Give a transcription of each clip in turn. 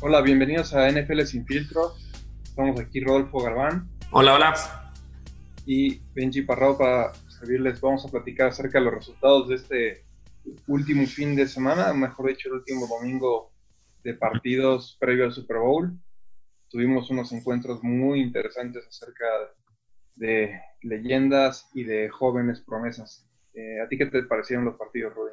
Hola, bienvenidos a NFL Sin Filtro. Estamos aquí Rodolfo Garbán. Hola, hola. Y Benji Parrao para servirles. Vamos a platicar acerca de los resultados de este último fin de semana, mejor dicho, el último domingo de partidos previo al Super Bowl. Tuvimos unos encuentros muy interesantes acerca de leyendas y de jóvenes promesas. Eh, ¿A ti qué te parecieron los partidos, Rudy?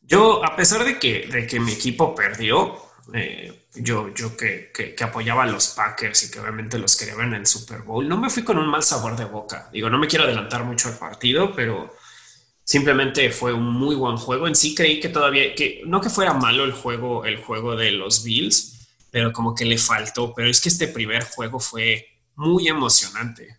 Yo, a pesar de que, de que mi equipo perdió, eh, yo, yo que, que, apoyaba a los Packers y que obviamente los quería ver en el Super Bowl, no me fui con un mal sabor de boca. Digo, no me quiero adelantar mucho al partido, pero simplemente fue un muy buen juego. En sí creí que todavía, que no que fuera malo el juego, el juego de los Bills, pero como que le faltó. Pero es que este primer juego fue muy emocionante.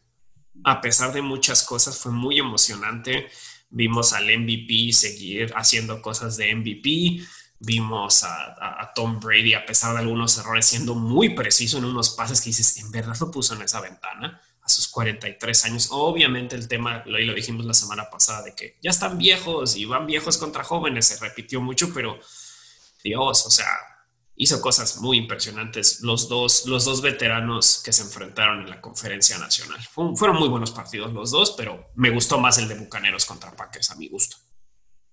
A pesar de muchas cosas, fue muy emocionante. Vimos al MVP seguir haciendo cosas de MVP Vimos a, Tom Brady, a pesar de algunos errores, siendo muy preciso en unos pases que dices, en verdad lo puso en esa ventana a sus 43 años. Obviamente el tema, lo, lo dijimos la semana pasada, de que ya están viejos y van viejos contra jóvenes, se repitió mucho, pero Dios, o sea, hizo cosas muy impresionantes los dos, los dos veteranos que se enfrentaron en la conferencia nacional. fueron muy buenos partidos los dos, pero me gustó más el de Bucaneros contra Packers a mi gusto.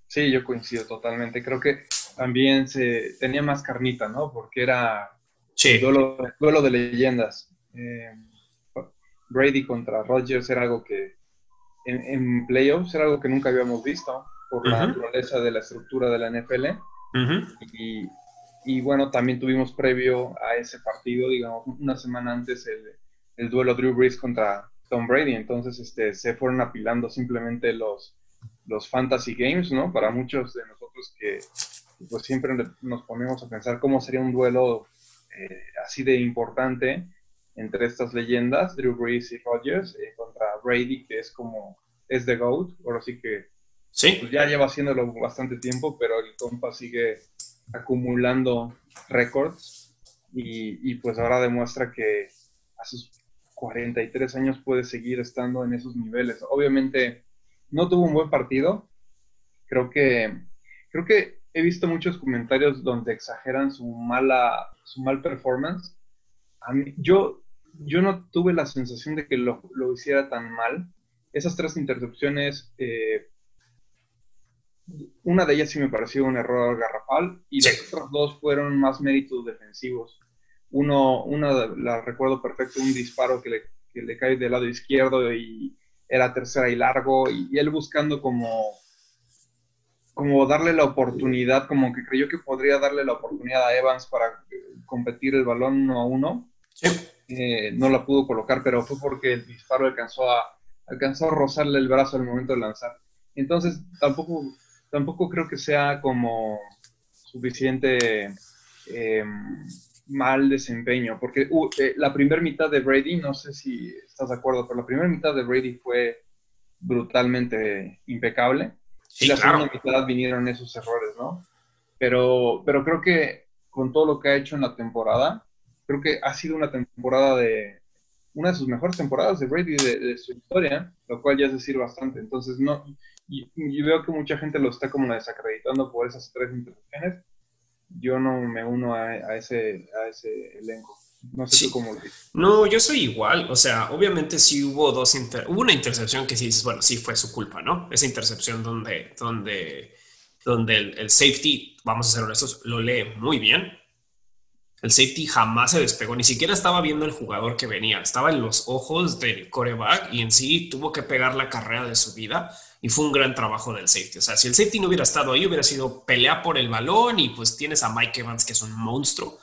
Sí, yo coincido totalmente. Creo que también se tenía más carnita, ¿no? Porque era sí. duelo, duelo de leyendas. Eh, Brady contra Rodgers era algo que en, playoffs era algo que nunca habíamos visto por la naturaleza de la estructura de la NFL. y, y, bueno, también tuvimos previo a ese partido, digamos, una semana antes el, el duelo Drew Brees contra Tom Brady. Entonces este, se fueron apilando simplemente los, los fantasy games, ¿no? Para muchos de nosotros que pues siempre nos ponemos a pensar cómo sería un duelo eh, así de importante entre estas leyendas, Drew Brees y Rodgers, eh, contra Brady, que es como, es The GOAT, ahora sí que ¿Sí? Pues ya lleva haciéndolo bastante tiempo, pero el compa sigue acumulando récords y, y pues ahora demuestra que a sus 43 años puede seguir estando en esos niveles. Obviamente no tuvo un buen partido. Creo que, creo que he visto muchos comentarios donde exageran su mala, su mal performance. A mí, yo, yo no tuve la sensación de que lo, lo hiciera tan mal. Esas tres intercepciones, eh, una de ellas sí me pareció un error garrafal y las otras dos fueron más méritos defensivos. Uno, una la recuerdo perfecto, un disparo que le, que le cae del lado izquierdo y era tercera y largo, y, él buscando como, como darle la oportunidad, como que creyó que podría darle la oportunidad a Evans para competir el balón uno a uno. Eh, no la pudo colocar, pero fue porque el disparo alcanzó a, alcanzó a rozarle el brazo al momento de lanzar. Entonces, tampoco, tampoco creo que sea como suficiente eh, mal desempeño, porque uh, eh, la primera mitad de Brady, no sé si estás de acuerdo, pero la primera mitad de Brady fue brutalmente impecable. Y la segunda mitad vinieron esos errores, ¿no? Pero, pero creo que con todo lo que ha hecho en la temporada, creo que ha sido una temporada de, una de sus mejores temporadas de Brady de, su historia, lo cual ya es decir bastante. Entonces, no, y, y, veo que mucha gente lo está como desacreditando por esas tres intercepciones yo no me uno a, ese, a ese elenco. No sé tú cómo lo. No, yo soy igual. O sea, obviamente sí hubo dos hubo una intercepción que sí dices, bueno, sí fue su culpa, ¿no? Esa intercepción donde, donde, donde el, safety, vamos a ser honestos, lo lee muy bien. El safety jamás se despegó, ni siquiera estaba viendo el jugador que venía, estaba en los ojos del coreback y en sí tuvo que pegar la carrera de su vida y fue un gran trabajo del safety. O sea, si el safety no hubiera estado ahí, hubiera sido pelea por el balón y pues tienes a Mike Evans, que es un monstruo,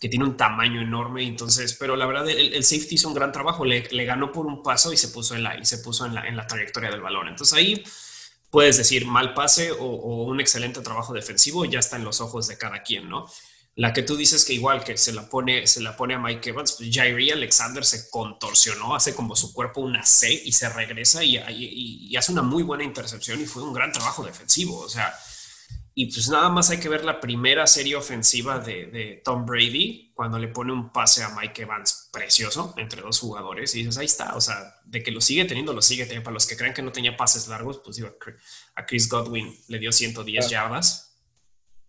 que tiene un tamaño enorme. Entonces, pero la verdad, el, safety hizo un gran trabajo, le, ganó por un paso y se puso en la, y se puso en la, en la trayectoria del balón. Entonces ahí puedes decir mal pase o, un excelente trabajo defensivo, ya está en los ojos de cada quien, ¿no? La que tú dices que igual que se la pone, se la pone a Mike Evans, pues Jairi Alexander se contorsionó, hace como su cuerpo una C y se regresa y, y, hace una muy buena intercepción y fue un gran trabajo defensivo. O sea, y pues nada más hay que ver la primera serie ofensiva de, de, Tom Brady cuando le pone un pase a Mike Evans precioso entre dos jugadores y dices, ahí está, o sea, de que lo sigue teniendo, lo sigue teniendo. Para los que creen que no tenía pases largos, pues digo, a Chris Godwin le dio 110 yardas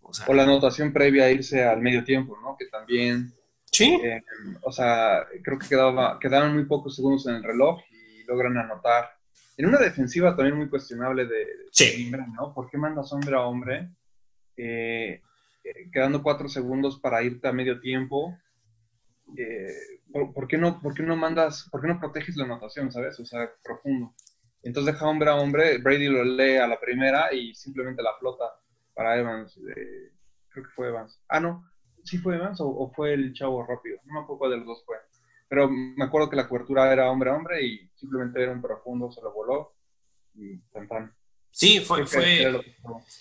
o, la anotación previa a irse al medio tiempo, ¿no? Que también Sí. Eh, o sea, creo que quedaba, quedaban muy pocos segundos en el reloj y logran anotar. En una defensiva también muy cuestionable de, sí. ¿no? ¿Por qué mandas hombre a hombre? Eh, eh, quedando cuatro segundos para irte a medio tiempo. ¿por, qué no, ¿Por qué no mandas, por qué no proteges la anotación, sabes? O sea, profundo. Entonces deja hombre a hombre, Brady lo lee a la primera y simplemente la flota para Evans. creo que fue Evans. Ah, no, sí fue Evans o, fue el chavo rápido. No me acuerdo cuál de los dos fue. Pero me acuerdo que la cobertura era hombre a hombre y simplemente era un profundo, se lo voló y tan Sí, fue, fue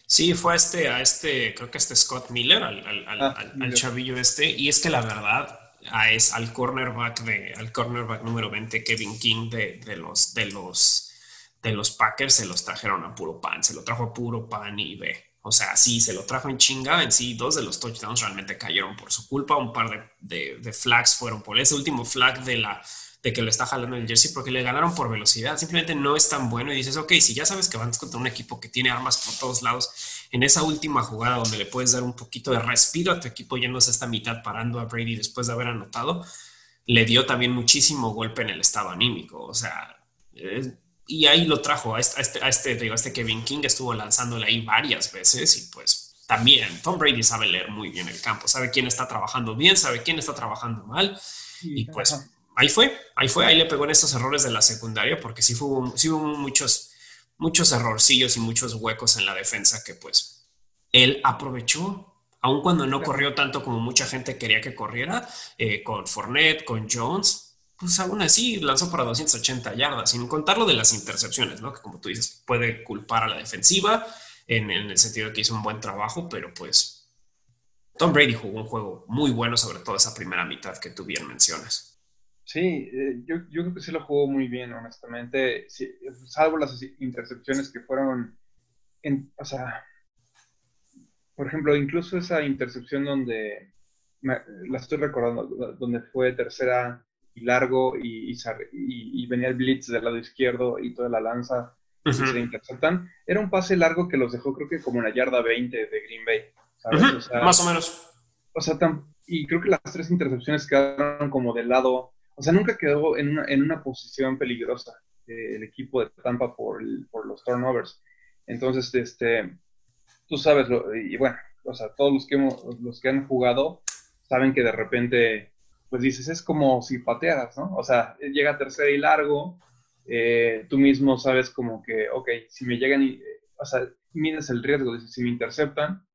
sí, fue a este, a este, creo que a este Scott Miller, al, al, ah, al, chavillo este, y es que la verdad, a es, al cornerback de, al cornerback número 20, Kevin King de, de los, de los, de los Packers, se los trajeron a puro pan, se lo trajo a puro pan y ve. O sea, sí, se lo trajo en chinga. En sí, dos de los touchdowns realmente cayeron por su culpa. Un par de, de, flags fueron por ese último flag de la de que lo está jalando el jersey porque le ganaron por velocidad. Simplemente no es tan bueno y dices, ok, si ya sabes que van contra un equipo que tiene armas por todos lados, en esa última jugada donde le puedes dar un poquito de respiro a tu equipo yéndose esta mitad parando a Brady después de haber anotado, le dio también muchísimo golpe en el estado anímico. O sea, y ahí lo trajo a este, a este, a este, este Kevin King, estuvo lanzándole ahí varias veces y pues también Tom Brady sabe leer muy bien el campo, sabe quién está trabajando bien, sabe quién está trabajando mal y pues ahí fue, ahí fue, ahí le pegó en estos errores de la secundaria porque sí, hubo, sí hubo muchos, muchos errorcillos y muchos huecos en la defensa que pues él aprovechó aun cuando no corrió tanto como mucha gente quería que corriera, eh, con Fournette, con Jones, pues aún así lanzó para 280 yardas, sin contar lo de las intercepciones, ¿no? Que como tú dices, puede culpar a la defensiva en, el sentido de que hizo un buen trabajo, pero pues Tom Brady jugó un juego muy bueno, sobre todo esa primera mitad que tú bien mencionas. Sí, eh, yo, yo, creo que sí lo jugó muy bien, honestamente, salvo las intercepciones que fueron, en, o sea, por ejemplo, incluso esa intercepción donde, la estoy recordando, donde fue tercera largo y, y, venía el blitz del lado izquierdo y toda la lanza y se interceptan. Era un pase largo que los dejó creo que como en la yarda 20 de Green Bay. Más o menos. O sea, y creo que las tres intercepciones quedaron como del lado, o sea, nunca quedó en una, en una posición peligrosa eh, el equipo de Tampa por, por los turnovers. Entonces, este, tú sabes, lo, y bueno, o sea, todos los que, hemos, los que han jugado saben que de repente pues dices, es como si patearas, ¿no? O sea, llega tercera y largo, eh, tú mismo sabes como que, ok, si me llegan, o sea, mides el riesgo, dices, si me interceptan,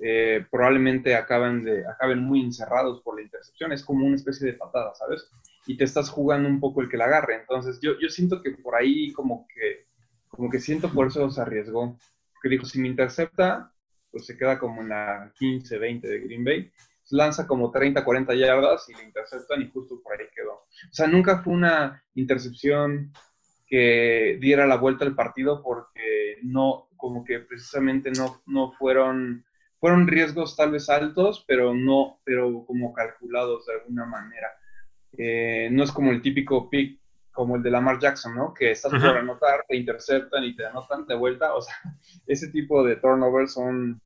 eh, probablemente acaben, de, acaben muy encerrados por la intercepción, es como una especie de patada, ¿sabes? Y te estás jugando un poco el que la agarre, entonces yo, yo siento que por ahí como que, como que siento por eso se arriesgó, porque dijo, si me intercepta, pues se queda como en la 15, 20 de Green Bay, lanza como 30, 40 yardas y le interceptan y justo por ahí quedó. O sea, nunca fue una intercepción que diera la vuelta al partido porque no, como que precisamente no, no fueron, fueron riesgos tal vez altos, pero no, pero como calculados de alguna manera. Eh, no es como el típico pick como el de Lamar Jackson, ¿no? Que estás por anotar, te interceptan y te anotan de vuelta. O sea, ese tipo de turnovers son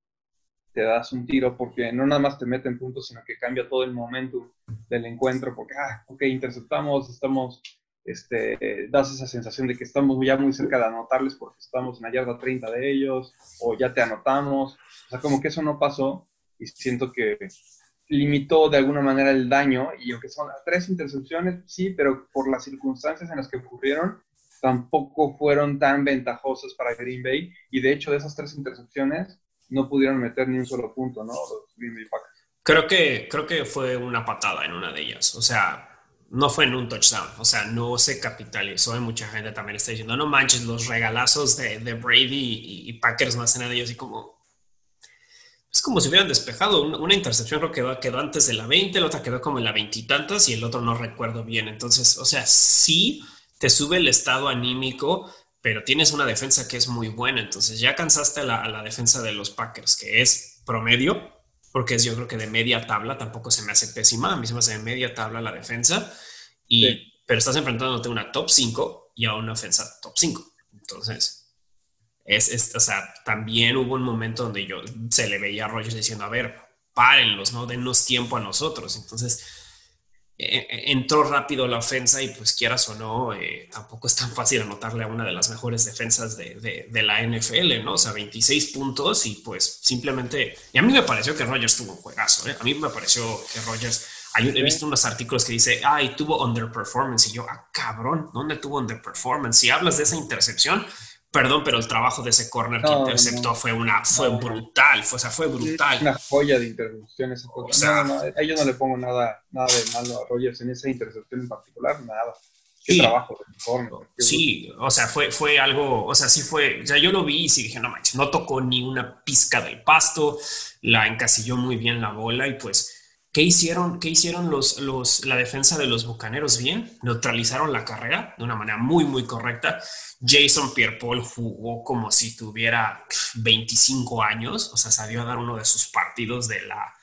te das un tiro porque no nada más te meten puntos, sino que cambia todo el momento del encuentro porque, ah, ok, interceptamos, estamos, este, das esa sensación de que estamos ya muy cerca de anotarles porque estamos en la yarda 30 de ellos o ya te anotamos. O sea, como que eso no pasó y siento que limitó de alguna manera el daño y aunque son tres intercepciones, sí, pero por las circunstancias en las que ocurrieron, tampoco fueron tan ventajosas para Green Bay y de hecho de esas tres intercepciones, no pudieron meter ni un solo punto, ¿no? Green Bay Packers. Creo que, creo que fue una patada en una de ellas. O sea, no fue en un touchdown. O sea, no se capitalizó. Hay mucha gente también está diciendo, no manches, los regalazos de, de Brady y, Packers no hacen nada. Y yo así como... Es como si hubieran despejado. Una, intercepción creo que quedó antes de la 20, la otra quedó como en la veintitantas y, y el otro no recuerdo bien. Entonces, o sea, sí te sube el estado anímico, pero tienes una defensa que es muy buena. Entonces ya cansaste a la, defensa de los Packers, que es promedio, porque es yo creo que de media tabla, tampoco se me hace pésima, a mí se me hace de media tabla la defensa, y, pero estás enfrentándote a una top 5 y a una ofensa top 5. Entonces, es, o sea, también hubo un momento donde yo se le veía a Rogers diciendo, a ver, párenlos, ¿no? Denos tiempo a nosotros. Entonces, eh, eh, entró rápido la ofensa y pues quieras o no, eh, tampoco es tan fácil anotarle a una de las mejores defensas de, la NFL, ¿no? O sea, 26 puntos y pues simplemente, y a mí me pareció que Rogers tuvo un juegazo, A mí me pareció que Rogers, he visto unos artículos que dice, ay, tuvo underperformance y yo, ah, cabrón, ¿dónde tuvo underperformance? Si hablas de esa intercepción, Perdón, pero el trabajo de ese corner que interceptó fue una fue brutal, fue, o sea, fue brutal. una joya de intercepción esa cosa. O sea, no, yo no le pongo nada, nada de malo a Rogers en esa intercepción en particular, nada. Qué trabajo de corner. sí, o sea, fue, fue algo, o sea, sí fue, o sea, yo lo vi y sí dije, no manches, no tocó ni una pizca del pasto, la encasilló muy bien la bola y pues ¿Qué hicieron, qué hicieron los, los, la defensa de los Bucaneros bien? Neutralizaron la carrera de una manera muy, muy correcta. Jason Pierre-Paul jugó como si tuviera 25 años, o sea, salió a dar uno de sus partidos de la,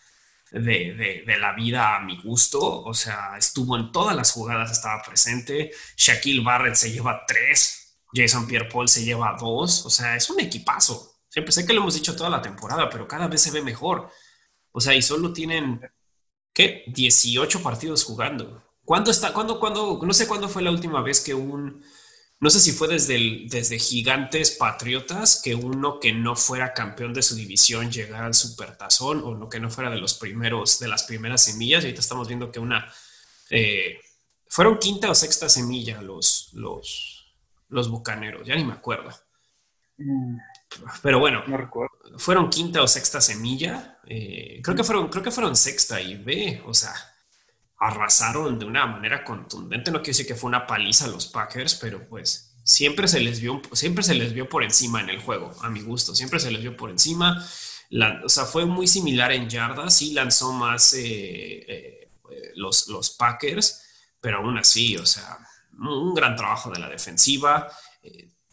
de, de, la vida a mi gusto, o sea, estuvo en todas las jugadas, estaba presente. Shaquille Barrett se lleva tres, Jason Pierre-Paul se lleva dos, o sea, es un equipazo. Siempre sé que lo hemos dicho toda la temporada, pero cada vez se ve mejor. O sea, y solo tienen ¿qué? 18 partidos jugando. ¿Cuándo está? ¿Cuándo, cuándo? No sé cuándo fue la última vez que un. No sé si fue desde, desde Gigantes Patriotas que uno que no fuera campeón de su división llegara al supertazón o no que no fuera de los primeros, de las primeras semillas. Y ahorita estamos viendo que una. Eh, fueron quinta o sexta semilla los, los, los bucaneros, ya ni me acuerdo. Mm. Pero bueno, fueron quinta o sexta semilla. Eh, creo, que fueron, creo que fueron sexta y B. O sea, arrasaron de una manera contundente. No quiero decir que fue una paliza a los Packers, pero pues siempre se les vio, siempre se les vio por encima en el juego, a mi gusto. Siempre se les vio por encima. o sea, fue muy similar en yardas. Sí lanzó más eh, eh, los, los Packers, pero aún así, o sea, un gran trabajo de la defensiva.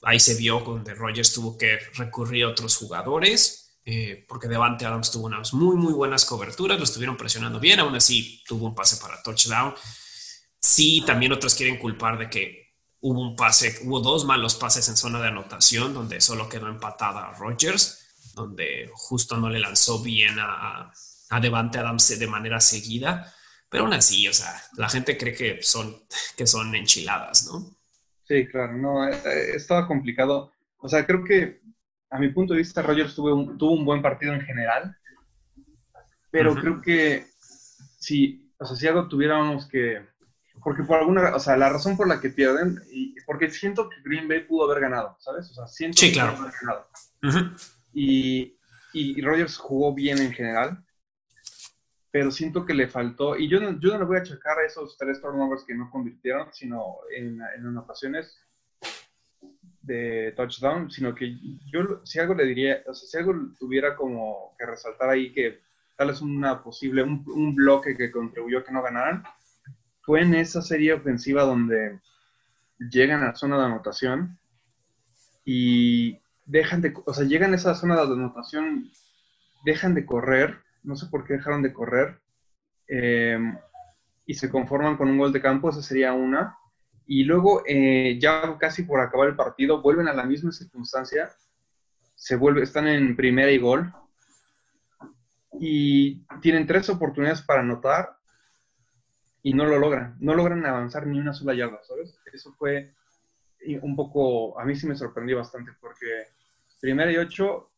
Ahí se vio donde Rogers tuvo que recurrir a otros jugadores, eh, porque Devante Adams tuvo unas muy, muy buenas coberturas, lo estuvieron presionando bien, aún así tuvo un pase para touchdown. Sí, también otros quieren culpar de que hubo un pase, hubo dos malos pases en zona de anotación, donde solo quedó empatada a Rogers, donde justo no le lanzó bien a, a Devante Adams de manera seguida. Pero aún así, o sea, la gente cree que son, que son enchiladas, ¿no? Sí, claro, no, eh, eh, estaba complicado. O sea, creo que a mi punto de vista Rogers tuvo un, tuvo un buen partido en general, pero creo que si, o sea, si algo tuviéramos que, porque por alguna, o sea, la razón por la que pierden, y porque siento que Green Bay pudo haber ganado, ¿sabes? O sea, siento que claro. pudo haber ganado. y, y Rogers jugó bien en general, pero siento que le faltó, y yo no, yo no le voy a achacar a esos tres turnovers que no convirtieron, sino en, en ocasiones de touchdown, sino que yo si algo le diría, o sea, si algo tuviera como que resaltar ahí que tal es una posible, un, un bloque que contribuyó a que no ganaran, fue en esa serie ofensiva donde llegan a la zona de anotación y dejan de, o sea, llegan a esa zona de anotación, dejan de correr no sé por qué dejaron de correr eh, y se conforman con un gol de campo, esa sería una. Y luego, eh, ya casi por acabar el partido, vuelven a la misma circunstancia, se vuelve, están en primera y gol, y tienen tres oportunidades para anotar y no lo logran, no logran avanzar ni una sola yarda, ¿sabes? Eso fue un poco, a mí sí me sorprendió bastante porque primera y ocho,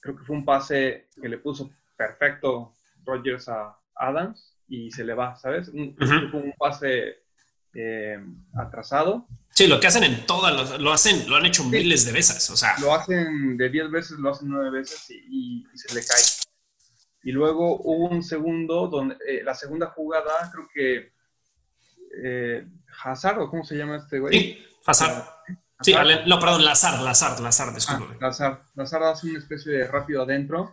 creo que fue un pase que le puso perfecto Rogers a Adams y se le va, ¿sabes? Un, un pase eh, atrasado. Sí, lo que hacen en todas, lo, hacen, lo han hecho miles de veces, o sea. Lo hacen de 10 veces, lo hacen 9 veces y, se le cae. Y luego hubo un segundo, donde eh, la segunda jugada, creo que eh, Hazard, o cómo se llama este güey. Sí, Hazard. Sí, no, perdón, Lazar, Lazar, Lazar. Ah, Lazar, Lazar hace una especie de rápido adentro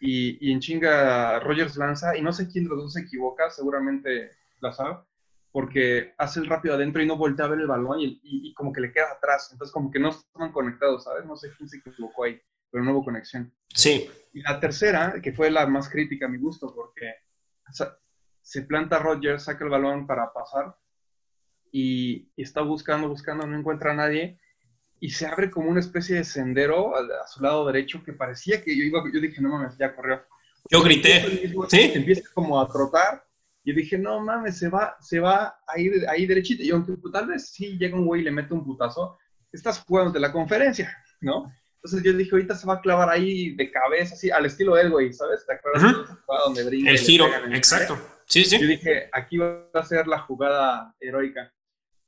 y, en chinga Rogers lanza y no sé quién de los dos se equivoca, seguramente Lazar, porque hace el rápido adentro y no voltea a ver el balón y, como que le queda atrás, entonces como que no estaban conectados, ¿sabes? No sé quién se equivocó ahí, pero no hubo conexión. Sí. Y la tercera, que fue la más crítica a mi gusto, porque se planta Rogers, saca el balón para pasar y, está buscando, buscando, no encuentra a nadie y se abre como una especie de sendero a, su lado derecho que parecía que yo iba, yo dije, no mames, ya corrió. Yo grité, ¿sí? Empieza como a trotar Y dije, no mames, se va, se va a ir ahí derechito. Y aunque pues, tal vez sí llega un güey y le mete un putazo, estás jugando de la conferencia, ¿no? Entonces yo dije, ahorita se va a clavar ahí de cabeza, así, al estilo del güey, ¿sabes? ¿Te acuerdas donde brinca? El giro, exacto. Sí, sí. Yo dije, aquí va a ser la jugada heroica.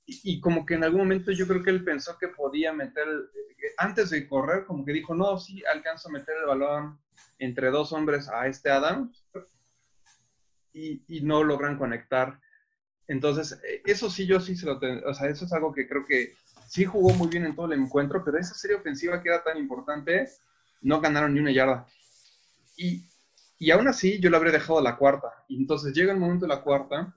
Y, como que en algún momento yo creo que él pensó que podía meter, eh, antes de correr, como que dijo, no, sí, alcanzo a meter el balón entre dos hombres a este Adam. Y, no logran conectar. Entonces, eh, eso sí, yo sí se lo tengo, o sea, eso es algo que creo que sí jugó muy bien en todo el encuentro, pero esa serie ofensiva que era tan importante, no ganaron ni una yarda. Y, y aún así, yo lo habría dejado a la cuarta. Y entonces llega el momento de la cuarta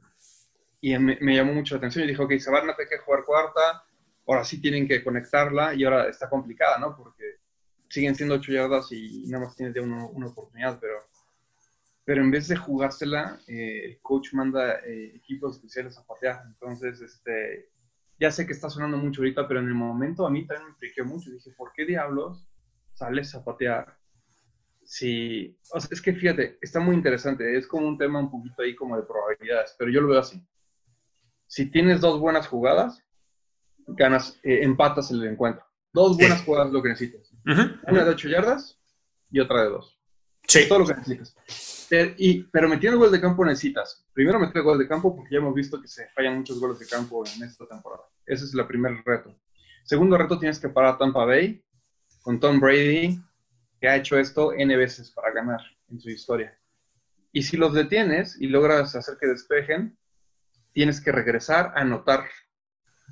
y me, llamó mucho la atención y dijo, ok, se van a tener que jugar cuarta, ahora sí tienen que conectarla y ahora está complicada, ¿no? Porque siguen siendo ocho yardas y nada más tienes ya una oportunidad, pero, pero en vez de jugársela, eh, el coach manda eh, equipos especiales a patear. Entonces, este, ya sé que está sonando mucho ahorita, pero en el momento a mí también me friqueó mucho. Dije, ¿por qué diablos sales a patear? Sí, o sea, es que fíjate, está muy interesante, es como un tema un poquito ahí como de probabilidades, pero yo lo veo así si tienes dos buenas jugadas, ganas, eh, empatas el encuentro. Dos buenas jugadas es lo que necesitas. Una de ocho yardas y otra de dos. Sí. Todo lo que necesitas. Pero, y, pero metiendo gol de campo necesitas. Primero meter gol de campo porque ya hemos visto que se fallan muchos goles de campo en esta temporada. Ese es el primer reto. Segundo reto, tienes que parar a Tampa Bay con Tom Brady, que ha hecho esto N veces para ganar en su historia. Y si los detienes y logras hacer que despejen, tienes que regresar a anotar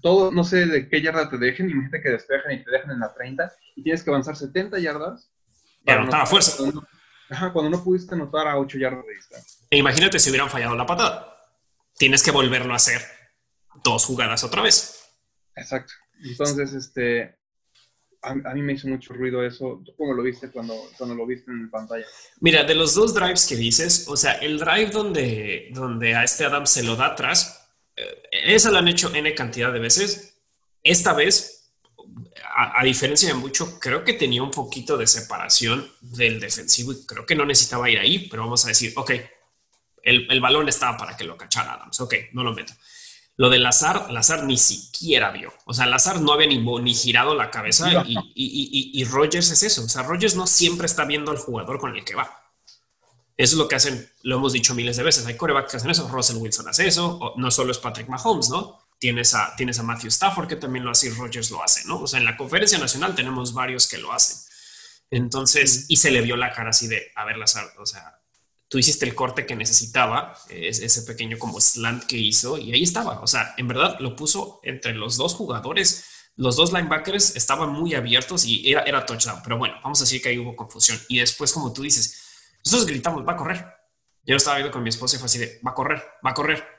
todo, no sé de qué yarda te dejen, imagínate que despejan y te dejan en la 30 y tienes que avanzar 70 yardas. Y anotar a fuerza. Ajá, cuando no pudiste anotar a 8 yardas de distancia. E imagínate si hubieran fallado la patada. Tienes que volverlo a hacer dos jugadas otra vez. Exacto. Entonces, este, a, mí me hizo mucho ruido eso. ¿Tú cómo lo viste cuando, cuando lo viste en pantalla? Mira, de los dos drives que dices, o sea, el drive donde, donde a este Adam se lo da atrás, eh, esa lo han hecho N cantidad de veces. Esta vez, a, diferencia de mucho, creo que tenía un poquito de separación del defensivo y creo que no necesitaba ir ahí, pero vamos a decir, ok, el, el balón estaba para que lo cachara Adams, ok, no lo meto. Lo de Lazar, Lazar ni siquiera vio. O sea, Lazar no había ni, ni girado la cabeza y, y, y, Rogers es eso. O sea, Rogers no siempre está viendo al jugador con el que va. Eso es lo que hacen, lo hemos dicho miles de veces. Hay corebacks que hacen eso. Russell Wilson hace eso. no solo es Patrick Mahomes, ¿no? Tienes a, tienes a Matthew Stafford que también lo hace y Rogers lo hace, ¿no? O sea, en la conferencia nacional tenemos varios que lo hacen. Entonces, y se le vio la cara así de, a ver, Lazar, o sea, tú hiciste el corte que necesitaba, ese pequeño como slant que hizo, y ahí estaba. O sea, en verdad lo puso entre los dos jugadores. Los dos linebackers estaban muy abiertos y era, era touchdown. Pero bueno, vamos a decir que ahí hubo confusión. Y después, como tú dices, nosotros gritamos, va a correr. Yo estaba viendo con mi esposa y fue así de, va a correr, va a correr.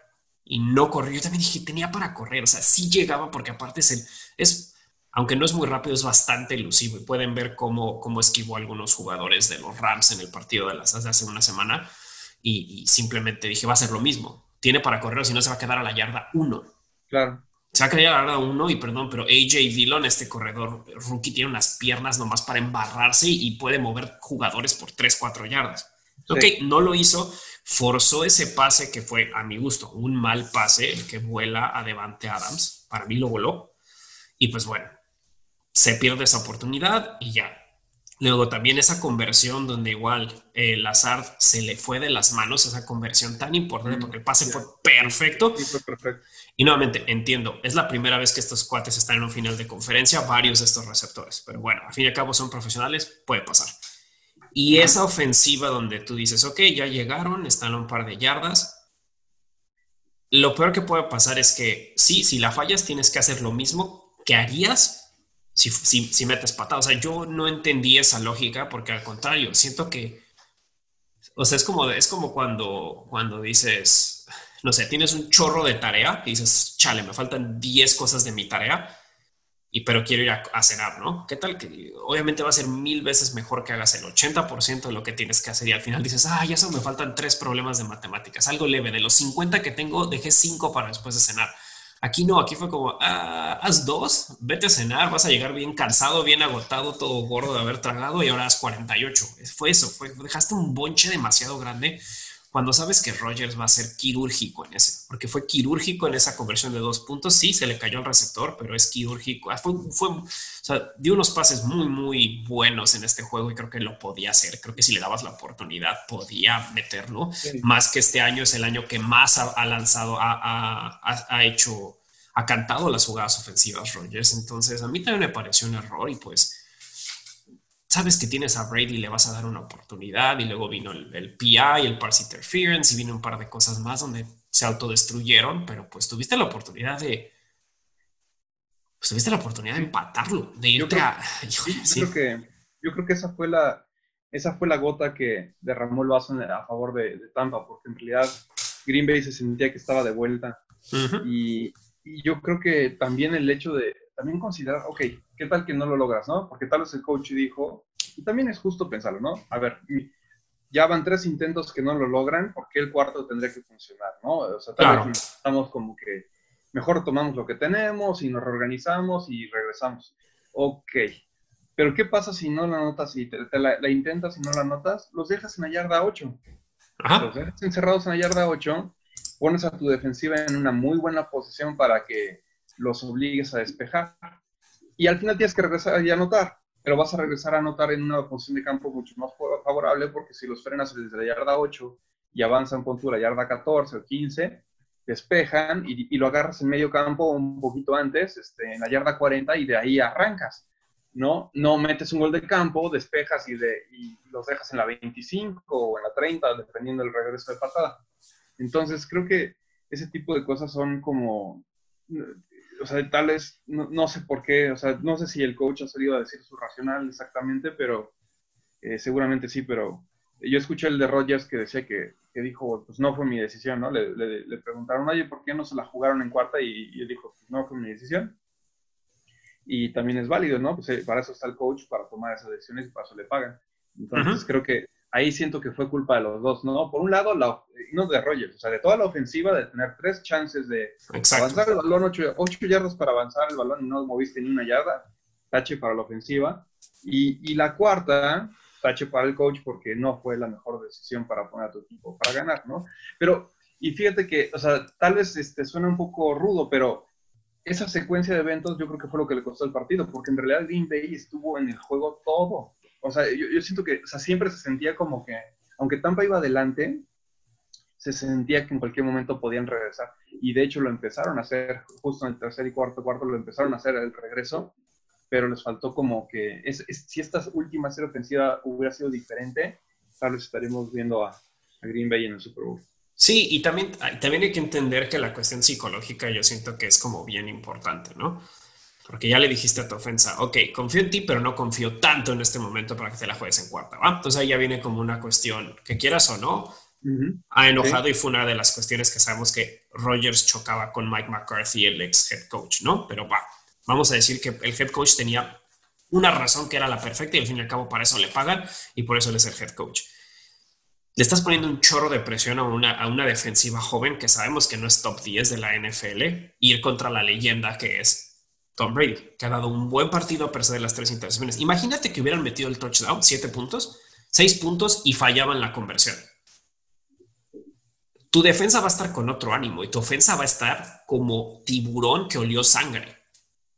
Y no corrió. Yo también dije, tenía para correr. O sea, sí llegaba porque aparte es el, es aunque no es muy rápido, es bastante elusivo y pueden ver cómo, cómo esquivó a algunos jugadores de los Rams en el partido de las hace una semana y, simplemente dije, va a ser lo mismo. Tiene para correr, si no se va a quedar a la yarda uno. Claro. Se va a quedar a la yarda uno y perdón, pero AJ Dillon, este corredor rookie, tiene unas piernas nomás para embarrarse y puede mover jugadores por 3, 4 yardas. Ok, no lo hizo, forzó ese pase que fue a mi gusto, un mal pase, el que vuela a Devante Adams. Para mí lo voló. Y pues bueno, se pierde esa oportunidad y ya. Luego también esa conversión donde igual el azar se le fue de las manos, esa conversión tan importante porque el pase fue perfecto. Y nuevamente entiendo, es la primera vez que estos cuates están en un final de conferencia, varios de estos receptores, pero bueno, al fin y al cabo son profesionales, puede pasar. Y esa ofensiva donde tú dices, ok, ya llegaron, están a un par de yardas. Lo peor que puede pasar es que sí, si la fallas tienes que hacer lo mismo que harías si, metes patada. O sea, yo no entendí esa lógica porque al contrario, siento que, o sea, es como, es como cuando, cuando dices, no sé, tienes un chorro de tarea y dices, chale, me faltan 10 cosas de mi tarea, y pero quiero ir a, cenar, ¿no? ¿Qué tal? Que obviamente va a ser mil veces mejor que hagas el 80% de lo que tienes que hacer y al final dices, ah, ya solo me faltan tres problemas de matemáticas, algo leve, de los 50 que tengo, dejé cinco para después de cenar Aquí no, aquí fue como, ah, haz dos, vete a cenar, vas a llegar bien cansado, bien agotado, todo gordo de haber tragado y ahora haz 48. Fue eso, fue, dejaste un bonche demasiado grande cuando sabes que Rogers va a ser quirúrgico en ese, porque fue quirúrgico en esa conversión de dos puntos, sí, se le cayó el receptor, pero es quirúrgico. Ah, fue, fue, o sea, dio unos pases muy, muy buenos en este juego y creo que lo podía hacer. Creo que si le dabas la oportunidad, podía meterlo. Más que este año es el año que más ha, lanzado, ha, ha, hecho, ha cantado las jugadas ofensivas Rogers. Entonces, a mí también me pareció un error y pues sabes que tienes a Brady, le vas a dar una oportunidad y luego vino el, PI, el Parse Interference y vino un par de cosas más donde se autodestruyeron, pero pues tuviste la oportunidad de... Pues tuviste la oportunidad de empatarlo, de irte a... yo, creo que, yo creo que esa fue la, esa fue la gota que derramó el vaso a favor de, Tampa, porque en realidad Green Bay se sentía que estaba de vuelta. y, y, yo creo que también el hecho de, también considerar, ok, ¿qué tal que no lo logras, no? Porque tal vez el coach dijo, y también es justo pensarlo, ¿no? A ver, ya van tres intentos que no lo logran, ¿por qué el cuarto tendría que funcionar, no? O sea, tal vez estamos como que mejor tomamos lo que tenemos y nos reorganizamos y regresamos. Ok, pero ¿qué pasa si no la notas y te, la, intentas y no la notas? Los dejas en la yarda 8. Los dejas encerrados en la yarda 8, pones a tu defensiva en una muy buena posición para que los obligues a despejar. Y al final tienes que regresar y anotar, pero vas a regresar a anotar en una posición de campo mucho más favorable porque si los frenas desde la yarda 8 y avanzan con tu la yarda 14 o 15, despejan y, lo agarras en medio campo un poquito antes, este, en la yarda 40 y de ahí arrancas. ¿no? No metes un gol de campo, despejas y, de, y los dejas en la 25 o en la 30, dependiendo del regreso de patada. Entonces, creo que ese tipo de cosas son como o sea, tal vez, no, sé por qué, o sea, no sé si el coach ha salido a decir su racional exactamente, pero eh, seguramente sí, pero yo escuché el de Rogers que decía que, que dijo, pues no fue mi decisión, ¿no? Le, le, preguntaron, oye, ¿por qué no se la jugaron en cuarta? Y, él dijo, pues no fue mi decisión. Y también es válido, ¿no? Pues eh, para eso está el coach, para tomar esas decisiones y para eso le pagan. Entonces creo que ahí siento que fue culpa de los dos, ¿no? Por un lado, la, no de Rogers, o sea, de toda la ofensiva, de tener tres chances de avanzar el balón, ocho, ocho, yardas para avanzar el balón y no moviste ni una yarda, tache para la ofensiva. Y, y, la cuarta, tache para el coach porque no fue la mejor decisión para poner a tu equipo para ganar, ¿no? Pero, y fíjate que, o sea, tal vez este, suena un poco rudo, pero esa secuencia de eventos yo creo que fue lo que le costó el partido, porque en realidad Green Bay estuvo en el juego todo o sea, yo, siento que, o sea, siempre se sentía como que, aunque Tampa iba adelante, se sentía que en cualquier momento podían regresar. Y de hecho lo empezaron a hacer, justo en el tercer y cuarto cuarto lo empezaron a hacer el regreso, pero les faltó como que, es, si esta última serie ofensiva hubiera sido diferente, tal vez estaríamos viendo a, a Green Bay en el Super Bowl. Sí, y también, también hay que entender que la cuestión psicológica yo siento que es como bien importante, ¿no? Porque ya le dijiste a tu ofensa, ok, confío en ti, pero no confío tanto en este momento para que te la juegues en cuarta. ¿va? Entonces ahí ya viene como una cuestión que quieras o no, ha enojado y fue una de las cuestiones que sabemos que Rogers chocaba con Mike McCarthy, el ex head coach, ¿no? Pero va, vamos a decir que el head coach tenía una razón que era la perfecta y al fin y al cabo para eso le pagan y por eso él es el head coach. Le estás poniendo un chorro de presión a una, a una defensiva joven que sabemos que no es top 10 de la NFL, ir contra la leyenda que es Tom Brady, que ha dado un buen partido a pesar de las tres intercepciones. Imagínate que hubieran metido el touchdown, siete puntos, seis puntos y fallaban la conversión. Tu defensa va a estar con otro ánimo y tu ofensa va a estar como tiburón que olió sangre.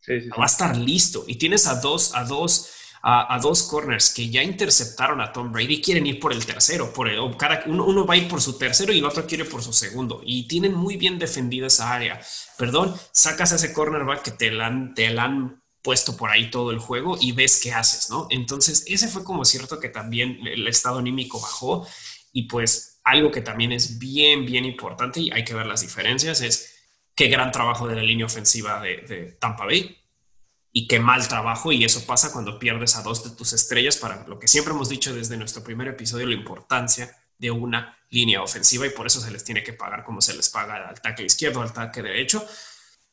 Va a estar listo y tienes a dos, a dos a, dos corners que ya interceptaron a Tom Brady quieren ir por el tercero, por el, cada, uno, va a ir por su tercero y el otro quiere por su segundo. Y tienen muy bien defendida esa área. Perdón, sacas a ese cornerback que te la, han, te han puesto por ahí todo el juego y ves qué haces, ¿no? Entonces, ese fue como cierto que también el estado anímico bajó y pues algo que también es bien, bien importante y hay que ver las diferencias es qué gran trabajo de la línea ofensiva de Tampa Bay y qué mal trabajo y eso pasa cuando pierdes a dos de tus estrellas para lo que siempre hemos dicho desde nuestro primer episodio, la importancia de una línea ofensiva y por eso se les tiene que pagar como se les paga al tackle izquierdo, al tackle derecho.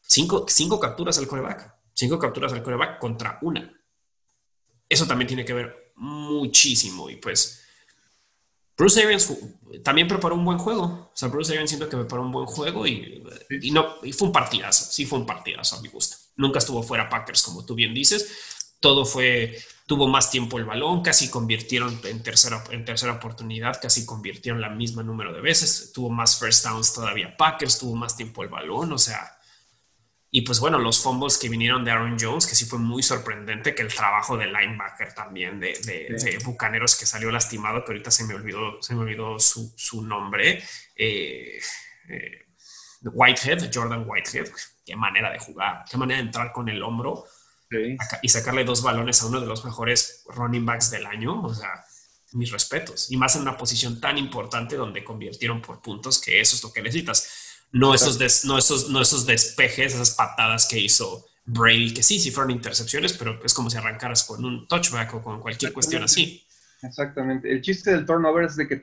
Cinco, cinco capturas al coreback, cinco capturas al coreback contra una. Eso también tiene que ver muchísimo y pues Bruce Arians también preparó un buen juego. O sea, Bruce Arians siento que preparó un buen juego y, y no, y fue un partidazo. Sí, fue un partidazo a mi gusto nunca estuvo fuera Packers, como tú bien dices. Todo fue tuvo más tiempo el balón, casi convirtieron en tercera, en tercera oportunidad, casi convirtieron la misma número de veces, tuvo más first downs todavía Packers, tuvo más tiempo el balón, o sea, y pues bueno, los fumbles que vinieron de Aaron Jones, que sí fue muy sorprendente, que el trabajo de linebacker también de, de, Bucaneros que salió lastimado, que ahorita se me olvidó, se me olvidó su, su nombre, eh, eh, Whitehead, Jordan Whitehead, qué manera de jugar, qué manera de entrar con el hombro y sacarle dos balones a uno de los mejores running backs del año, o sea, mis respetos. Y más en una posición tan importante donde convirtieron por puntos, que eso es lo que necesitas. No esos, no esos, no esos despejes, esas patadas que hizo Brady, que sí, sí fueron intercepciones, pero es como si arrancaras con un touchback o con cualquier cuestión así. Exactamente. El chiste del turnover es de que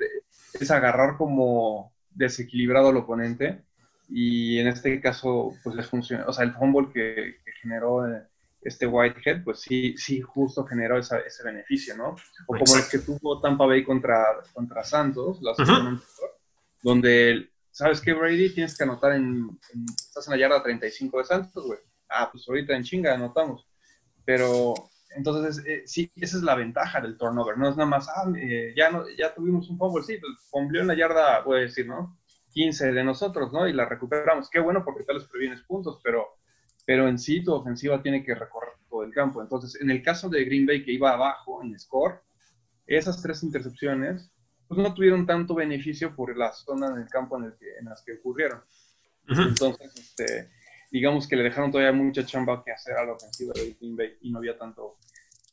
es agarrar como desequilibrado al oponente y en este caso pues les funciona. O sea, el fumble que, generó... Eh, este Whitehead, pues sí, sí, justo generó ese beneficio, ¿no? O como el que tuvo Tampa Bay contra, contra Santos, la donde, ¿sabes qué, Brady? Tienes que anotar en, estás en la yarda 35 de Santos, güey. Ah, pues ahorita en chinga anotamos. Pero, entonces, eh, sí, esa es la ventaja del turnover, no es nada más, ah, eh, ya, no, ya tuvimos un fumble, sí, pues en la yarda, voy a decir, ¿no? 15 de nosotros, ¿no? Y la recuperamos. Qué bueno porque tal les previenes puntos, pero pero en sí tu ofensiva tiene que recorrer todo el campo. Entonces, en el caso de Green Bay que iba abajo en score, esas tres intercepciones pues no tuvieron tanto beneficio por la zona en el campo en, el que, en las que ocurrieron. Entonces, este, digamos que le dejaron todavía mucha chamba que hacer a la ofensiva de Green Bay y no había tanto,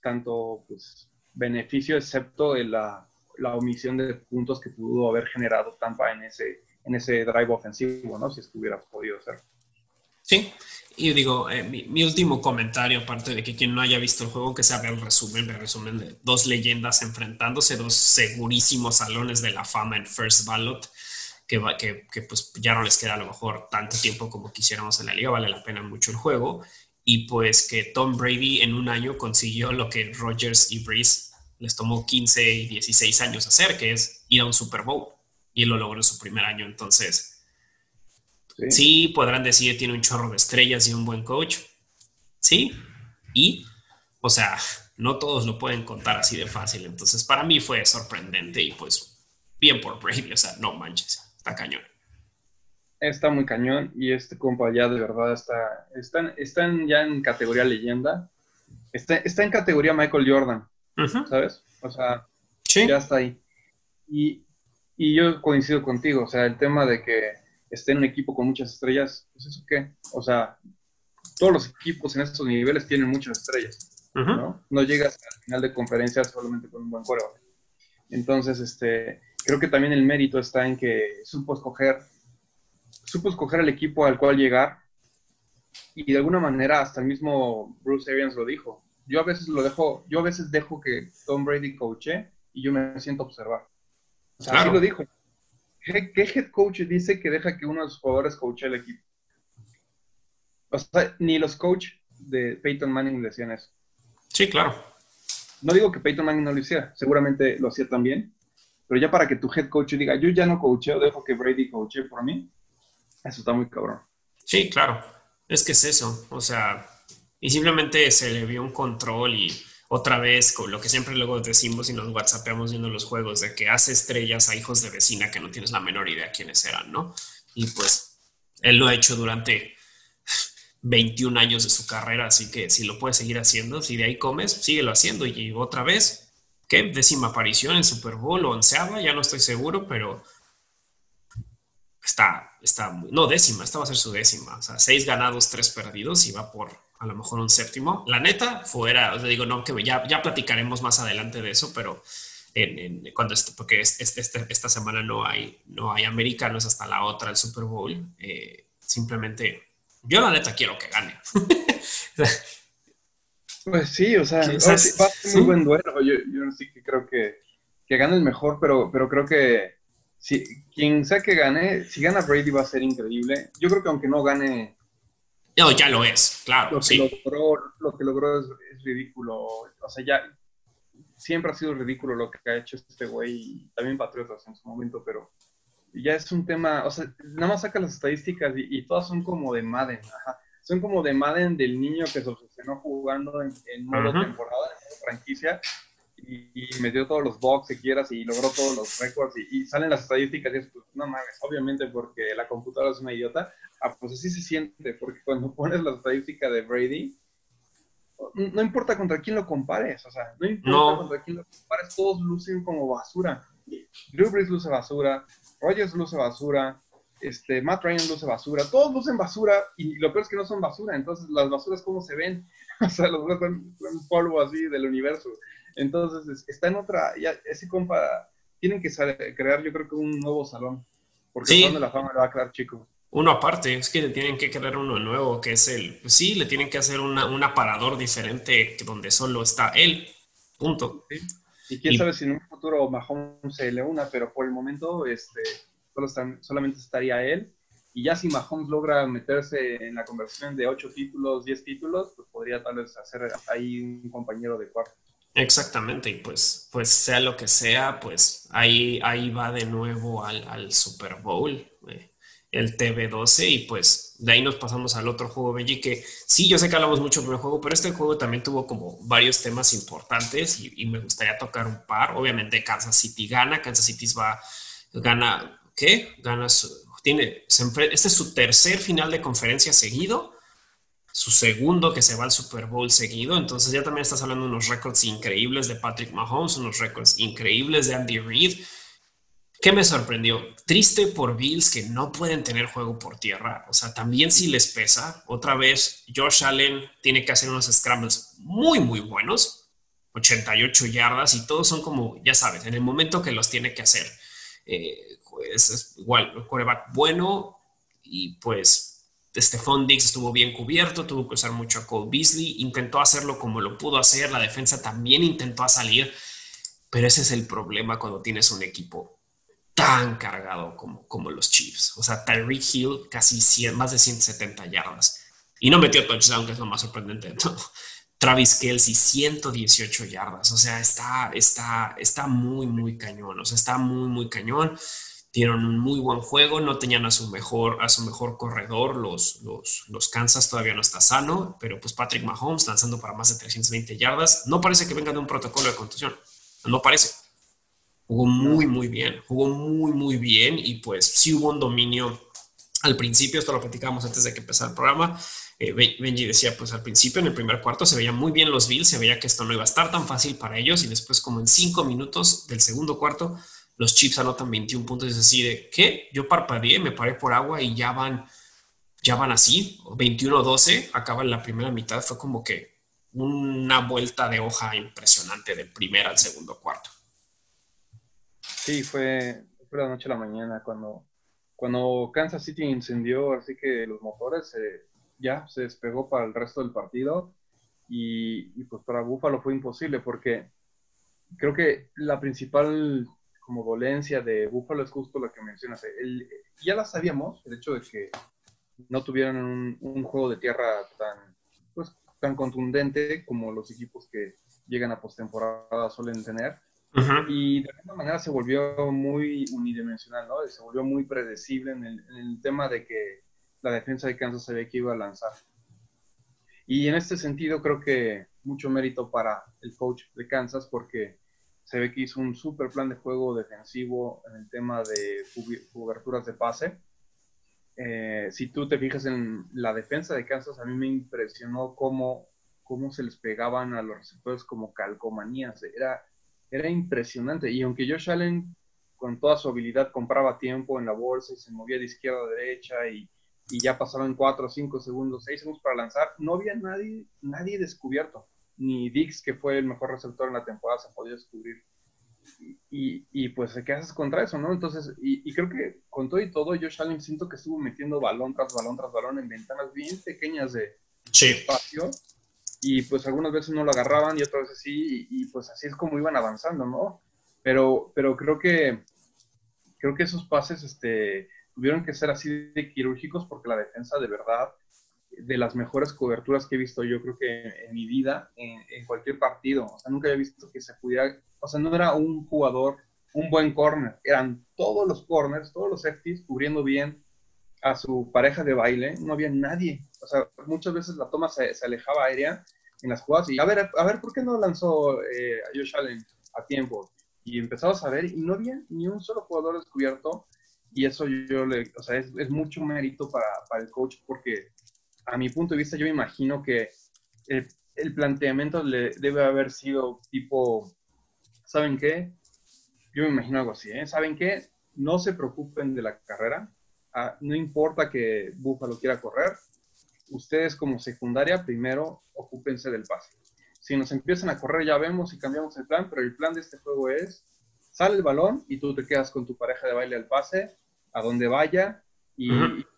tanto pues, beneficio, excepto la, la omisión de puntos que pudo haber generado Tampa en ese, en ese drive ofensivo, ¿no? Si estuviera podido ser. Sí, y digo, eh, mi, último comentario, aparte de que quien no haya visto el juego, que se el resumen, el resumen de dos leyendas enfrentándose, dos segurísimos salones de la fama en First Ballot, que, que, que pues ya no les queda a lo mejor tanto tiempo como quisiéramos en la liga, vale la pena mucho el juego. Y pues que Tom Brady en un año consiguió lo que Rogers y Breeze les tomó 15 y 16 años hacer, que es ir a un Super Bowl. Y lo logró en su primer año. Entonces, Sí. podrán decir tiene un chorro de estrellas y un buen coach. Sí, y, o sea, no todos lo pueden contar así de fácil. Entonces, para mí fue sorprendente y pues bien por Brady, o sea, no manches, está cañón. Está muy cañón y este compa ya de verdad está, están, están ya en categoría leyenda, está, está en categoría Michael Jordan, ¿sabes? O sea, ya está ahí. Y, y yo coincido contigo, o sea, el tema de que esté en un equipo con muchas estrellas, pues eso qué, o sea, todos los equipos en estos niveles tienen muchas estrellas, ¿no? No llegas al final de conferencia solamente con un buen cuervo. Entonces, este, creo que también el mérito está en que supo escoger, supo escoger el equipo al cual llegar y de alguna manera hasta el mismo Bruce Arians lo dijo. Yo a veces lo dejo, yo a veces dejo que Tom Brady coache y yo me siento a observar. O sea, así lo dijo. ¿Qué, head coach dice que deja que uno de sus jugadores coache el equipo? O sea, ni los coach de Peyton Manning decían eso. Sí, claro. No digo que Peyton Manning no lo hiciera, seguramente lo hacía también, pero ya para que tu head coach diga, yo ya no coacheo, dejo que Brady coache por mí, eso está muy cabrón. Sí, claro. Es que es eso. O sea, y simplemente se le vio un control y otra vez con lo que siempre luego decimos y nos whatsappeamos viendo los juegos de que hace estrellas a hijos de vecina que no tienes la menor idea quiénes eran, ¿no? Y pues él lo ha hecho durante 21 años de su carrera, así que si lo puede seguir haciendo, si de ahí comes, síguelo haciendo. Y otra vez, ¿qué? Décima aparición en Super Bowl o onceava, ya no estoy seguro, pero está, está, no, décima, esta va a ser su décima. O sea, seis ganados, tres perdidos y va por a lo mejor un séptimo. La neta, fuera, os digo, no, que ya, ya platicaremos más adelante de eso, pero en, cuando porque este, esta semana no hay, no hay americanos hasta la otra, el Super Bowl. Eh, simplemente, yo la neta quiero que gane. pues sí, o sea, va a ser muy buen duelo. Yo, yo sí que creo que, que gane el mejor, pero, pero creo que si, quien sea que gane, si gana Brady va a ser increíble. Yo creo que aunque no gane no, ya lo es, claro. Lo que sí. logró, lo que logró es, ridículo. O sea, ya siempre ha sido ridículo lo que ha hecho este güey y también Patriotas en su momento, pero ya es un tema, o sea, nada más saca las estadísticas y, todas son como de Madden. son como de Madden del niño que se obsesionó jugando en, modo temporada, en franquicia, y, metió todos los box que quieras y logró todos los récords y, salen las estadísticas y es, pues, no mames, obviamente porque la computadora es una idiota, ah, pues así se siente, porque cuando pones la estadística de Brady, no importa contra quién lo compares, o sea, no importa contra quién lo compares, todos lucen como basura. Drew Brees luce basura, Rogers luce basura, este, Matt Ryan luce basura, todos lucen basura y lo peor es que no son basura, entonces las basuras cómo se ven, o sea, los son, son polvo así del universo. Entonces, está en otra, ya, ese compa, tienen que crear yo creo que un nuevo salón, porque el salón de la fama le va a quedar chico. Uno aparte, es que le tienen que crear uno nuevo, que es el, pues sí, le tienen que hacer una, un aparador diferente donde solo está él, punto. Y quién sabe si en un futuro Mahomes se le una, pero por el momento este, solo solamente estaría él. Y ya si Mahomes logra meterse en la conversión de 8 títulos, 10 títulos, pues podría tal vez hacer ahí un compañero de cuarto. Exactamente, y pues, pues sea lo que sea, pues ahí, ahí va de nuevo al, al Super Bowl, eh, el TV12, y pues de ahí nos pasamos al otro juego, Benji, que sí, yo sé que hablamos mucho del juego, pero este juego también tuvo como varios temas importantes y, me gustaría tocar un par. Obviamente Kansas City gana, Kansas City va, gana, ¿qué? Gana su, tiene, este es su tercer final de conferencia seguido su segundo que se va al Super Bowl seguido. Entonces ya también estás hablando de unos récords increíbles de Patrick Mahomes, unos récords increíbles de Andy Reid. ¿Qué me sorprendió? Triste por Bills que no pueden tener juego por tierra. O sea, también si les pesa. Otra vez, Josh Allen tiene que hacer unos scrambles muy, muy buenos. 88 yardas y todos son como, ya sabes, en el momento que los tiene que hacer. Pues, es igual, coreback bueno y pues Stephon Diggs estuvo bien cubierto, tuvo que usar mucho a Cole Beasley, intentó hacerlo como lo pudo hacer, la defensa también intentó salir, pero ese es el problema cuando tienes un equipo tan cargado como, como los Chiefs. O sea, Tyreek Hill casi más de 170 yardas y no metió touchdown, que es lo más sorprendente de todo. Travis Kelsey, 118 yardas. O sea, está, está, está muy, muy cañón. O sea, está muy, muy cañón dieron un muy buen juego, no tenían a su mejor, a su mejor corredor, los, los, los, Kansas todavía no está sano, pero pues Patrick Mahomes lanzando para más de 320 yardas, no parece que venga de un protocolo de contusión, no parece. Jugó muy, muy bien, jugó muy, muy bien y pues sí hubo un dominio al principio, esto lo platicábamos antes de que empezara el programa, eh, Benji decía, pues al principio en el primer cuarto se veían muy bien los Bills, se veía que esto no iba a estar tan fácil para ellos y después como en cinco minutos del segundo cuarto, los Chiefs anotan 21 puntos es así de, ¿qué? Yo parpadeé, me paré por agua y ya van, ya van así, 21-12, acaba la primera mitad, fue como que una vuelta de hoja impresionante del primer al segundo cuarto. Sí, fue, fue la noche a la mañana cuando, cuando Kansas City incendió, así que los motores ya se despegó para el resto del partido y, y pues para Buffalo fue imposible porque creo que la principal como dolencia de Búfalo es justo lo que mencionas. El, ya la sabíamos, el hecho de que no tuvieran un, juego de tierra tan, pues, tan contundente como los equipos que llegan a postemporada suelen tener. Y de alguna manera se volvió muy unidimensional, ¿no? Se volvió muy predecible en el, en el tema de que la defensa de Kansas sabía que iba a lanzar. Y en este sentido creo que mucho mérito para el coach de Kansas porque se ve que hizo un super plan de juego defensivo en el tema de coberturas de pase. Eh, si tú te fijas en la defensa de Kansas, a mí me impresionó cómo, cómo se les pegaban a los receptores como calcomanías. Era, era impresionante. Y aunque Josh Allen, con toda su habilidad, compraba tiempo en la bolsa y se movía de izquierda a derecha y, y ya pasaban 4, 5 segundos, 6 segundos para lanzar, no había nadie, nadie descubierto ni Dix, que fue el mejor receptor en la temporada, se podía descubrir. Y, y, pues, ¿qué haces contra eso, no? Entonces, y, creo que con todo y todo, Josh Allen siento que estuvo metiendo balón tras balón tras balón en ventanas bien pequeñas de, espacio. Y pues algunas veces no lo agarraban y otras veces sí, y, pues así es como iban avanzando, ¿no? Pero, pero creo que creo que esos pases este, tuvieron que ser así de quirúrgicos porque la defensa de verdad de las mejores coberturas que he visto yo creo que en mi vida, en, cualquier partido. O sea, nunca había visto que se pudiera, o sea, no era un jugador, un buen corner, eran todos los corners, todos los safeties cubriendo bien a su pareja de baile, no había nadie. O sea, muchas veces la toma se, alejaba aérea en las jugadas y a ver, a ver, ¿por qué no lanzó eh, a Josh Allen a tiempo? Y empezamos a ver y no había ni un solo jugador descubierto y eso yo le, o sea, es, es mucho mérito para, para, el coach porque a mi punto de vista yo imagino que el, planteamiento debe haber sido tipo, ¿saben qué? Yo me imagino algo así, ¿eh? ¿Saben qué? No se preocupen de la carrera, ah, no importa que Buffalo quiera correr, ustedes como secundaria primero ocúpense del pase. Si nos empiezan a correr ya vemos y cambiamos el plan, pero el plan de este juego es, sale el balón y tú te quedas con tu pareja de baile al pase, a donde vaya, y,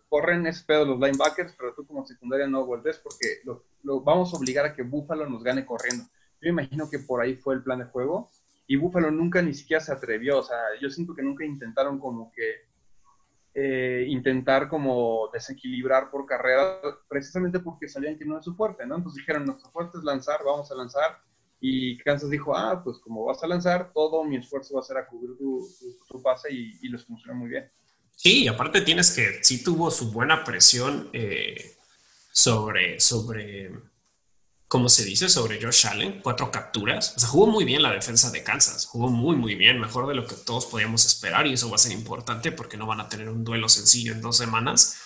corren ese pedo los linebackers, pero tú como secundaria no volvés porque lo, vamos a obligar a que Buffalo nos gane corriendo. Yo imagino que por ahí fue el plan de juego y Buffalo nunca ni siquiera se atrevió, o sea, yo siento que nunca intentaron como que eh, intentar como desequilibrar por carrera, precisamente porque sabían que no es su fuerte, ¿no? Entonces dijeron, nuestro fuerte es lanzar, vamos a lanzar, y Kansas dijo, ah, pues como vas a lanzar, todo mi esfuerzo va a ser a cubrir tu, pase y, y les funcionó muy bien. Sí, aparte tienes que, sí tuvo su buena presión eh, sobre, sobre ¿cómo se dice? Sobre Josh Allen, cuatro capturas. O sea, jugó muy bien la defensa de Kansas, jugó muy, muy bien, mejor de lo que todos podíamos esperar y eso va a ser importante porque no van a tener un duelo sencillo en dos semanas,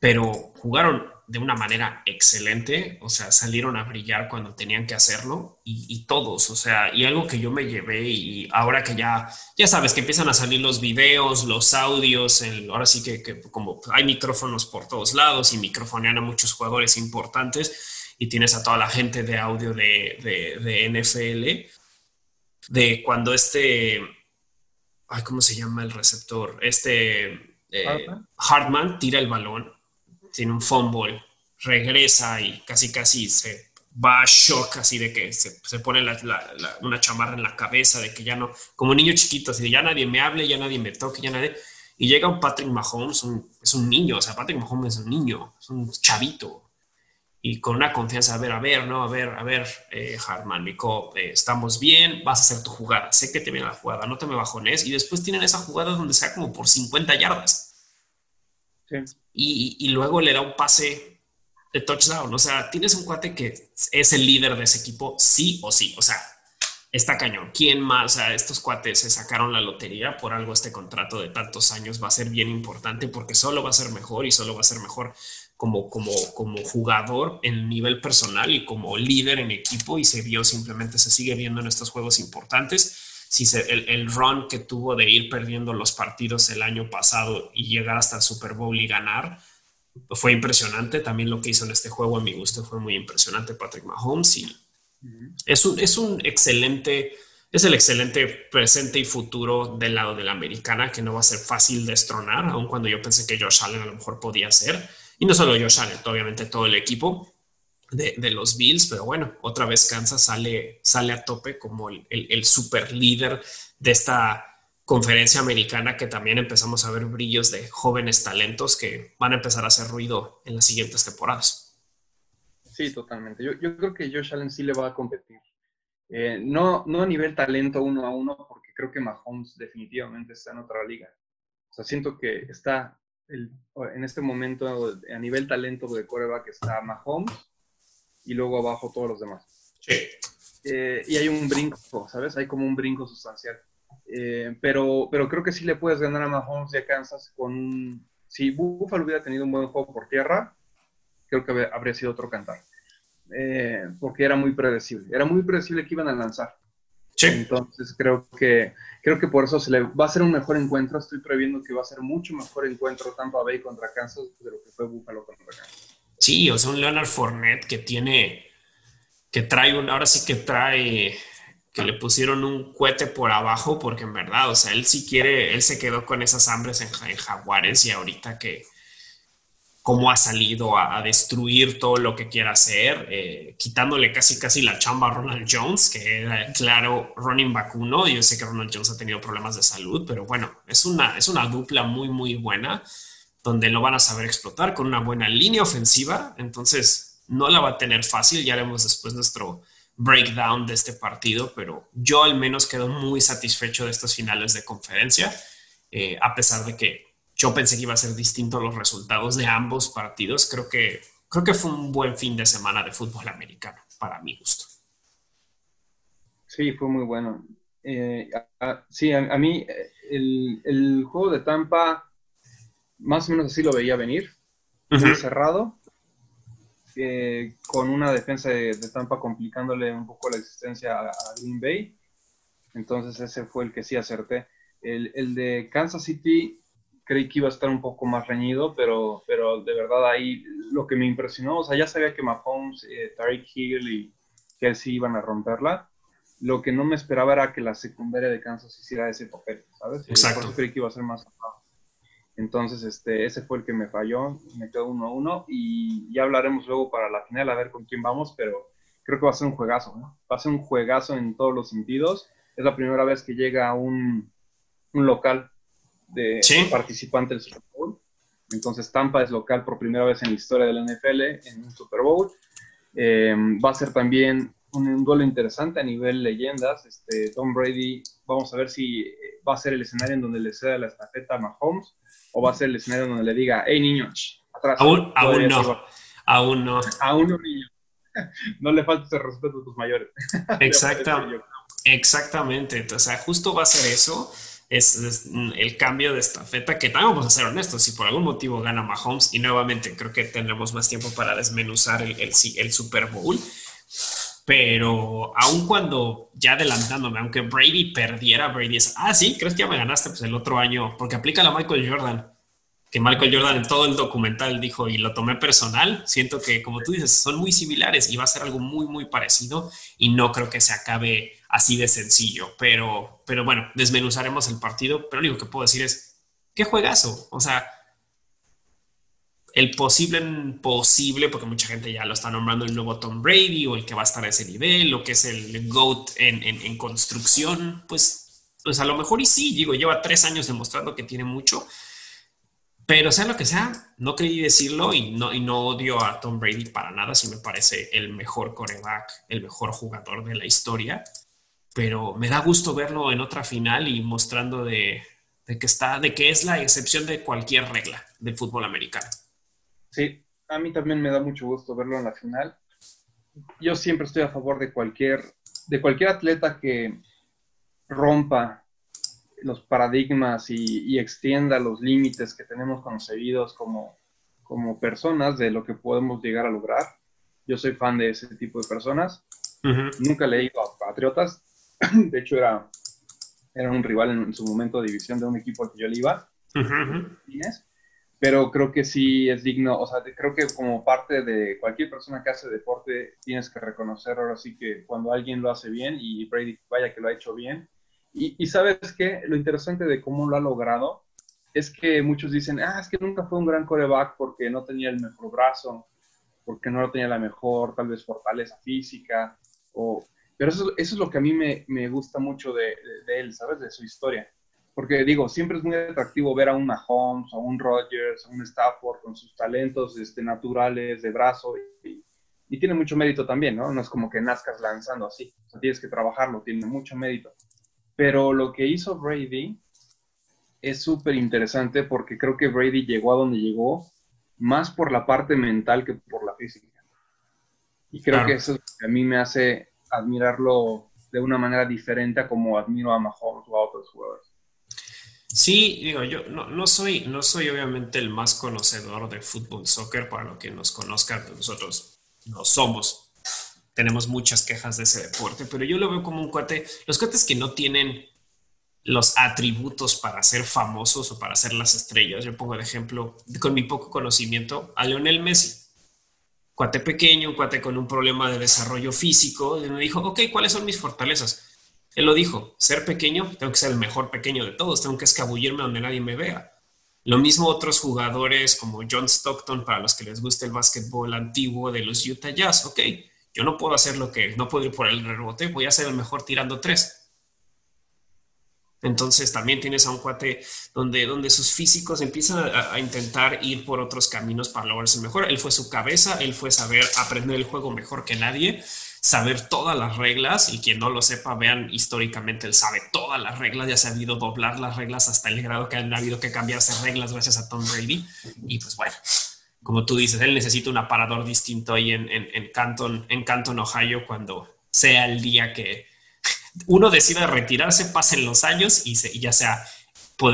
pero jugaron de una manera excelente, o sea, salieron a brillar cuando tenían que hacerlo y, todos, o sea, y algo que yo me llevé y ahora que ya, ya sabes que empiezan a salir los videos, los audios, ahora sí que, que como hay micrófonos por todos lados y microfonean a muchos jugadores importantes, y tienes a toda la gente de audio de, de, NFL, de cuando este, ay, ¿cómo se llama el receptor? Este eh, Hartman tira el balón, tiene un fumble, regresa y casi casi se va a shock así de que se, se pone una chamarra en la cabeza, de que ya no, como niño chiquito, así de ya nadie me hable, ya nadie me toque, ya nadie... Y llega un Patrick Mahomes, es un niño, o sea, Patrick Mahomes es un niño, es un chavito, y con una confianza, a ver, a ver, no, a ver, a ver, eh, Hartman, Nico, eh, estamos bien, vas a hacer tu jugada, sé que te viene la jugada, no te me bajones, y después tienen esa jugada donde sea como por 50 yardas. Y, y, luego le da un pase de touchdown, o sea, tienes un cuate que es el líder de ese equipo, sí o sí, o sea, está cañón. ¿Quién más? O sea, estos cuates se sacaron la lotería por algo este contrato de tantos años va a ser bien importante porque solo va a ser mejor y solo va a ser mejor como, como, como jugador en nivel personal y como líder en equipo y se vio simplemente, se sigue viendo en estos juegos importantes. Si el, el, run que tuvo de ir perdiendo los partidos el año pasado y llegar hasta el Super Bowl y ganar, fue impresionante. También lo que hizo en este juego, a mi gusto, fue muy impresionante Patrick Mahomes. Y es, un, es un excelente, es el excelente presente y futuro del lado de la americana que no va a ser fácil de estronar, aun cuando yo pensé que Josh Allen a lo mejor podía ser y no solo Josh Allen, obviamente todo el equipo de, los Bills, pero bueno, otra vez Kansas sale, sale a tope como el, el, super líder de esta conferencia americana que también empezamos a ver brillos de jóvenes talentos que van a empezar a hacer ruido en las siguientes temporadas. Sí, totalmente. Yo, yo creo que Josh Allen sí le va a competir. Eh, no, no a nivel talento uno a uno, porque creo que Mahomes definitivamente está en otra liga. O sea, siento que está en este momento a nivel talento de coreback está Mahomes y luego abajo todos los demás. Sí. Eh, y hay un brinco, ¿sabes? Hay como un brinco sustancial. Eh, pero, pero creo que sí le puedes ganar a Mahomes y a Kansas con Si Buffalo hubiera tenido un buen juego por tierra, creo que habría sido otro cantar. Eh, porque era muy predecible. Era muy predecible que iban a lanzar. Entonces creo que creo que por eso se le va a ser un mejor encuentro. Estoy previendo que va a ser mucho mejor encuentro Tampa Bay contra Kansas de lo que fue Buffalo contra Kansas. Sí, o sea, un Leonard Fournette que tiene, que trae un, ahora sí que trae, que le pusieron un cohete por abajo, porque en verdad, o sea, él sí quiere, él se quedó con esas hambres en, en Jaguares y ahorita que, cómo ha salido a, destruir todo lo que quiera hacer, eh, quitándole casi casi la chamba a Ronald Jones, que era claro running back uno. Yo sé que Ronald Jones ha tenido problemas de salud, pero bueno, es una, es una dupla muy, muy buena, donde lo van a saber explotar con una buena línea ofensiva. Entonces, no la va a tener fácil. Ya haremos después nuestro breakdown de este partido, pero yo al menos quedo muy satisfecho de estos finales de conferencia, eh, a pesar de que Yo pensé que iba a ser distinto los resultados de ambos partidos. Creo que, creo que fue un buen fin de semana de fútbol americano, para mi gusto. Sí, fue muy bueno. Eh, sí, a, mí el, el, juego de Tampa, más o menos así lo veía venir. Muy cerrado, eh, con una defensa de, Tampa complicándole un poco la existencia a, Green Bay. Entonces ese fue el que sí acerté. El, el, de Kansas City creí que iba a estar un poco más reñido, pero, pero de verdad ahí lo que me impresionó, o sea, ya sabía que Mahomes, eh, Tariq Hill y Kelsey iban a romperla. Lo que no me esperaba era que la secundaria de Kansas hiciera ese papel, ¿sabes? Exacto. Por eso creí que iba a ser más Entonces, este, ese fue el que me falló, me quedó uno a uno y ya hablaremos luego para la final a ver con quién vamos, pero creo que va a ser un juegazo, ¿no? Va a ser un juegazo en todos los sentidos. Es la primera vez que llega un, un local de participante del Super Bowl. Entonces Tampa es local por primera vez en la historia del NFL en un Super Bowl. Eh, va a ser también un, duelo interesante a nivel leyendas. Este, Tom Brady, vamos a ver si va a ser el escenario en donde le ceda la estafeta a Mahomes o va a ser el escenario donde le diga, hey niño, atrás. Aún, aún no. Aún no. Aún no, niño. no le falta el respeto a tus mayores. Exactamente. O sea, justo va a ser eso es, el cambio de estafeta, que también vamos a ser honestos, si por algún motivo gana Mahomes, y nuevamente creo que tendremos más tiempo para desmenuzar el, el, Super Bowl, pero aun cuando ya adelantándome, aunque Brady perdiera, Brady es, ah, sí, crees que ya me ganaste, pues el otro año, porque aplica la Michael Jordan, que Michael Jordan en todo el documental dijo, y lo tomé personal, siento que como tú dices, son muy similares y va a ser algo muy, muy parecido, y no creo que se acabe así de sencillo, pero, pero bueno, desmenuzaremos el partido, pero lo único que puedo decir es, ¿qué juegazo? O sea, el posible, posible, porque mucha gente ya lo está nombrando el nuevo Tom Brady o el que va a estar a ese nivel, lo que es el GOAT en, en, construcción, pues, pues a lo mejor y sí, digo, lleva tres años demostrando que tiene mucho, pero sea lo que sea, no quería decirlo y no, y no odio a Tom Brady para nada, si me parece el mejor coreback, el mejor jugador de la historia pero me da gusto verlo en otra final y mostrando de, que está, de que es la excepción de cualquier regla del fútbol americano. Sí, a mí también me da mucho gusto verlo en la final. Yo siempre estoy a favor de cualquier, de cualquier atleta que rompa los paradigmas y, extienda los límites que tenemos concebidos como, como personas de lo que podemos llegar a lograr. Yo soy fan de ese tipo de personas. Nunca le he ido a Patriotas, de hecho, era, era un rival en, su momento de división de un equipo al que yo le iba. Pero creo que sí es digno, o sea, creo que como parte de cualquier persona que hace deporte, tienes que reconocer ahora sí que cuando alguien lo hace bien, y Brady vaya que lo ha hecho bien. Y, y sabes qué, lo interesante de cómo lo ha logrado es que muchos dicen, ah, es que nunca fue un gran coreback porque no tenía el mejor brazo, porque no tenía la mejor, tal vez, fortaleza física, o pero eso, eso es lo que a mí me, me gusta mucho de, de, él, ¿sabes? De su historia. Porque digo, siempre es muy atractivo ver a un Mahomes, a un Rodgers, a un Stafford con sus talentos este, naturales de brazo y, y, tiene mucho mérito también, ¿no? No es como que nazcas lanzando así, o sea, tienes que trabajarlo, tiene mucho mérito. Pero lo que hizo Brady es súper interesante porque creo que Brady llegó a donde llegó más por la parte mental que por la física. Y creo que eso es lo que a mí me hace admirarlo de una manera diferente a como admiro a Mahomes o a otros jugadores. Sí, digo, yo no, soy, no soy obviamente el más conocedor de fútbol, soccer, para lo que nos conozcan, nosotros no somos. Tenemos muchas quejas de ese deporte, pero yo lo veo como un cuate, los cuates que no tienen los atributos para ser famosos o para ser las estrellas. Yo pongo de ejemplo, con mi poco conocimiento, a Lionel Messi cuate pequeño, un cuate con un problema de desarrollo físico, y me dijo, ok, ¿cuáles son mis fortalezas? Él lo dijo, ser pequeño, tengo que ser el mejor pequeño de todos, tengo que escabullirme donde nadie me vea. Lo mismo otros jugadores como John Stockton, para los que les gusta el básquetbol antiguo de los Utah Jazz, ok, yo no puedo hacer lo que, no puedo ir por el rebote, voy a ser el mejor tirando tres. Entonces también tienes a un cuate donde, donde sus físicos empiezan a, intentar ir por otros caminos para lograrse mejor. Él fue su cabeza, él fue saber aprender el juego mejor que nadie, saber todas las reglas y quien no lo sepa, vean históricamente, él sabe todas las reglas, ya se ha habido doblar las reglas hasta el grado que han habido que cambiarse reglas gracias a Tom Brady. Y pues bueno, como tú dices, él necesita un aparador distinto ahí en, en, Canton, en Canton, Ohio, cuando sea el día que uno decida retirarse, pasen los años y, ya sea,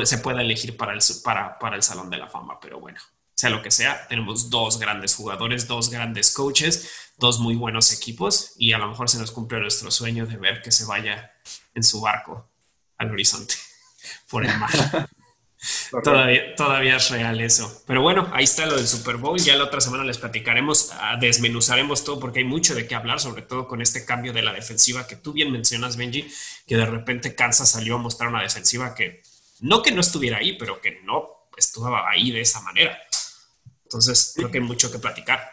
se pueda elegir para el, para, para el Salón de la Fama. Pero bueno, sea lo que sea, tenemos dos grandes jugadores, dos grandes coaches, dos muy buenos equipos y a lo mejor se nos cumple nuestro sueño de ver que se vaya en su barco al horizonte por el mar. Todavía, todavía es real eso. Pero bueno, ahí está lo del Super Bowl. Ya la otra semana les platicaremos, ah, desmenuzaremos todo porque hay mucho de qué hablar, sobre todo con este cambio de la defensiva que tú bien mencionas, Benji, que de repente Kansas salió a mostrar una defensiva que no que no estuviera ahí, pero que no estuvo ahí de esa manera. Entonces, creo que hay mucho que platicar.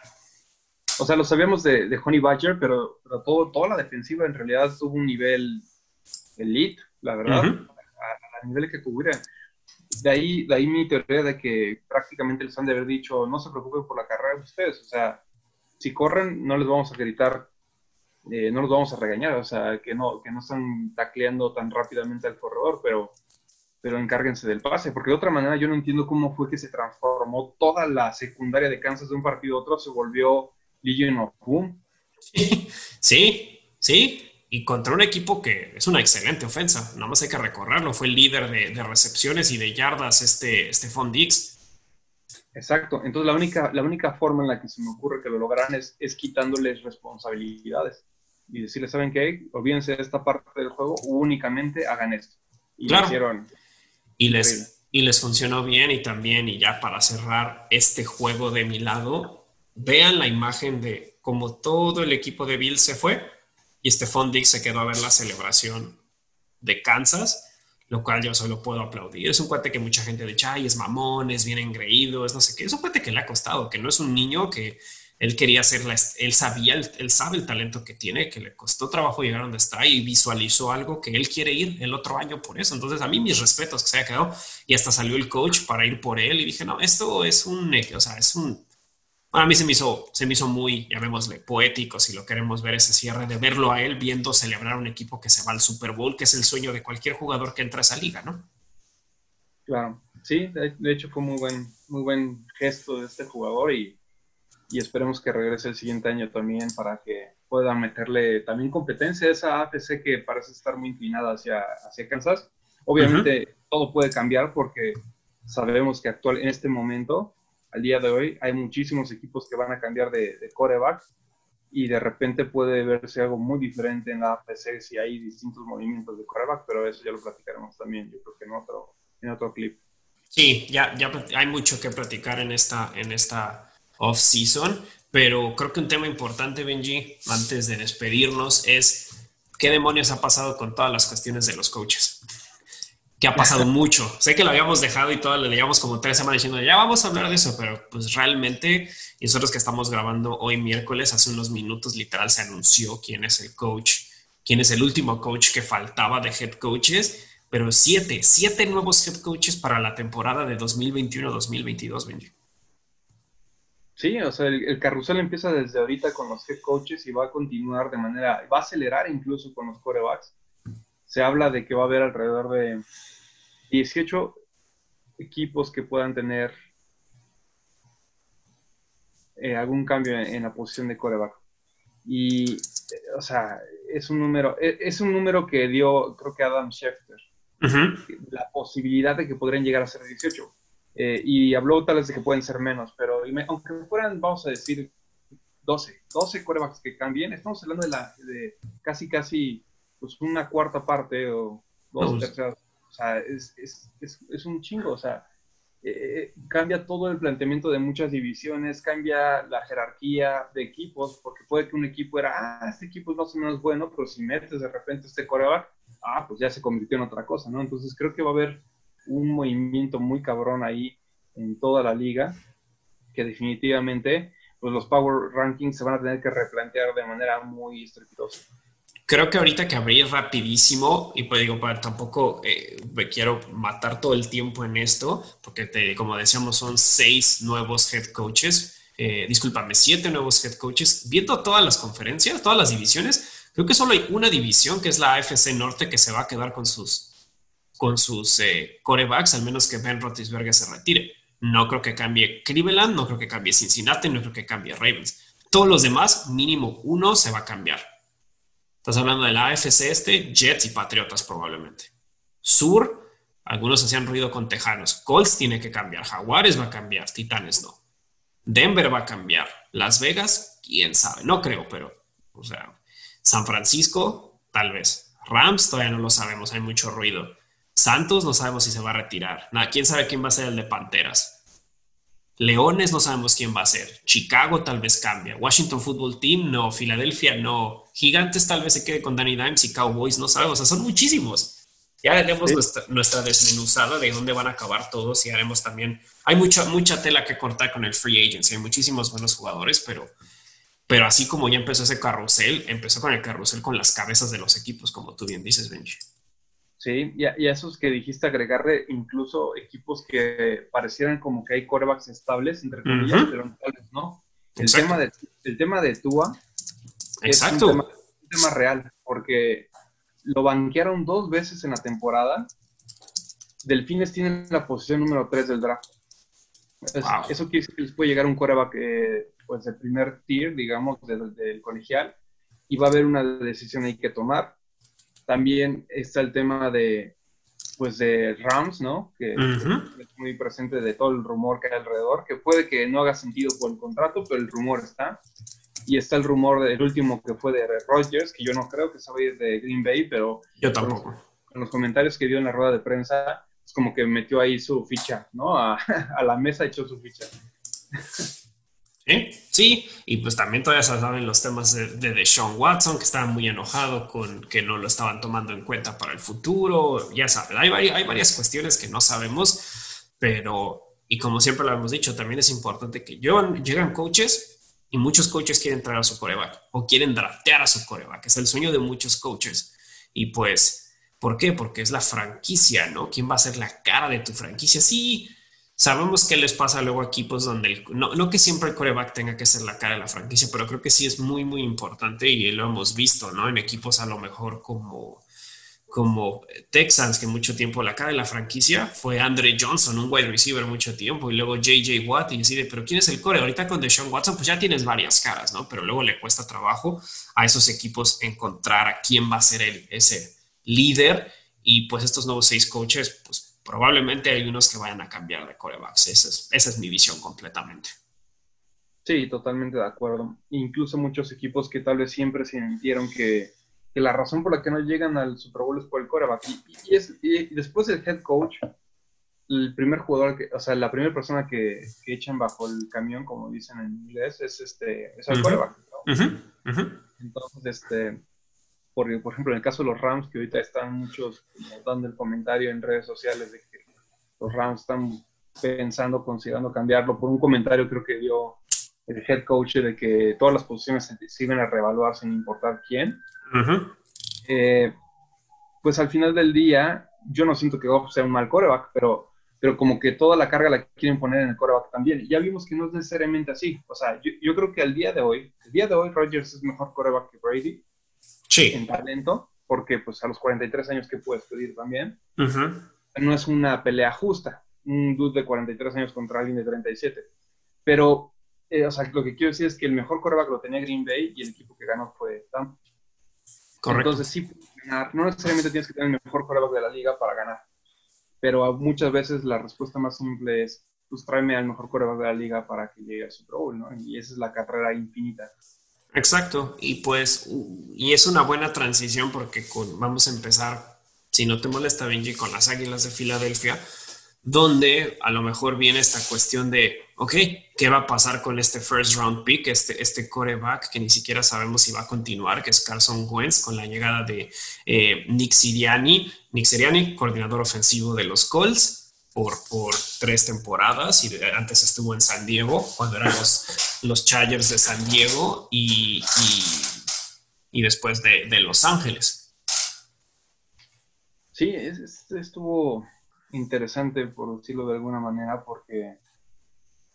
O sea, lo sabíamos de, de Honey Badger, pero, todo, toda la defensiva en realidad tuvo un nivel elite, la verdad, a, nivel que tuviera de ahí, de ahí mi teoría de que prácticamente les han de haber dicho, no se preocupen por la carrera de ustedes, o sea, si corren no les vamos a gritar, eh, no los vamos a regañar, o sea, que no, que no están tacleando tan rápidamente al corredor, pero, pero encárguense del pase, porque de otra manera yo no entiendo cómo fue que se transformó toda la secundaria de Kansas de un partido a otro, se volvió Legion of Boom. Sí, sí, sí, y contra un equipo que es una excelente ofensa. Nada más hay que recorrerlo. Fue el líder de, recepciones y de yardas este, este Dix. Exacto. Entonces la única, la única forma en la que se me ocurre que lo logran es, es quitándoles responsabilidades y decirles, ¿saben qué? Olvídense de esta parte del juego, únicamente hagan esto. Y claro. hicieron. Y les, y les funcionó bien y también, y ya para cerrar este juego de mi lado, vean la imagen de cómo todo el equipo de Bill se fue y Stephon Dix se quedó a ver la celebración de Kansas, lo cual yo solo puedo aplaudir. Es un cuate que mucha gente dice, ay, es mamón, es bien engreído, es no sé qué. Es un cuate que le ha costado, que no es un niño que él quería ser, él sabía, él, sabe el talento que tiene, que le costó trabajo llegar donde está y visualizó algo que él quiere ir el otro año por eso. Entonces, a mí mis respetos que se haya quedado y hasta salió el coach para ir por él y dije, no, esto es un, o sea, es un, a mí se me hizo, se me hizo muy, llamémosle, poético, si lo queremos ver ese cierre, de verlo a él viendo celebrar un equipo que se va al Super Bowl, que es el sueño de cualquier jugador que entra a esa liga, ¿no? Claro, sí, de, hecho fue muy buen, muy buen gesto de este jugador y, y, esperemos que regrese el siguiente año también para que pueda meterle también competencia a esa AFC que parece estar muy inclinada hacia, hacia Kansas. Obviamente todo puede cambiar porque sabemos que actual en este momento al día de hoy hay muchísimos equipos que van a cambiar de, de coreback y de repente puede verse algo muy diferente en la APC si hay distintos movimientos de coreback, pero eso ya lo platicaremos también, yo creo que en otro, en otro clip. Sí, ya, ya hay mucho que platicar en esta, en esta off-season, pero creo que un tema importante, Benji, antes de despedirnos, es qué demonios ha pasado con todas las cuestiones de los coaches que ha pasado mucho. Sé que lo habíamos dejado y todo le leíamos como tres semanas diciendo, ya vamos a hablar de eso, pero pues realmente, y nosotros que estamos grabando hoy miércoles, hace unos minutos literal se anunció quién es el coach, quién es el último coach que faltaba de head coaches, pero siete, siete nuevos head coaches para la temporada de 2021-2022, Benji. Sí, o sea, el, el, carrusel empieza desde ahorita con los head coaches y va a continuar de manera, va a acelerar incluso con los corebacks. Se habla de que va a haber alrededor de 18 equipos que puedan tener eh, algún cambio en, la posición de coreback. Y, o sea, es un número, e, es, un número que dio, creo que Adam Schefter, la posibilidad de que podrían llegar a ser 18. Eh, y habló tal vez de que pueden ser menos, pero aunque fueran, vamos a decir, 12, 12 corebacks que cambien, estamos hablando de, la, de casi, casi, pues una cuarta parte o dos terceras o sea, es, es, es, es un chingo, o sea, eh, cambia todo el planteamiento de muchas divisiones, cambia la jerarquía de equipos, porque puede que un equipo era, ah, este equipo es más o menos bueno, pero si metes de repente este coreback, ah, pues ya se convirtió en otra cosa, ¿no? Entonces creo que va a haber un movimiento muy cabrón ahí en toda la liga, que definitivamente, pues los Power Rankings se van a tener que replantear de manera muy estrepitosa. Creo que ahorita que abrí rapidísimo, y pues digo, tampoco eh, me quiero matar todo el tiempo en esto, porque te, como decíamos, son seis nuevos head coaches, eh, discúlpame, siete nuevos head coaches. Viendo todas las conferencias, todas las divisiones, creo que solo hay una división que es la AFC Norte que se va a quedar con sus, con sus eh, corebacks, al menos que Ben Roethlisberger se retire. No creo que cambie Cleveland, no creo que cambie Cincinnati, no creo que cambie Ravens. Todos los demás, mínimo uno se va a cambiar. Estás hablando de la AFC este, Jets y Patriotas probablemente. Sur, algunos hacían ruido con Tejanos. Colts tiene que cambiar. Jaguares va a cambiar. Titanes no. Denver va a cambiar. Las Vegas, quién sabe. No creo, pero, o sea, San Francisco, tal vez. Rams, todavía no lo sabemos. Hay mucho ruido. Santos, no sabemos si se va a retirar. Nada, quién sabe quién va a ser el de Panteras. Leones no sabemos quién va a ser. Chicago tal vez cambia. Washington Football Team no. Filadelfia no. Gigantes tal vez se quede con Danny Dimes y Cowboys no sabemos. O sea, son muchísimos. Ya haremos nuestra, desmenuzada de dónde van a acabar todos y haremos también. Hay mucha, mucha tela que cortar con el free agency. Hay muchísimos buenos jugadores, pero, pero así como ya empezó ese carrusel, empezó con el carrusel con las cabezas de los equipos, como tú bien dices, Benji. Sí, y a, esos que dijiste agregarle incluso equipos que parecieran como que hay corebacks estables, entre comillas, pero no. El tema, de, el tema de Tua Exacto. Es un tema, real, porque lo banquearon dos veces en la temporada. Delfines tienen la posición número 3 del draft. Eso quiere decir que les puede llegar un coreback eh, pues de primer tier, digamos, del colegial, y va a haber una decisión ahí que tomar también está el tema de, pues, de Rams, ¿no? Que es muy presente de todo el rumor que hay alrededor, que puede que no haga sentido por el contrato, pero el rumor está. Y está el rumor del último que fue de Rodgers, que yo no creo que se vaya de Green Bay, pero... Yo tampoco. En los comentarios que dio en la rueda de prensa, es como que metió ahí su ficha, ¿no? A, a la mesa echó su ficha. Sí, y pues también todavía se saben los temas de, de Sean Watson, que estaba muy enojado con que no lo estaban tomando en cuenta para el futuro. Ya saben, hay, hay varias cuestiones que no sabemos, pero, y como siempre lo hemos dicho, también es importante que llegan coaches y muchos coaches quieren entrar a su coreback o quieren draftear a su coreback. Es el sueño de muchos coaches. Y pues, ¿por qué? Porque es la franquicia, ¿no? ¿Quién va a ser la cara de tu franquicia? Sí Sabemos qué les pasa luego a equipos donde, no, no, que siempre el coreback tenga que ser la cara de la franquicia, pero creo que sí es muy, muy importante y lo hemos visto, ¿no? En equipos a lo mejor como, como Texans, que mucho tiempo la cara de la franquicia fue Andre Johnson, un wide receiver mucho tiempo, y luego JJ Watt, y decide, pero ¿quién es el core? Ahorita con Deshaun Watson, pues ya tienes varias caras, ¿no? Pero luego le cuesta trabajo a esos equipos encontrar a quién va a ser el, ese líder, y pues estos nuevos seis coaches, pues probablemente hay unos que vayan a cambiar de corebacks. Esa es, esa es mi visión completamente. Sí, totalmente de acuerdo. Incluso muchos equipos que tal vez siempre sintieron que, que la razón por la que no llegan al Super Bowl es por el coreback. Y, es, después del head coach, el primer jugador, que, o sea, la primera persona que, que, echan bajo el camión, como dicen en inglés, es, este, es el coreback. Entonces, este, por, por ejemplo, en el caso de los Rams, que ahorita están muchos dando el comentario en redes sociales de que los Rams están pensando, considerando cambiarlo, por un comentario creo que dio el head coach de que todas las posiciones se iban a reevaluar sin importar quién. Eh, pues al final del día, yo no siento que Goff sea un mal coreback, pero, pero como que toda la carga la quieren poner en el coreback también. Ya vimos que no es necesariamente así. O sea, yo, yo creo que al día de hoy, el día de hoy Rodgers es mejor coreback que Brady, en talento, porque pues a los 43 años que puedes pedir también, no es una pelea justa, un dude de 43 años contra alguien de 37. Pero, eh, o sea, lo que quiero decir es que el mejor coreback lo tenía Green Bay y el equipo que ganó fue Tampa. Correcto. Entonces sí ganar. No necesariamente tienes que tener el mejor coreback de la liga para ganar. Pero muchas veces la respuesta más simple es, pues tráeme al mejor coreback de la liga para que llegue al Super Bowl, ¿no? Y esa es la carrera infinita. Exacto, y pues, y es una buena transición porque vamos a empezar, si no te molesta Benji, con las Águilas de Filadelfia, donde a lo mejor viene esta cuestión de, ok, ¿qué va a pasar con este first round pick, este, este coreback que ni siquiera sabemos si va a continuar, que es Carson Wentz, con la llegada de eh, Nick Siriani, Nick Siriani, coordinador ofensivo de los Colts, por, por tres temporadas y antes estuvo en San Diego cuando eran los, Chargers de San Diego y, y después de, Los Ángeles. Sí, estuvo interesante, por decirlo de alguna manera, porque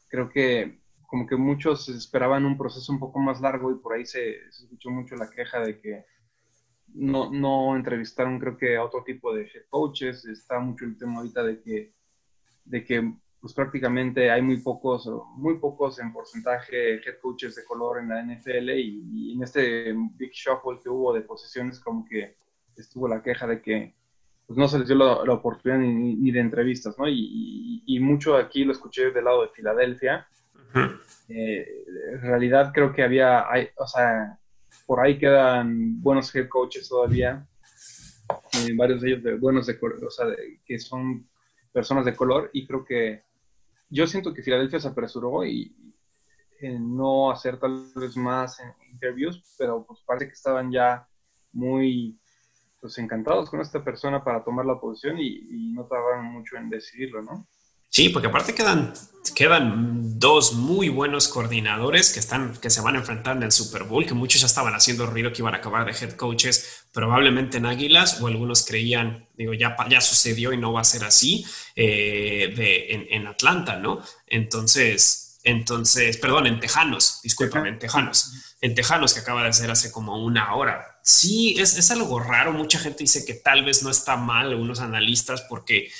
creo que como que muchos esperaban un proceso un poco más largo y por ahí se, escuchó mucho la queja de que no, no, entrevistaron creo que a otro tipo de head coaches, está mucho el tema ahorita de que, de que pues prácticamente hay muy pocos, muy pocos en porcentaje head coaches de color en la NFL y, en este big shuffle que hubo de posiciones como que estuvo la queja de que pues no se les dio la, oportunidad ni, de entrevistas, ¿no? Y, y, mucho aquí lo escuché del lado de Filadelfia. Eh, en realidad creo que había, hay, o sea, por ahí quedan buenos head coaches todavía, eh, varios de ellos de, buenos de, o sea, que son personas de color y creo que yo siento que Filadelfia se apresuró y en no hacer tal vez más interviews, pero pues parece que estaban ya muy pues encantados con esta persona para tomar la posición y, no tardaron mucho en decidirlo, ¿no? Sí, porque aparte quedan, quedan dos muy buenos coordinadores que, están, que se van a enfrentar en el Super Bowl, que muchos ya estaban haciendo ruido que iban a acabar de head coaches, probablemente en Águilas, o algunos creían, digo, ya, ya sucedió y no va a ser así, eh, de, en, en, Atlanta, ¿no? Entonces, entonces, perdón, en Tejanos, discúlpame, en Tejanos, en Tejanos que acaba de ser hace como una hora. Sí, es, algo raro, mucha gente dice que tal vez no está mal, algunos analistas, porque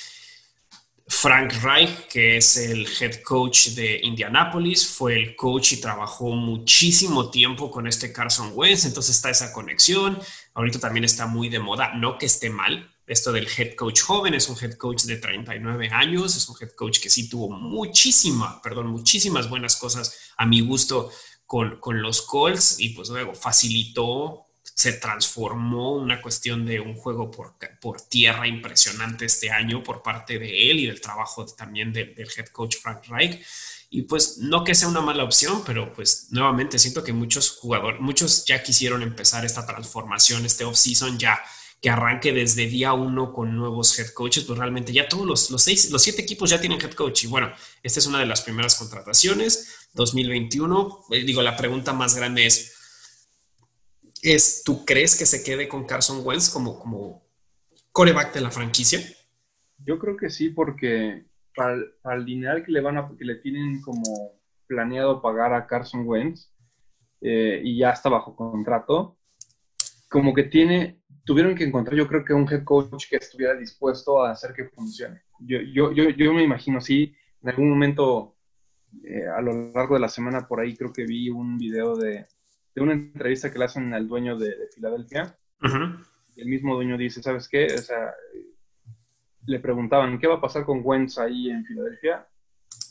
Frank Reich, que es el head coach de Indianapolis, fue el coach y trabajó muchísimo tiempo con este Carson Wentz, entonces está esa conexión. Ahorita también está muy de moda, no que esté mal. Esto del head coach joven. Es un head coach de 39 años, es un head coach que sí tuvo muchísima, perdón, muchísimas buenas cosas a mi gusto con, con los Colts. Y pues luego facilitó se transformó una cuestión de un juego por, por, tierra impresionante este año por parte de él y del trabajo también del head coach Frank Reich. Y pues no que sea una mala opción, pero pues nuevamente siento que muchos jugadores, muchos ya quisieron empezar esta transformación, este off-season ya que arranque desde día uno con nuevos head coaches, pues realmente ya todos los, los seis, los siete equipos ya tienen head coach. Y bueno, esta es una de las primeras contrataciones, 2021. Eh, digo, la pregunta más grande es, es, ¿tú crees que se quede con Carson Wentz como, como coreback de la franquicia? Yo creo que sí, porque para, el dinero que le van a, que le tienen como planeado pagar a Carson Wentz eh, y ya está bajo contrato, como que tiene, tuvieron que encontrar, yo creo que un head coach que estuviera dispuesto a hacer que funcione. Yo, yo, yo, yo me imagino, sí, en algún momento eh, a lo largo de la semana por ahí creo que vi un video de, de una entrevista que le hacen al dueño de, Filadelfia. El mismo dueño dice, ¿sabes qué? O sea, le preguntaban, ¿qué va a pasar con Wentz ahí en Filadelfia?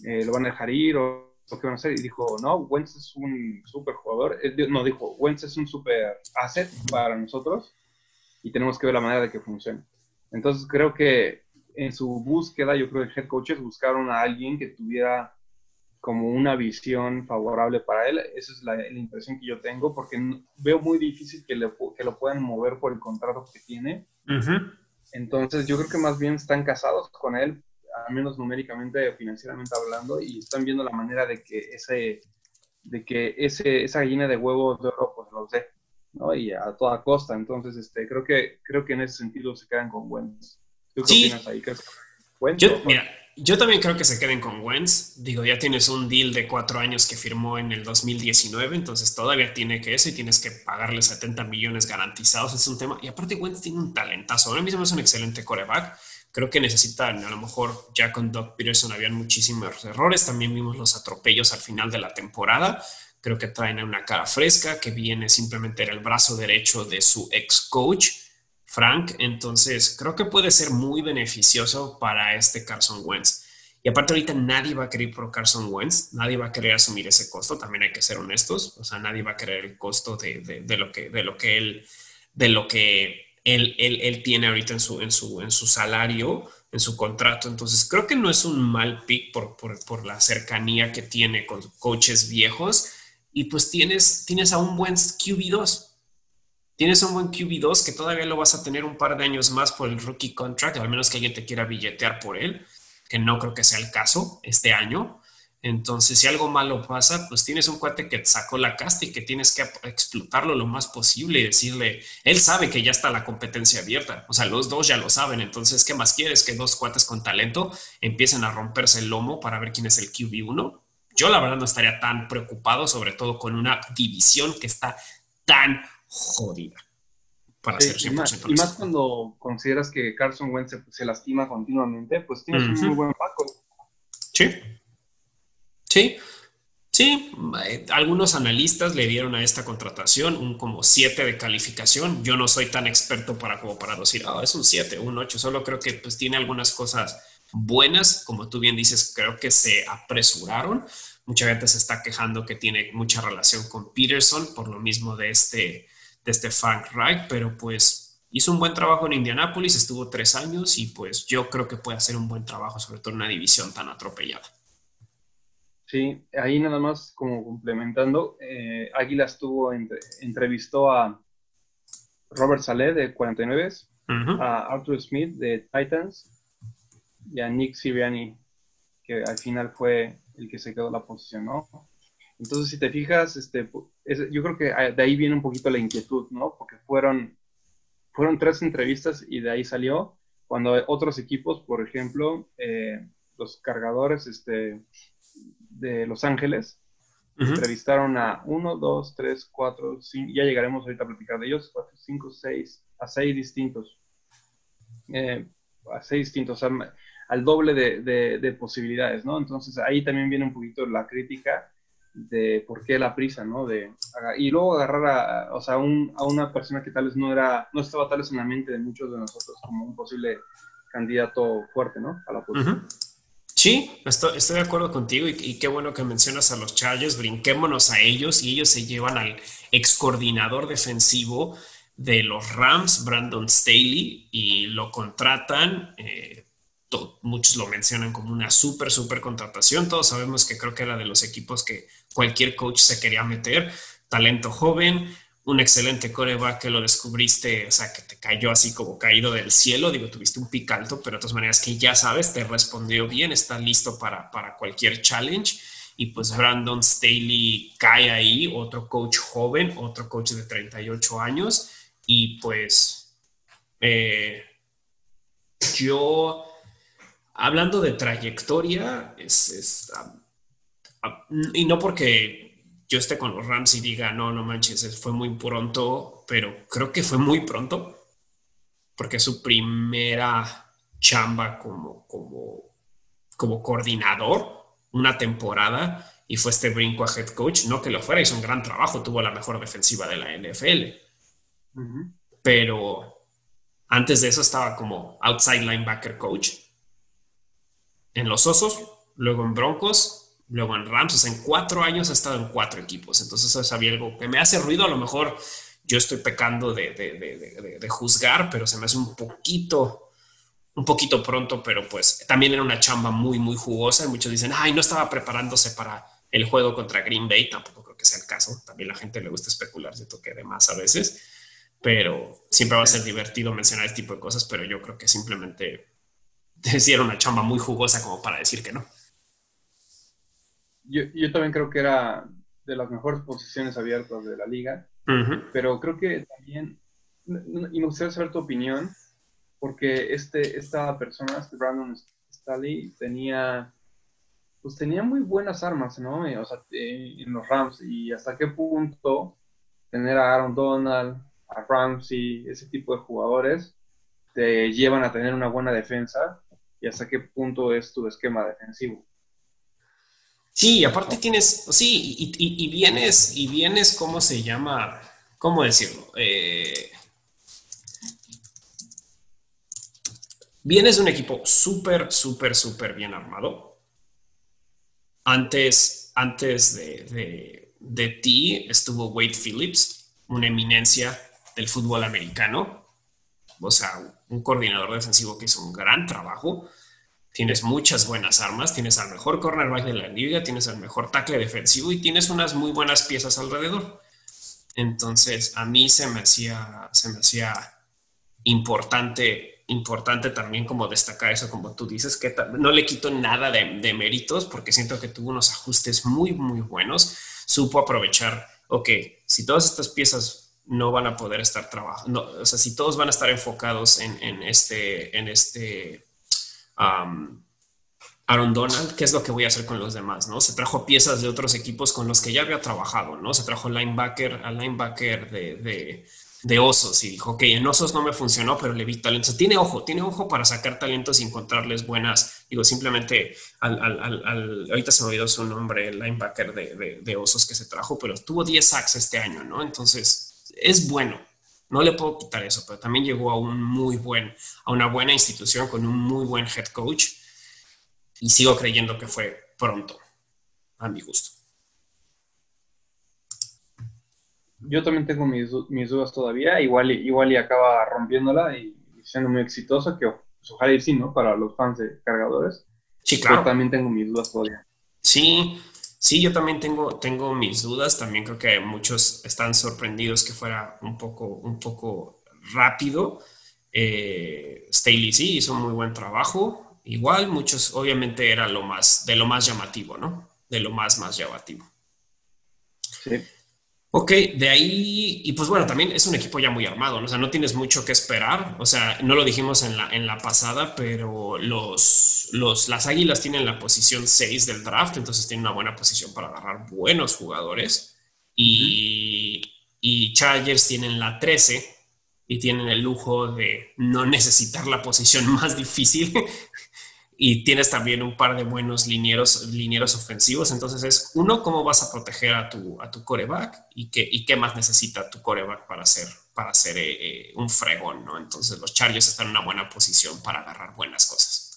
Eh, ¿Lo van a dejar ir o, qué van a hacer? Y dijo, no, Wentz es un super jugador. no, dijo, Wentz es un super asset para nosotros y tenemos que ver la manera de que funcione. Entonces creo que en su búsqueda, yo creo que head coaches buscaron a alguien que tuviera como una visión favorable para él. Esa es la, impresión que yo tengo, porque veo muy difícil que, le, que lo puedan mover por el contrato que tiene. Entonces, yo creo que más bien están casados con él, al menos numéricamente, financieramente hablando, y están viendo la manera de que ese de que ese, esa gallina de huevos de oro pues los dé, ¿no? Y a toda costa. Entonces, este, creo que creo que en ese sentido se quedan con Wentz. ¿Tú qué opinas ahí? Yo, mira, yo también creo que se queden con Wentz. Digo, ya tienes un deal de cuatro años que firmó en el 2019, entonces todavía tiene que eso y tienes que pagarle 70 millones garantizados. Es un tema. Y aparte, Wentz tiene un talentazo. Ahora mismo es un excelente coreback. Creo que necesitan, a lo mejor ya con Doug Peterson habían muchísimos errores. También vimos los atropellos al final de la temporada. Creo que traen una cara fresca que viene simplemente era el brazo derecho de su ex coach Frank. Entonces, creo que puede ser muy beneficioso para este Carson Wentz. Y aparte ahorita nadie va a querer por Carson Wentz, nadie va a querer asumir ese costo, también hay que ser honestos, o sea, nadie va a querer el costo de, de, lo, que, de lo que él, de lo que él, él, él, tiene ahorita en su, en, su, en su salario, en su contrato. Entonces, creo que no es un mal pick por, por, por la cercanía que tiene con coaches viejos y pues tienes, tienes a un buen QB2 tienes un buen QB2 que todavía lo vas a tener un par de años más por el rookie contract, al menos que alguien te quiera billetear por él, que no creo que sea el caso este año. Entonces, si algo malo pasa, pues tienes un cuate que sacó la casta y que tienes que explotarlo lo más posible y decirle, él sabe que ya está la competencia abierta, o sea, los dos ya lo saben, entonces, ¿qué más quieres? Que dos cuates con talento empiecen a romperse el lomo para ver quién es el QB1. Yo la verdad no estaría tan preocupado, sobre todo con una división que está tan jodida. Para ser 100% y, más, y más cuando consideras que Carson Wentz se, lastima continuamente, pues tienes un muy buen paco. Sí. Sí, sí, eh, algunos analistas le dieron a esta contratación un como 7 de calificación. Yo no soy tan experto para como para decir, ah, es un 7, un 8, solo creo que pues tiene algunas cosas buenas, como tú bien dices, creo que se apresuraron. Mucha gente se está quejando que tiene mucha relación con Peterson por lo mismo de este, este Frank Reich, pero pues hizo un buen trabajo en Indianapolis, estuvo tres años y pues yo creo que puede hacer un buen trabajo, sobre todo en una división tan atropellada. Sí, ahí nada más como complementando, eh, Águila estuvo, entrevistó a Robert Saleh de 49, a Arthur Smith de Titans y a Nick Siriani, que al final fue el que se quedó la posición, ¿no? Entonces, si te fijas, este, yo creo que de ahí viene un poquito la inquietud, ¿no? Porque fueron, fueron tres entrevistas y de ahí salió, cuando otros equipos, por ejemplo, eh, los cargadores, este, de Los Ángeles. Entrevistaron a uno, dos, tres, cuatro, cinco, ya llegaremos ahorita a platicar de ellos, cuatro, cinco, seis, a seis distintos. Eh, a seis distintos, al doble de, posibilidades, ¿no? Entonces ahí también viene un poquito la crítica de por qué la prisa, ¿no? De, y luego agarrar a, o sea, un, a una persona que tal vez no era, no estaba tal vez en la mente de muchos de nosotros como un posible candidato fuerte, ¿no? A la posición. Sí, estoy, estoy, de acuerdo contigo y, qué bueno que mencionas a los Chargers, brinquémonos a ellos y ellos se llevan al ex coordinador defensivo de los Rams, Brandon Staley, y lo contratan. Eh, muchos lo mencionan como una súper, súper contratación. Todos sabemos que creo que era de los equipos que cualquier coach se quería meter. Talento joven, un excelente coreback que lo descubriste, o sea, que te cayó así como caído del cielo, digo, tuviste un pic alto, pero de todas maneras que ya sabes, te respondió bien, está listo para, para cualquier challenge. Y pues Brandon Staley cae ahí, otro coach joven, otro coach de 38 años. Y pues eh, yo, hablando de trayectoria, es, es y no porque yo esté con los Rams y diga, no, no manches, fue muy pronto, pero creo que fue muy pronto, porque su primera chamba como, como, como coordinador, una temporada, y fue este brinco a head coach, no que lo fuera, hizo un gran trabajo, tuvo la mejor defensiva de la NFL, pero antes de eso estaba como outside linebacker coach en los Osos, luego en Broncos, luego en Rams, en cuatro años ha estado en cuatro equipos, entonces eso algo que me hace ruido, a lo mejor yo estoy pecando de, de, juzgar, pero se me hace un poquito, un poquito pronto, pero pues también era una chamba muy, muy jugosa. Y muchos dicen, ay, no estaba preparándose para el juego contra Green Bay, tampoco creo que sea el caso, también la gente le gusta especular, siento que de más a veces, pero siempre va a ser divertido mencionar este tipo de cosas, pero yo creo que simplemente era una chamba muy jugosa como para decir que no yo, yo, también creo que era de las mejores posiciones abiertas de la liga, pero creo que también, y me gustaría saber tu opinión, porque este, esta persona, este Brandon Staley, tenía, pues tenía muy buenas armas, ¿no? O sea, eh, en los Rams, y hasta qué punto tener a Aaron Donald, a Ramsey, ese tipo de jugadores, te llevan a tener una buena defensa, y hasta qué punto es tu esquema defensivo. Sí, aparte tienes, sí, y, vienes, y vienes, ¿cómo se llama? ¿Cómo decirlo? Eh, vienes de un equipo súper, súper, súper bien armado. Antes, antes de, de ti estuvo Wade Phillips, una eminencia del fútbol americano, o sea, un coordinador defensivo que hizo un gran trabajo tienes muchas buenas armas, tienes al mejor cornerback de la liga, tienes al mejor tackle defensivo y tienes unas muy buenas piezas alrededor. Entonces, a mí se me hacía, se me hacía importante importante también como destacar eso, como tú dices, que no le quito nada de, méritos porque siento que tuvo unos ajustes muy, muy buenos. Supo aprovechar, ok, si todas estas piezas no van a poder estar trabajando, o sea, si todos van a estar enfocados en, este, en este Aaron Donald, ¿qué es lo que voy a hacer con los demás? ¿no? Se trajo piezas de otros equipos con los que ya había trabajado, ¿no? Se trajo linebacker, al linebacker de de Osos y dijo, ok, en Osos no me funcionó, pero le vi talento. Tiene ojo, tiene ojo para sacar talentos y encontrarles buenas. Digo, simplemente ahorita se me olvidó su nombre, linebacker de, de, Osos que se trajo, pero tuvo 10 sacks este año, ¿no? Entonces, es bueno. No le puedo quitar eso, pero también llegó a un muy buen, a una buena institución con un muy buen head coach y sigo creyendo que fue pronto, a mi gusto. yo también tengo mis, mis, dudas todavía. Igual, igual y acaba rompiéndola y, siendo muy exitosa, que pues, ojalá y sí, ¿no? Para los fans de cargadores. Sí, claro. Pero también tengo mis dudas todavía. Sí, sí, yo también tengo, tengo mis dudas. También creo que muchos están sorprendidos que fuera un poco, un poco rápido. Eh, Staley sí hizo un muy buen trabajo. Igual, muchos, obviamente era lo más, de lo más llamativo, ¿no? De lo más, más llamativo. Sí. Ok, de ahí, y pues bueno, también es un equipo ya muy armado, ¿no? o sea, no tienes mucho que esperar, o sea, no lo dijimos en la, en la pasada, pero los, los, las Águilas tienen la posición 6 del draft, entonces tienen una buena posición para agarrar buenos jugadores, y, y Chargers tienen la 13 y tienen el lujo de no necesitar la posición más difícil y tienes también un par de buenos linieros, linieros ofensivos. Entonces es, uno, cómo vas a proteger a tu, a tu coreback y qué, y qué más necesita tu coreback para ser, para ser eh, eh, un fregón, ¿no? Entonces los Chargers están en una buena posición para agarrar buenas cosas.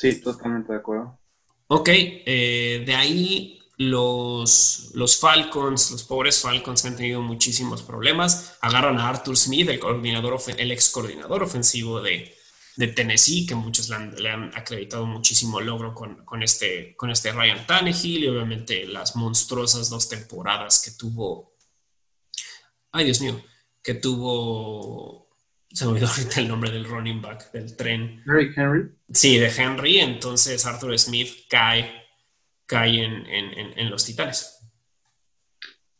Sí, totalmente de acuerdo. Ok, eh, de ahí los, los Falcons, los pobres Falcons que han tenido muchísimos problemas, agarran a Arthur Smith, el, coordinador, el ex coordinador ofensivo de, de Tennessee, que muchos le han, acreditado muchísimo logro con, este, con este Ryan Tannehill y obviamente las monstruosas dos temporadas que tuvo. Ay, Dios mío, que tuvo. Se me olvidó ahorita el nombre del running back del tren. Henry. Sí, de Henry. Entonces Arthur Smith cae, cae en, los titanes.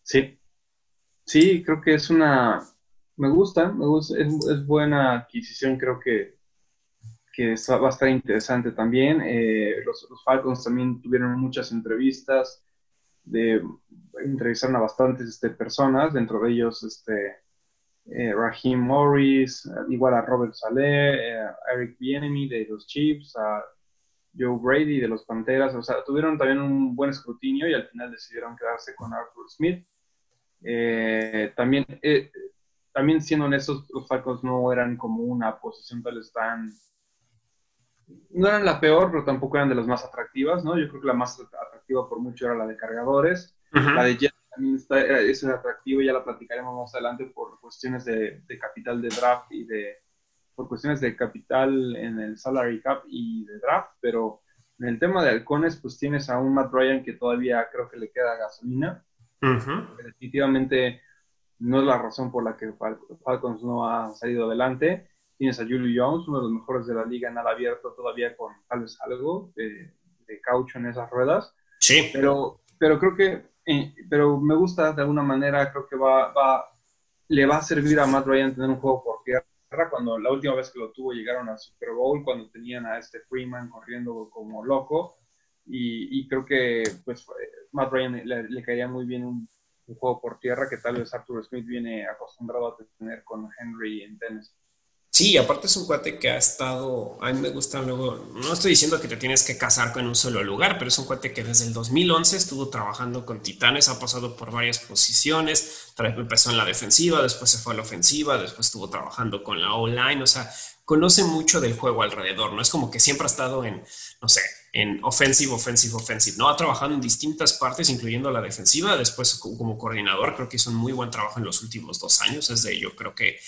Sí. Sí, creo que es una. Me gusta, me gusta, es buena adquisición. Creo que que va a estar interesante también. Eh, los, Falcons también tuvieron muchas entrevistas, de, entrevistaron a bastantes este, personas, dentro de ellos este, eh, Raheem Morris, igual a Robert Saleh, eh, Eric Bienemy de los Chiefs, a Joe Brady de los Panteras, o sea, tuvieron también un buen escrutinio y al final decidieron quedarse con Arthur Smith. también, también siendo honestos, los Falcons no eran como una posición tal vez tan no eran la peor, pero tampoco eran de las más atractivas, ¿no? Yo creo que la más atractiva por mucho era la de cargadores. La de Jets también está, es atractiva, ya la platicaremos más adelante por cuestiones de, capital de draft y de por cuestiones de capital en el salary cap y de draft, pero en el tema de halcones, pues tienes a un Matt Ryan que todavía creo que le queda gasolina. Definitivamente no es la razón por la que Falcons no ha salido adelante. Tienes a Julio Jones, uno de los mejores de la liga en al abierto, todavía con tal vez algo de, caucho en esas ruedas. Sí. Pero, pero creo que, eh, pero me gusta de alguna manera, creo que va, va, le va a servir a Matt Ryan tener un juego por tierra. Cuando la última vez que lo tuvo llegaron al Super Bowl, cuando tenían a este Freeman corriendo como loco. Y, creo que pues Matt Ryan le, caería muy bien un, un, juego por tierra que tal vez Arthur Smith viene acostumbrado a tener con Henry en Tennessee. Sí, aparte es un cuate que ha estado, a mí me gusta luego, no estoy diciendo que te tienes que casar con un solo lugar, pero es un cuate que desde el 2011 estuvo trabajando con Titanes, ha pasado por varias posiciones, empezó en la defensiva, después se fue a la ofensiva, después estuvo trabajando con la online, o sea, conoce mucho del juego alrededor, no es como que siempre ha estado en, no sé, en offensive, offensive, offensive, no, ha trabajado en distintas partes, incluyendo la defensiva, después como coordinador, creo que hizo un muy buen trabajo en los últimos dos años, es de yo creo que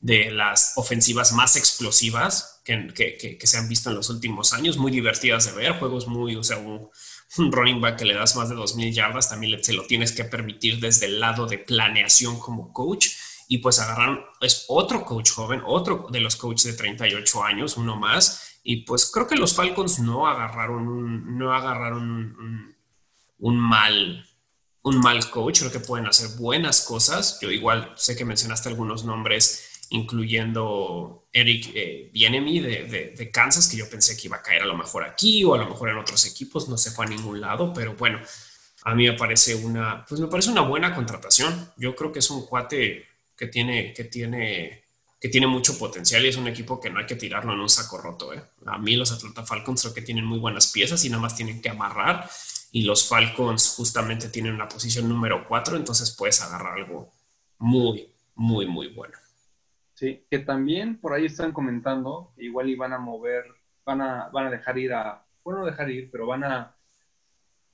de las ofensivas más explosivas que, que, se han visto en los últimos años, muy divertidas de ver, juegos muy, o sea, un, running back que le das más de 2.000 yardas, también se lo tienes que permitir desde el lado de planeación como coach. y pues agarraron, es otro coach joven, otro de los coaches de 38 años, uno más, y pues creo que los Falcons no agarraron un, no agarraron un, mal un mal coach, creo que pueden hacer buenas cosas. Yo igual sé que mencionaste algunos nombres, incluyendo Eric eh, Bienemy de, de, Kansas, que yo pensé que iba a caer a lo mejor aquí o a lo mejor en otros equipos, no se fue a ningún lado, pero bueno, a mí me parece una, pues me parece una buena contratación. Yo creo que es un cuate que tiene, que tiene, que tiene mucho potencial y es un equipo que no hay que tirarlo en un saco roto. ¿eh? A mí los Atlanta Falcons creo que tienen muy buenas piezas y nada más tienen que amarrar y los Falcons justamente tienen una posición número 4, entonces puedes agarrar algo muy, muy, muy bueno. Sí, que también por ahí están comentando, igual iban a mover, van a, van a dejar ir a, bueno, dejar ir, pero van a,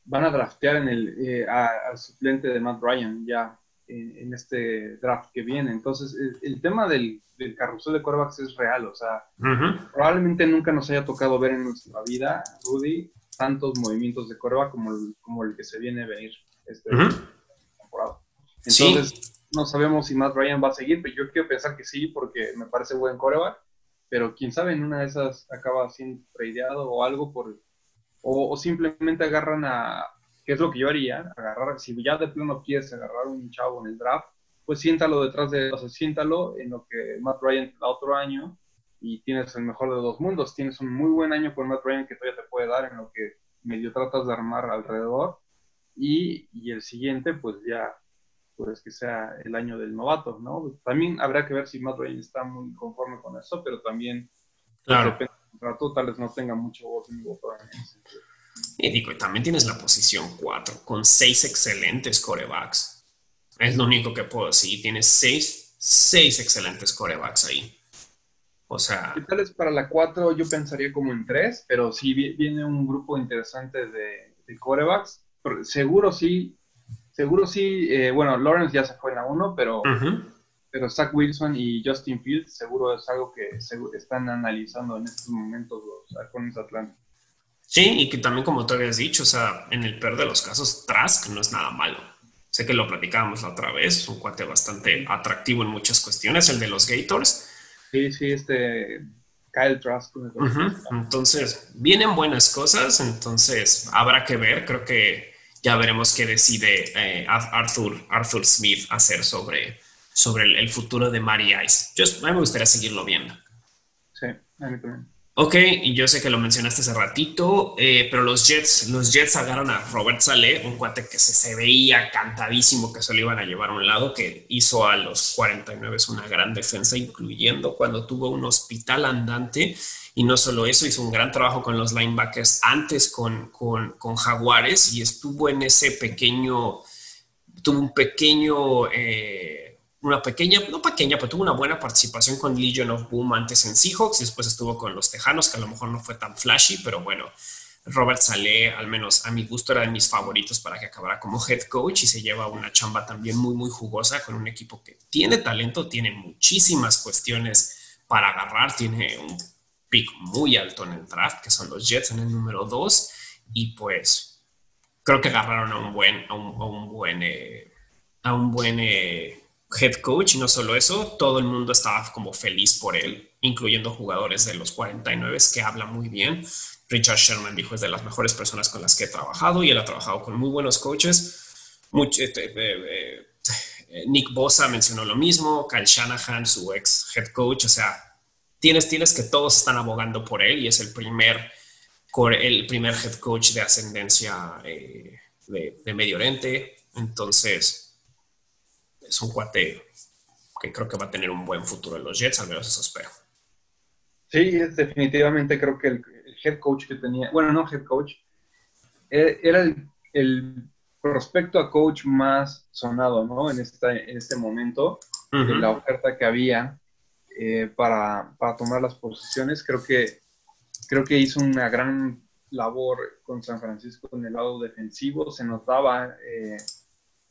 van a draftear en el, eh, al suplente de Matt Ryan ya en, este draft que viene. Entonces, el, tema del, del, carrusel de quarterbacks es real, o sea, probablemente nunca nos haya tocado ver en nuestra vida, Rudy, tantos movimientos de quarterback como el, como el que se viene a venir este temporada. Entonces, no sabemos si Matt Ryan va a seguir, pero yo quiero pensar que sí, porque me parece buen coreback, pero quién sabe, en una de esas acaba siendo tradeado o algo por... O, simplemente agarran a... ¿Qué es lo que yo haría? Agarrar, si ya de plano quieres agarrar un chavo en el draft, pues siéntalo detrás de... O sea, siéntalo en lo que Matt Ryan te da otro año y tienes el mejor de dos mundos. Tienes un muy buen año con Matt Ryan que todavía te puede dar en lo que medio tratas de armar alrededor. Y, y el siguiente, pues ya pues que sea el año del novato, ¿no? También habrá que ver si Matt Ryan está muy conforme con eso, pero también claro. depende del tal vez no tenga mucho voz en voto Y digo, también tienes la posición 4, con seis excelentes corebacks. Es lo único que puedo decir. Tienes seis, seis excelentes corebacks ahí. O sea. tal vez para la 4 yo pensaría como en 3, pero si viene un grupo interesante de, de corebacks, seguro sí seguro sí, eh, bueno, Lawrence ya se fue en la 1, pero, pero Zach Wilson y Justin Fields seguro es algo que están analizando en estos momentos los halcones Atlanta. Sí, y que también como tú habías dicho, o sea, en el peor de los casos, Trask no es nada malo. Sé que lo platicábamos la otra vez, un cuate bastante atractivo en muchas cuestiones, el de los Gators. Sí, sí, este Kyle Trask. Entonces, vienen buenas cosas, entonces habrá que ver, creo que ya veremos qué decide eh, Arthur, Arthur Smith hacer sobre, sobre el, futuro de Mary Ice. Yo, a mí me gustaría seguirlo viendo. Sí, a mí también. Ok, y yo sé que lo mencionaste hace ratito, eh, pero los Jets, los Jets agarran a Robert Saleh, un cuate que se, se, veía cantadísimo que se lo iban a llevar a un lado, que hizo a los 49 una gran defensa, incluyendo cuando tuvo un hospital andante y no solo eso, hizo un gran trabajo con los linebackers antes con, con, Jaguares y estuvo en ese pequeño, tuvo un pequeño, eh, una pequeña, no pequeña, pero tuvo una buena participación con Legion of Boom antes en Seahawks y después estuvo con los Tejanos, que a lo mejor no fue tan flashy, pero bueno, Robert Saleh, al menos a mi gusto, era de mis favoritos para que acabara como head coach y se lleva una chamba también muy, muy jugosa con un equipo que tiene talento, tiene muchísimas cuestiones para agarrar, tiene un muy alto en el draft, que son los Jets en el número 2, y pues creo que agarraron a un buen, a un, buen, eh, a un buen eh, head coach, y no solo eso, todo el mundo estaba como feliz por él, incluyendo jugadores de los 49 que hablan muy bien. Richard Sherman dijo es de las mejores personas con las que he trabajado y él ha trabajado con muy buenos coaches. Este, eh, Nick Bosa mencionó lo mismo, Kyle Shanahan, su ex head coach, o sea, tienes, que todos están abogando por él y es el primer, el primer head coach de ascendencia eh, de, Medio Oriente. Entonces, es un cuate que creo que va a tener un buen futuro en los Jets, al menos eso espero. Sí, definitivamente creo que el, head coach que tenía, bueno, no head coach, e, era el, prospecto a coach más sonado, ¿no? En, esta, en este momento, de la oferta que había eh, para, tomar las posiciones. Creo que, creo que hizo una gran labor con San Francisco en el lado defensivo. Se notaba eh,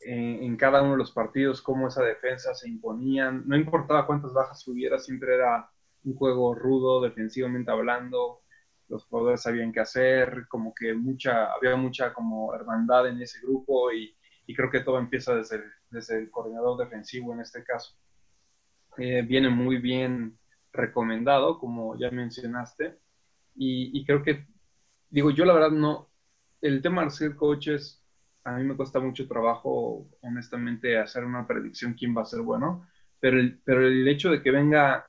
en, cada uno de los partidos cómo esa defensa se imponía. No importaba cuántas bajas hubiera, siempre era un juego rudo, defensivamente hablando. Los jugadores sabían qué hacer, como que mucha, había mucha como hermandad en ese grupo y, y creo que todo empieza desde desde el coordinador defensivo en este caso. Eh, viene muy bien recomendado, como ya mencionaste, y, creo que, digo, yo la verdad no, el tema de ser coaches, a mí me cuesta mucho trabajo, honestamente, hacer una predicción quién va a ser bueno, pero el, pero el hecho de que venga,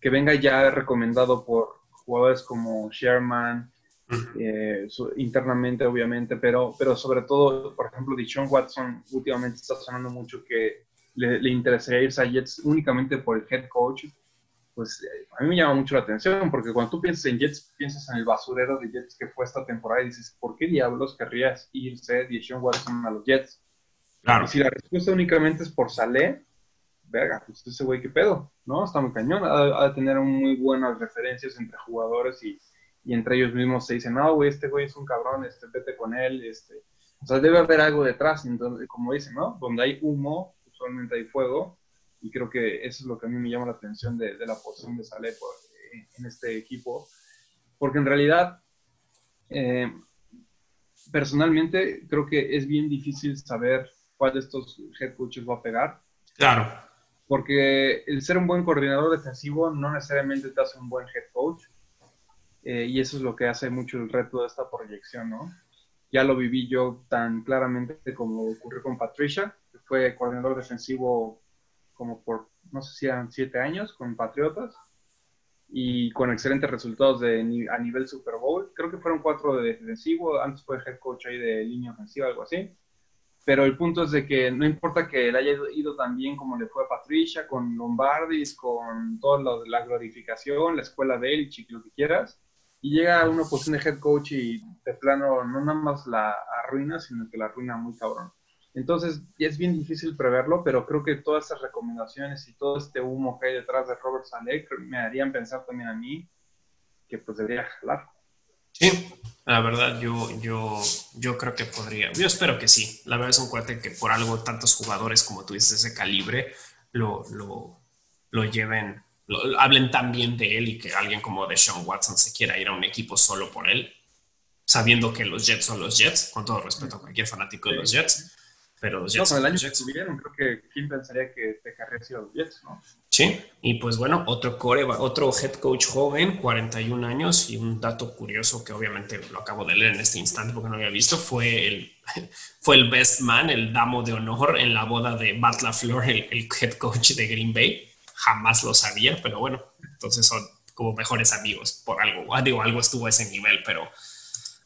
que venga ya recomendado por jugadores como Sherman, eh, internamente obviamente, pero, pero sobre todo, por ejemplo, Dishon Watson últimamente está sonando mucho que le, le, interesaría irse a Jets únicamente por el head coach, pues eh, a mí me llama mucho la atención, porque cuando tú piensas en Jets, piensas en el basurero de Jets que fue esta temporada y dices, ¿por qué diablos querrías irse Dishon Watson a los Jets? Claro. Y si la respuesta únicamente es por Saleh, verga, pues ese güey, ¿qué pedo? ¿No? Está muy cañón, ha, de tener muy buenas referencias entre jugadores y, y entre ellos mismos se dicen, no, güey, este güey es un cabrón, este, vete con él, este. O sea, debe haber algo detrás, entonces, como dicen, ¿no? Donde hay humo, usualmente hay fuego, y creo que eso es lo que a mí me llama la atención de, de la posición de Saleh en este equipo, porque en realidad, eh, personalmente, creo que es bien difícil saber cuál de estos head coaches va a pegar. Claro. Porque el ser un buen coordinador defensivo no necesariamente te hace un buen head coach. Eh, y eso es lo que hace mucho el reto de esta proyección, ¿no? Ya lo viví yo tan claramente como ocurrió con Patricia, fue coordinador defensivo como por, no sé si eran siete años con Patriotas, y con excelentes resultados a nivel Super Bowl. Creo que fueron cuatro de defensivo, antes fue head coach ahí de línea ofensiva, algo así. Pero el punto es de que no importa que le haya ido tan bien como le fue a Patricia, con Lombardis, con toda la glorificación, la escuela de él, lo que quieras, y llega a una posición de head coach y de plano no nada más la arruina, sino que la arruina muy cabrón. Entonces, es bien difícil preverlo, pero creo que todas estas recomendaciones y todo este humo que hay detrás de Robert Saleh me harían pensar también a mí que pues debería jalar. Sí, la verdad yo, yo, yo creo que podría. Yo espero que sí. La verdad es un cuate que por algo tantos jugadores como tú dices, ese calibre, lo, lo, lo lleven hablen tan bien de él y que alguien como Deshaun Watson se quiera ir a un equipo solo por él, sabiendo que los Jets son los Jets, con todo respeto a cualquier fanático de los Jets. Pero los Jets. No, el año creo que quién pensaría que te los Jets, ¿no? Sí, y pues bueno, otro core, otro head coach joven, 41 años, y un dato curioso que obviamente lo acabo de leer en este instante porque no había visto, fue el, fue el best man, el damo de honor en la boda de Matt LaFleur, el, el head coach de Green Bay jamás lo sabía, pero bueno, entonces son como mejores amigos por algo. Digo, algo estuvo a ese nivel, pero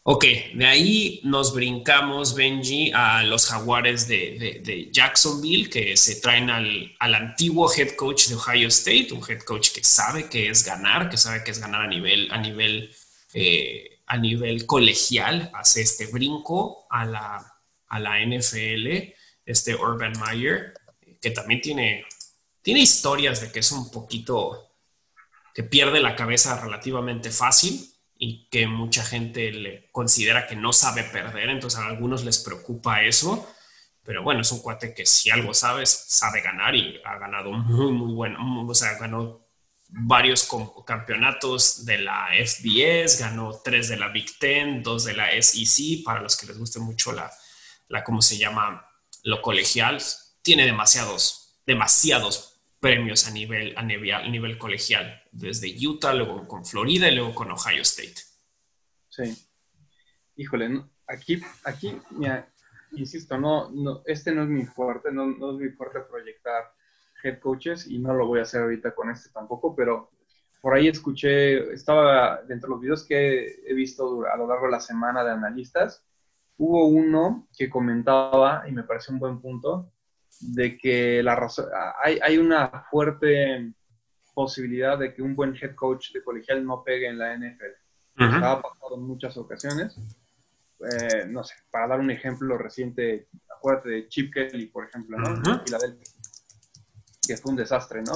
ok, de ahí nos brincamos, Benji, a los jaguares de, Jacksonville, que se traen al, antiguo head coach de Ohio State, un head coach que sabe que es ganar, que sabe que es ganar a nivel, a nivel, eh, a nivel colegial, hace este brinco a la, a la NFL, este Urban Meyer, que también tiene tiene historias de que es un poquito que pierde la cabeza relativamente fácil y que mucha gente le considera que no sabe perder, entonces a algunos les preocupa eso, pero bueno, es un cuate que si algo sabes, sabe ganar y ha ganado muy, muy bueno, o sea, ganó varios campeonatos de la FBS, ganó tres de la Big Ten, dos de la SEC, para los que les guste mucho la, la ¿cómo se llama? Lo colegial, tiene demasiados, demasiados premios a nivel, a nivel, colegial, desde Utah, luego con Florida y luego con Ohio State. Sí. Híjole, aquí, aquí, insisto, no, no, este no es mi fuerte, no, no es mi fuerte proyectar head coaches y no lo voy a hacer ahorita con este tampoco, pero por ahí escuché, estaba dentro de los videos que he visto a lo largo de la semana de analistas, hubo uno que comentaba, y me parece un buen punto, de que la razón, hay, hay, una fuerte posibilidad de que un buen head coach de colegial no pegue en la NFL. Ha pasado en muchas ocasiones. Eh, no sé, para dar un ejemplo reciente, acuérdate de Chip Kelly, por ejemplo, ¿no? En Filadelfia, que fue un desastre, ¿no?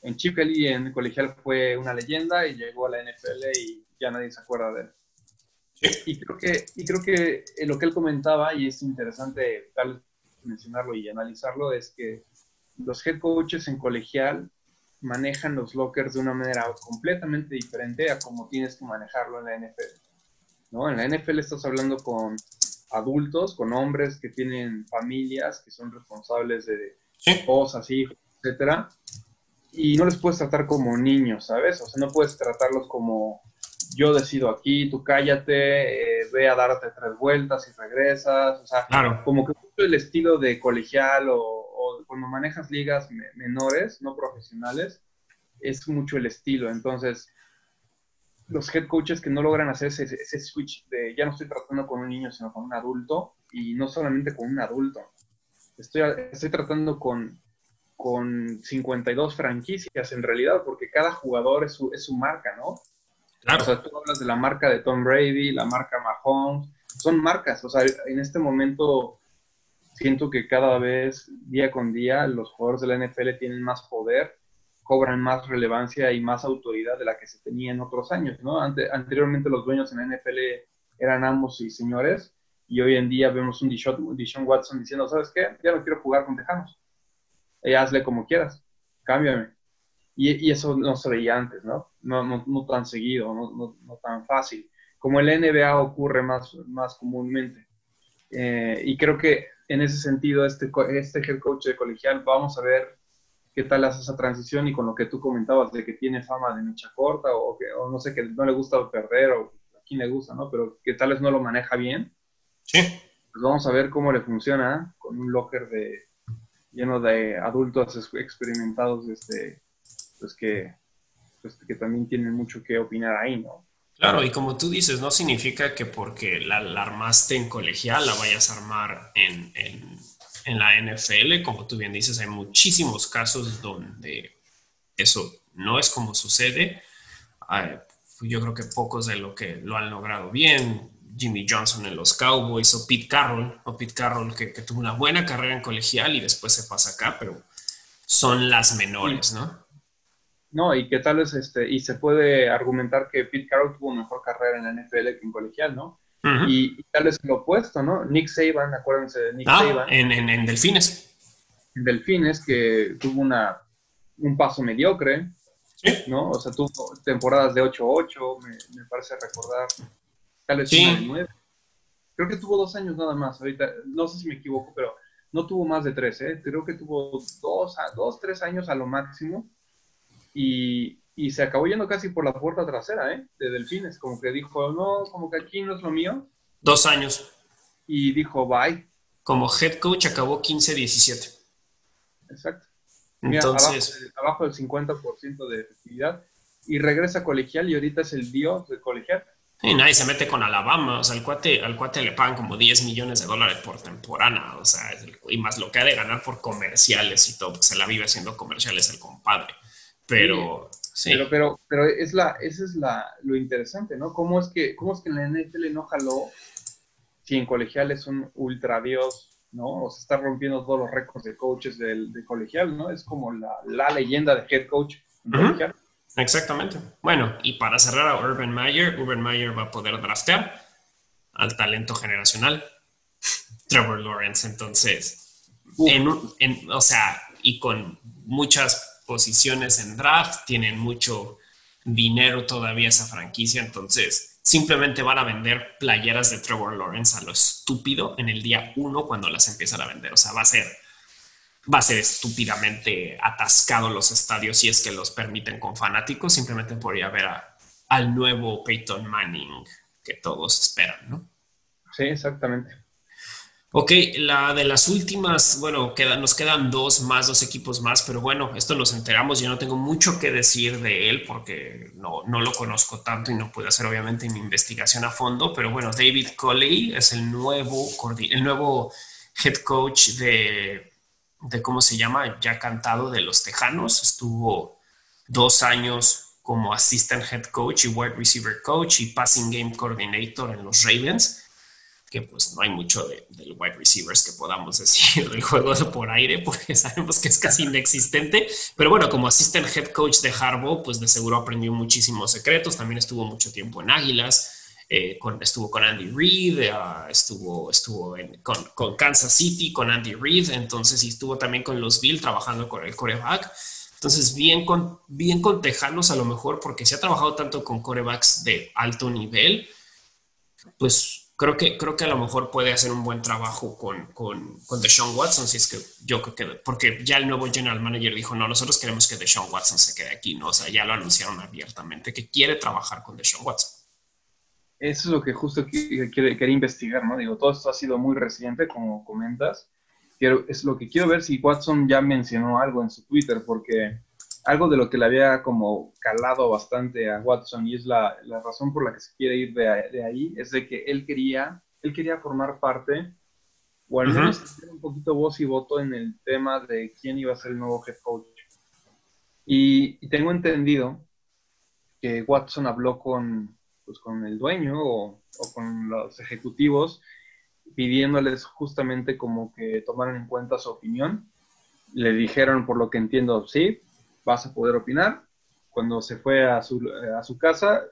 En Chip Kelly en colegial fue una leyenda y llegó a la NFL y ya nadie se acuerda de él. Y creo que, y creo que lo que él comentaba, y es interesante darle mencionarlo y analizarlo, es que los head coaches en colegial manejan los lockers de una manera completamente diferente a como tienes que manejarlo en la NFL. ¿no? En la NFL estás hablando con adultos, con hombres que tienen familias, que son responsables de cosas, hijos, etcétera. y no les puedes tratar como niños, ¿sabes? O sea, no puedes tratarlos como yo decido aquí, tú cállate, eh, ve a darte tres vueltas y regresas, o sea, como que el estilo de colegial o, cuando manejas ligas menores, no profesionales, es mucho el estilo, entonces los head coaches que no logran hacer ese, ese, switch de ya no estoy tratando con un niño, sino con un adulto, y no solamente con un adulto, estoy, estoy tratando con, con 52 franquicias en realidad, porque cada jugador es su, es su marca, ¿no? Claro. O sea, tú hablas de la marca de Tom Brady, la marca Mahomes, son marcas, o sea, en este momento siento que cada vez, día con día, los jugadores de la NFL tienen más poder cobran más relevancia y más autoridad de la que se tenía en otros años, ¿no? anteriormente los dueños en la NFL eran amos y señores, y hoy en día vemos un Dishon Watson diciendo, ¿sabes qué? Ya no quiero jugar con Tejanos. Eh, hazle como quieras, cámbiame. Y, eso no se veía antes, ¿no? No, no, tan seguido, no, no, tan fácil. Como el NBA ocurre más, más comúnmente. Eh, y creo que en ese sentido, este, este head coach de colegial, vamos a ver qué tal hace esa transición y con lo que tú comentabas de que tiene fama de mecha corta o que no sé, que no le gusta perder o a quién le gusta, ¿no? Pero que tal vez no lo maneja bien. Sí. Pues vamos a ver cómo le funciona con un locker de lleno de adultos experimentados este, pues que, pues que también tienen mucho que opinar ahí, ¿no? Claro, y como tú dices, no significa que porque la, armaste en colegial la vayas a armar en en la NFL, como tú bien dices, hay muchísimos casos donde eso no es como sucede. Yo creo que pocos de lo que lo han logrado bien. Jimmy Johnson en los Cowboys o Pete Carroll, o Pete Carroll que, tuvo una buena carrera en colegial y después se pasa acá, pero son las menores, ¿no? No, y que tal vez, este, y se puede argumentar que Pete Carroll tuvo mejor carrera en la NFL que en colegial, ¿no? y, tal vez lo opuesto, ¿no? Nick Saban, acuérdense de Nick ah, Saban. En, en, Delfines. En Delfines, que tuvo una, un paso mediocre, ¿no? O sea, tuvo temporadas de 8-8, me, me, parece recordar. Tal vez una de 9. Creo que tuvo dos años nada más, ahorita, no sé si me equivoco, pero no tuvo más de tres, ¿eh? Creo que tuvo dos, dos tres años a lo máximo. Y, y se acabó yendo casi por la puerta trasera, ¿eh? De Delfines, como que dijo, no, como que aquí no es lo mío. Dos años. Y dijo, bye. Como head coach acabó 15-17. Exacto. Entonces. abajo, del 50% de efectividad. Y regresa a colegial y ahorita es el dios de colegial. Y nadie se mete con Alabama. O sea, al cuate, al cuate le pagan como 10 millones de dólares por temporada. O sea, y más lo que ha de ganar por comerciales y todo. Se la vive haciendo comerciales el compadre. Pero. Pero, pero, pero es la, eso es la, lo interesante, ¿no? ¿Cómo es, que, ¿Cómo es que en la NFL no jaló si en colegial es un ultra dios, ¿no? O se está rompiendo todos los récords de coaches del, de colegial, ¿no? Es como la, la leyenda de head coach colegial. Exactamente. Bueno, y para cerrar a Urban Meyer, Urban Meyer va a poder draftear al talento generacional, Trevor Lawrence. Entonces, en, en, o sea, y con muchas posiciones en draft, tienen mucho dinero todavía esa franquicia, entonces simplemente van a vender playeras de Trevor Lawrence a lo estúpido en el día uno cuando las empiezan a vender. O sea, va a ser, va a ser estúpidamente atascado los estadios si es que los permiten con fanáticos, simplemente por ir a ver al nuevo Peyton Manning que todos esperan, ¿no? Sí, exactamente. Ok, la de las últimas, bueno, nos quedan dos más, dos equipos más, pero bueno, esto nos enteramos. Yo no tengo mucho que decir de él porque no, no lo conozco tanto y no pude hacer obviamente mi investigación a fondo, pero bueno, David Coley es el nuevo, el nuevo head coach de, de, ¿cómo se llama? Ya cantado de los Tejanos. Estuvo dos años como assistant head coach y wide receiver coach y passing game coordinator en los Ravens que pues no hay mucho de, del wide receivers que podamos decir del juego por aire, porque sabemos que es casi inexistente. Pero bueno, como assistant head coach de Harbaugh, pues de seguro aprendió muchísimos secretos. También estuvo mucho tiempo en Águilas, eh, estuvo con Andy Reid, ah, estuvo, estuvo con, Kansas City, con Andy Reid, entonces y estuvo también con los Bill trabajando con el coreback. Entonces, bien con, bien con Tejanos a lo mejor, porque se ha trabajado tanto con corebacks de alto nivel, pues creo que, creo que a lo mejor puede hacer un buen trabajo con, con, con Deshaun Watson, si es que yo creo que, porque ya el nuevo general manager dijo, no, nosotros queremos que Deshaun Watson se quede aquí, ¿no? O sea, ya lo anunciaron abiertamente, que quiere trabajar con Deshaun Watson. Eso es lo que justo quería investigar, ¿no? Digo, todo esto ha sido muy reciente, como comentas. Quiero, es lo que quiero ver si Watson ya mencionó algo en su Twitter, porque algo de lo que le había como calado bastante a Watson y es la, la razón por la que se quiere ir de, de, ahí, es de que él quería, él quería formar parte, o al menos tener un poquito voz y voto en el tema de quién iba a ser el nuevo head coach. Y, tengo entendido que Watson habló con, pues, con el dueño o, o con los ejecutivos pidiéndoles justamente como que tomaran en cuenta su opinión. Le dijeron, por lo que entiendo, sí, vas a poder opinar. Cuando se fue a su, a su casa,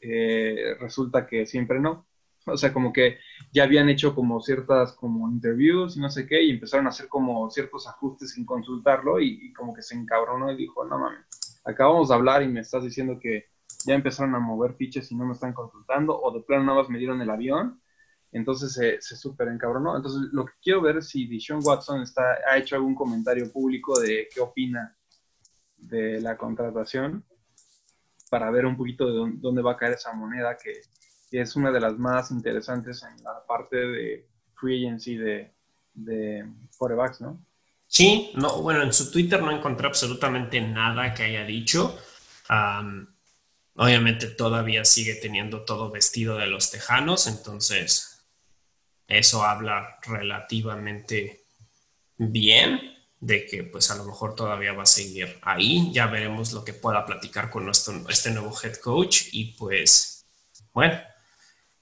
eh, resulta que siempre no. O sea, como que ya habían hecho como ciertas como interviews y no sé qué, y empezaron a hacer como ciertos ajustes sin consultarlo y, como que se encabronó y dijo, no mames, acabamos de hablar y me estás diciendo que ya empezaron a mover fiches y no me están consultando, o de plano nada más me dieron el avión, entonces se, se súper encabronó. Entonces lo que quiero ver es si Dishon Watson está, ha hecho algún comentario público de qué opina de la contratación para ver un poquito de dónde va a caer esa moneda, que, es una de las más interesantes en la parte de free agency de, de ¿no? Sí, no, bueno, en su Twitter no encontré absolutamente nada que haya dicho. obviamente todavía sigue teniendo todo vestido de los tejanos, entonces eso habla relativamente bien de que pues a lo mejor todavía va a seguir ahí. Ya veremos lo que pueda platicar con nuestro, este nuevo head coach y pues bueno,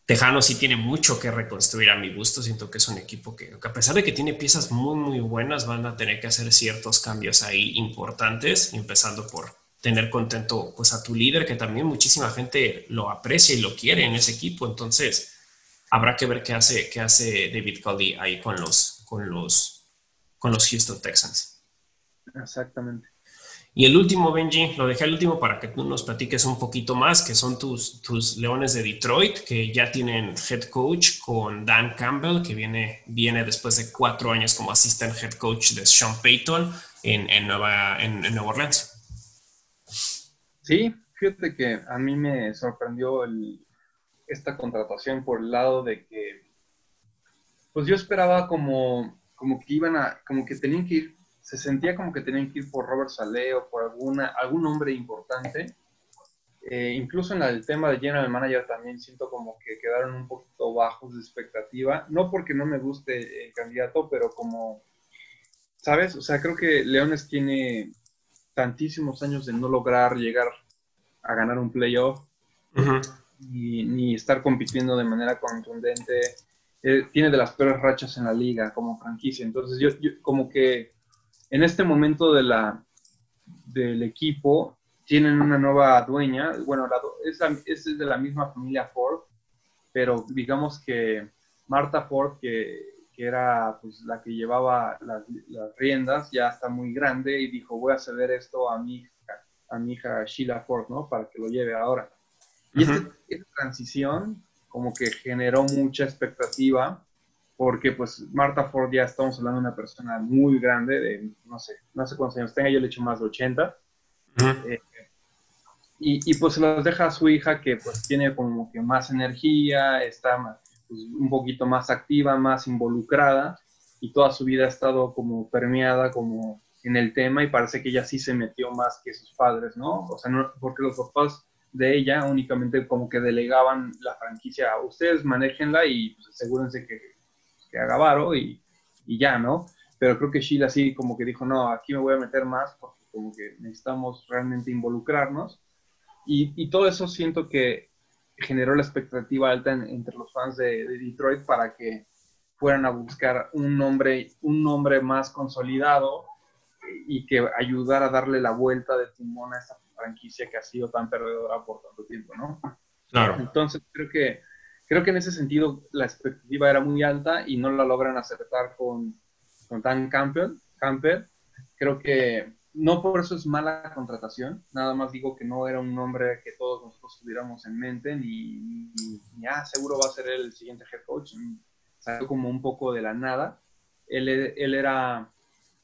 Tejano sí tiene mucho que reconstruir a mi gusto. Siento que es un equipo que, a pesar de que tiene piezas muy, muy buenas, van a tener que hacer ciertos cambios ahí importantes, empezando por tener contento pues a tu líder, que también muchísima gente lo aprecia y lo quiere en ese equipo. Entonces, habrá que ver qué hace, qué hace David Cody ahí con los, con los con los Houston Texans. Exactamente. Y el último, Benji, lo dejé al último para que tú nos platiques un poquito más, que son tus, tus Leones de Detroit, que ya tienen head coach con Dan Campbell, que viene, viene después de cuatro años como assistant head coach de Sean Payton en, en Nueva, en, Nueva Orleans. Sí, fíjate que a mí me sorprendió esta contratación por el lado de que, pues yo esperaba como como que iban a, como que tenían que ir, se sentía como que tenían que ir por Robert Saleh o por alguna, algún hombre importante. Eh, incluso en el tema de General Manager también siento como que quedaron un poquito bajos de expectativa. No porque no me guste el candidato, pero como, ¿sabes? O sea, creo que Leones tiene tantísimos años de no lograr llegar a ganar un playoff ni estar compitiendo de manera contundente eh, tiene de las peores rachas en la liga como franquicia. Entonces, yo, como que en este momento de la, del equipo tienen una nueva dueña. Bueno, es, es, de la misma familia Ford, pero digamos que Marta Ford, que, que era pues, la que llevaba las, las, riendas, ya está muy grande y dijo, voy a ceder esto a mi hija, a mi hija Sheila Ford, ¿no? Para que lo lleve ahora. Y esta transición como que generó mucha expectativa, porque pues Marta Ford ya estamos hablando de una persona muy grande, de no sé, no sé cuántos años tenga, yo le echo más de 80. Eh, y, y, pues se los deja a su hija que pues tiene como que más energía, está pues, un poquito más activa, más involucrada y toda su vida ha estado como permeada como en el tema y parece que ella sí se metió más que sus padres, ¿no? O sea, no, porque los papás de ella, únicamente como que delegaban la franquicia a ustedes, manéjenla y pues, asegúrense que, que haga varo y, y, ya, ¿no? Pero creo que Sheila sí como que dijo, no, aquí me voy a meter más porque como que necesitamos realmente involucrarnos. Y, y todo eso siento que generó la expectativa alta entre los fans de, de, Detroit para que fueran a buscar un nombre, un nombre más consolidado y que ayudara a darle la vuelta de timón a franquicia que ha sido tan perdedora por tanto tiempo, ¿no? Claro. Entonces creo que, creo que en ese sentido la expectativa era muy alta y no la logran acertar con, con Dan Campbell. Campbell. Creo que no por eso es mala contratación, nada más digo que no era un nombre que todos nosotros tuviéramos en mente, ni, ni, ah, seguro va a ser el siguiente head coach, salió como un poco de la nada. Él, él era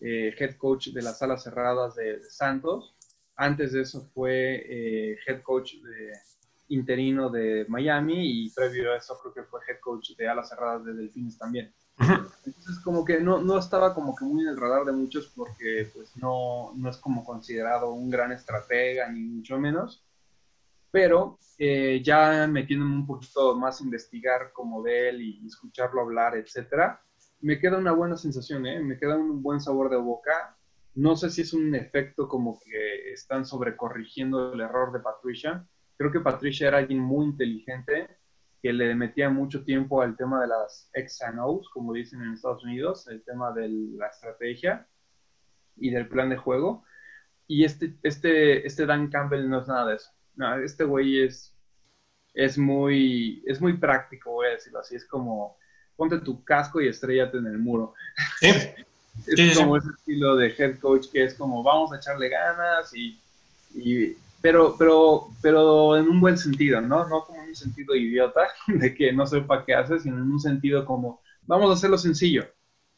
eh, head coach de las salas cerradas de, Santos, antes de eso fue eh, head coach de, interino de Miami y previo a eso creo que fue head coach de alas cerradas de Delfines también. Entonces como que no, no estaba como que muy en el radar de muchos porque pues no, no es como considerado un gran estratega ni mucho menos, pero eh, ya metiéndome un poquito más a investigar como de él y escucharlo hablar, etcétera, me queda una buena sensación, ¿eh? me queda un buen sabor de boca. No sé si es un efecto como que están sobrecorrigiendo el error de Patricia. Creo que Patricia era alguien muy inteligente que le metía mucho tiempo al tema de las X and O's, como dicen en Estados Unidos, el tema de la estrategia y del plan de juego. Y este, este, este Dan Campbell no es nada de eso. este güey es, es, muy, es muy práctico, voy a decirlo así. Es como, ponte tu casco y estrellate en el muro. es como ese estilo de head coach que es como, vamos a echarle ganas y, y pero, pero, pero en un buen sentido, ¿no? No como en un sentido idiota, de que no sepa qué hace, sino en un sentido como, vamos a hacerlo sencillo,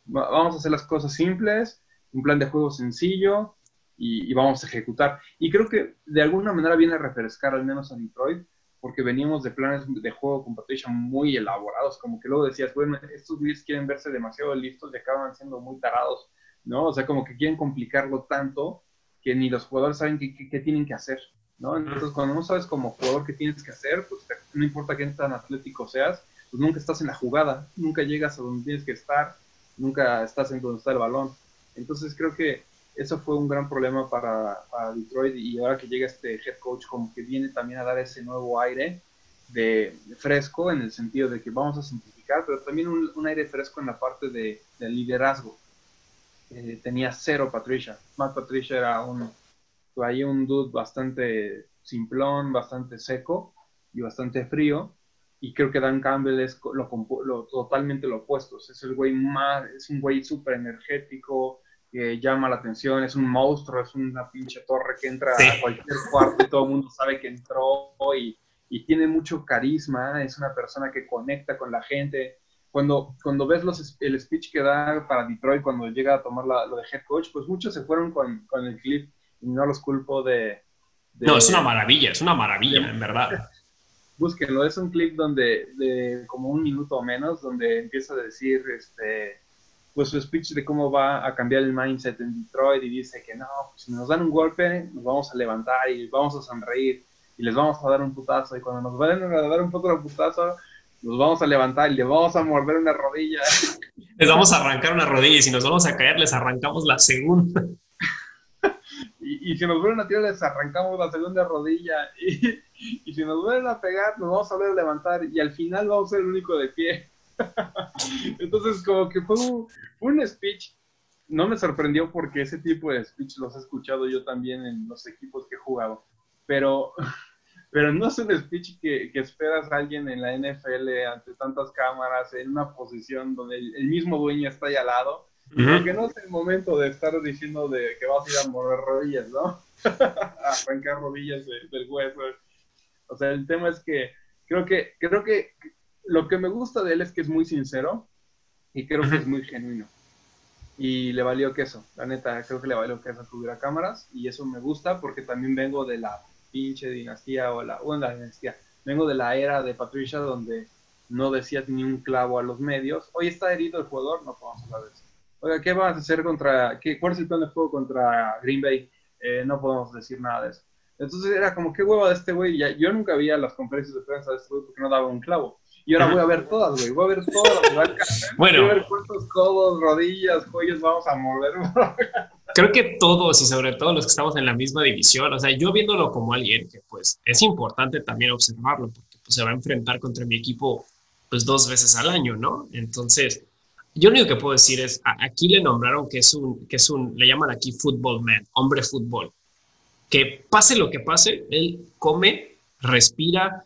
vamos a hacer las cosas simples, un plan de juego sencillo y, vamos a ejecutar. Y creo que de alguna manera viene a refrescar al menos a Detroit, porque veníamos de planes de juego con Patricia muy elaborados, como que luego decías, bueno, estos güeyes quieren verse demasiado listos y acaban siendo muy tarados, ¿no? O sea, como que quieren complicarlo tanto que ni los jugadores saben qué, tienen que hacer, ¿no? Entonces, cuando no sabes como jugador qué tienes que hacer, pues no importa qué tan atlético seas, pues nunca estás en la jugada, nunca llegas a donde tienes que estar, nunca estás en donde está el balón. Entonces, creo que eso fue un gran problema para, Detroit y ahora que llega este head coach como que viene también a dar ese nuevo aire de, fresco en el sentido de que vamos a simplificar, pero también un, aire fresco en la parte de, de liderazgo, eh, tenía cero Patricia. Matt Patricia era un, ahí un dude bastante simplón, bastante seco y bastante frío. Y creo que Dan Campbell es lo, totalmente lo opuesto. Es el güey más, es un güey súper energético, que llama la atención, es un monstruo, es una pinche torre que entra a cualquier cuarto y todo el mundo sabe que entró y, y tiene mucho carisma, es una persona que conecta con la gente cuando, cuando ves los, el speech que da para Detroit cuando llega a tomar lo de head coach, pues muchos se fueron con, con el clip y no los culpo de, No, es una maravilla, es una maravilla, en verdad. Búsquenlo, es un clip donde, de como un minuto o menos, donde empieza a decir, este, pues su speech de cómo va a cambiar el mindset en Detroit y dice que no, pues, si nos dan un golpe, nos vamos a levantar y vamos a sonreír y les vamos a dar un putazo y cuando nos vayan a dar un poco de putazo, nos vamos a levantar y le vamos a morder una rodilla. Les vamos a arrancar una rodilla y si nos vamos a caer les arrancamos la segunda. Y, si nos vuelven a tirar les arrancamos la segunda rodilla. Y, si nos vuelven a pegar nos vamos a volver a levantar y al final vamos a ser el único de pie. Entonces como que fue un, un speech. No me sorprendió porque ese tipo de speech los he escuchado yo también en los equipos que he jugado. Pero pero no es un speech que, que, esperas a alguien en la NFL ante tantas cámaras, en una posición donde el, mismo dueño está ahí al lado, porque no es el momento de estar diciendo de que vas a ir a mover rodillas, ¿no? a arrancar rodillas del hueso. O sea, el tema es que creo que creo que lo que me gusta de él es que es muy sincero y creo que es muy genuino. Y le valió queso, la neta, creo que le valió queso subir a cámaras y eso me gusta porque también vengo de la pinche dinastía o la, la dinastía. Vengo de la era de Patricia donde no decía ni un clavo a los medios. Hoy está herido el jugador, no podemos hablar de eso. Oiga, ¿qué vas a hacer contra, qué, cuál es el plan de juego contra Green Bay? Eh, no podemos decir nada de eso. Entonces era como, qué hueva de este güey. Yo nunca veía las conferencias de prensa de este güey porque no daba un clavo. Y ahora voy a ver todas, güey. Voy a ver todas las Bueno. Voy a ver cuántos codos, rodillas, cuellos vamos a mover. creo que todos y sobre todo los que estamos en la misma división, o sea, yo viéndolo como alguien que pues es importante también observarlo porque pues, se va a enfrentar contra mi equipo pues dos veces al año, ¿no? Entonces, yo lo único que puedo decir es, aquí le nombraron que es un, que es un, le llaman aquí football man, hombre fútbol, que pase lo que pase, él come, respira,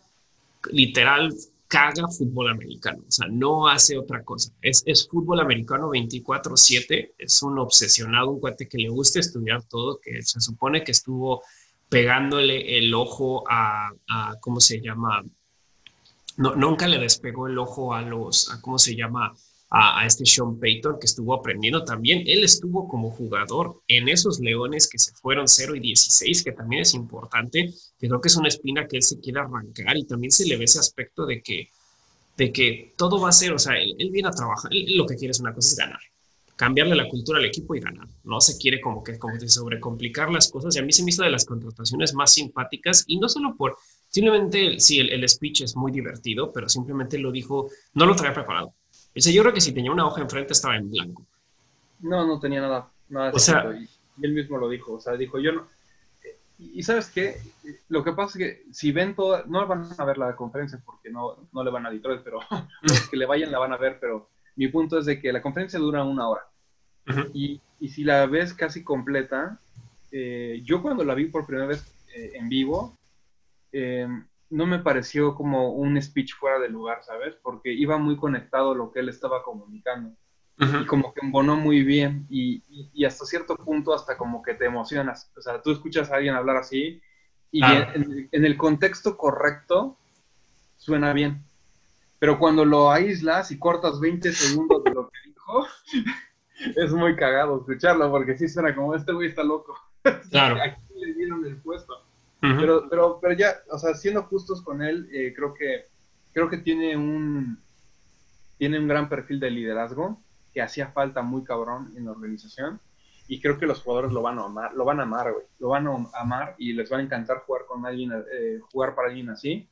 literal, caga fútbol americano, o sea, no hace otra cosa. Es, es fútbol americano 24/7, es un obsesionado, un cuate que le gusta estudiar todo, que se supone que estuvo pegándole el ojo a, ¿cómo se llama? No, nunca le despegó el ojo a los, a, ¿cómo se llama? A, este Sean Payton que estuvo aprendiendo también. Él estuvo como jugador en esos Leones que se fueron 0 y 16, que también es importante. Creo que es una espina que él se quiere arrancar y también se le ve ese aspecto de que, de que todo va a ser, o sea, él, viene a trabajar, él, lo que quiere es una cosa es ganar cambiarle la cultura al equipo y ganar. No se quiere como que como que sobrecomplicar las cosas. Y a mí se me hizo de las contrataciones más simpáticas y no solo por, simplemente, sí, el, speech es muy divertido, pero simplemente lo dijo, no lo traía preparado. Dice, yo creo que si tenía una hoja enfrente estaba en blanco. No, no tenía nada. nada o sea, y, él mismo lo dijo. O sea, dijo, yo no... Y, sabes qué, lo que pasa es que si ven toda, no van a ver la conferencia porque no, no le van a Detroit, pero los que le vayan la van a ver, pero mi punto es de que la conferencia dura una hora. y, y, si la ves casi completa, eh, yo cuando la vi por primera vez eh, en vivo, eh, no me pareció como un speech fuera de lugar, ¿sabes? Porque iba muy conectado lo que él estaba comunicando. Y como que embonó muy bien y, y, hasta cierto punto hasta como que te emocionas. O sea, tú escuchas a alguien hablar así y en, en, el contexto correcto suena bien. Pero cuando lo aíslas y cortas 20 segundos de lo que dijo, es muy cagado escucharlo, porque sí suena como este güey está loco. Claro. Aquí le dieron el puesto. pero, pero, pero ya, o sea, siendo justos con él, eh, creo que creo que tiene un tiene un gran perfil de liderazgo que hacía falta muy cabrón en la organización. Y creo que los jugadores lo van a amar, lo van a amar, güey, lo van a amar y les va a encantar jugar con alguien, eh, jugar para alguien así.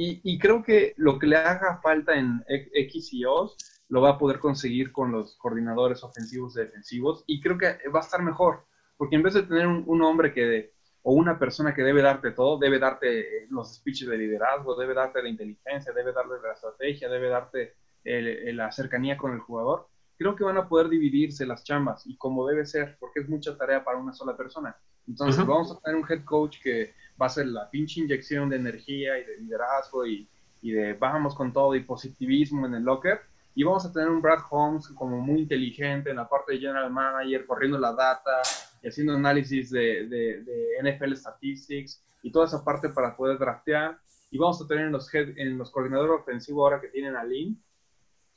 Y, creo que lo que le haga falta en X y O lo va a poder conseguir con los coordinadores ofensivos y defensivos. Y creo que va a estar mejor, porque en vez de tener un, hombre que, o una persona que debe darte todo, debe darte los speeches de liderazgo, debe darte la inteligencia, debe darle la estrategia, debe darte la cercanía con el jugador, creo que van a poder dividirse las chambas y como debe ser, porque es mucha tarea para una sola persona. Entonces vamos a tener un head coach que va a ser la pinche inyección de energía y de liderazgo y, y de vamos con todo y positivismo en el locker. Y vamos a tener un Brad Holmes como muy inteligente en la parte de general manager, corriendo la data y haciendo análisis de, de, de NFL Statistics y toda esa parte para poder draftear. Y vamos a tener en los, en los coordinadores ofensivos ahora que tienen a Lynn,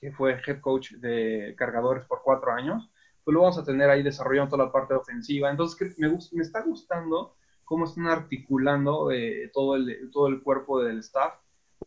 que fue head coach de cargadores por cuatro años, pues lo vamos a tener ahí desarrollando toda la parte ofensiva. Entonces me, me está gustando cómo están articulando eh, todo, el, todo el cuerpo del staff,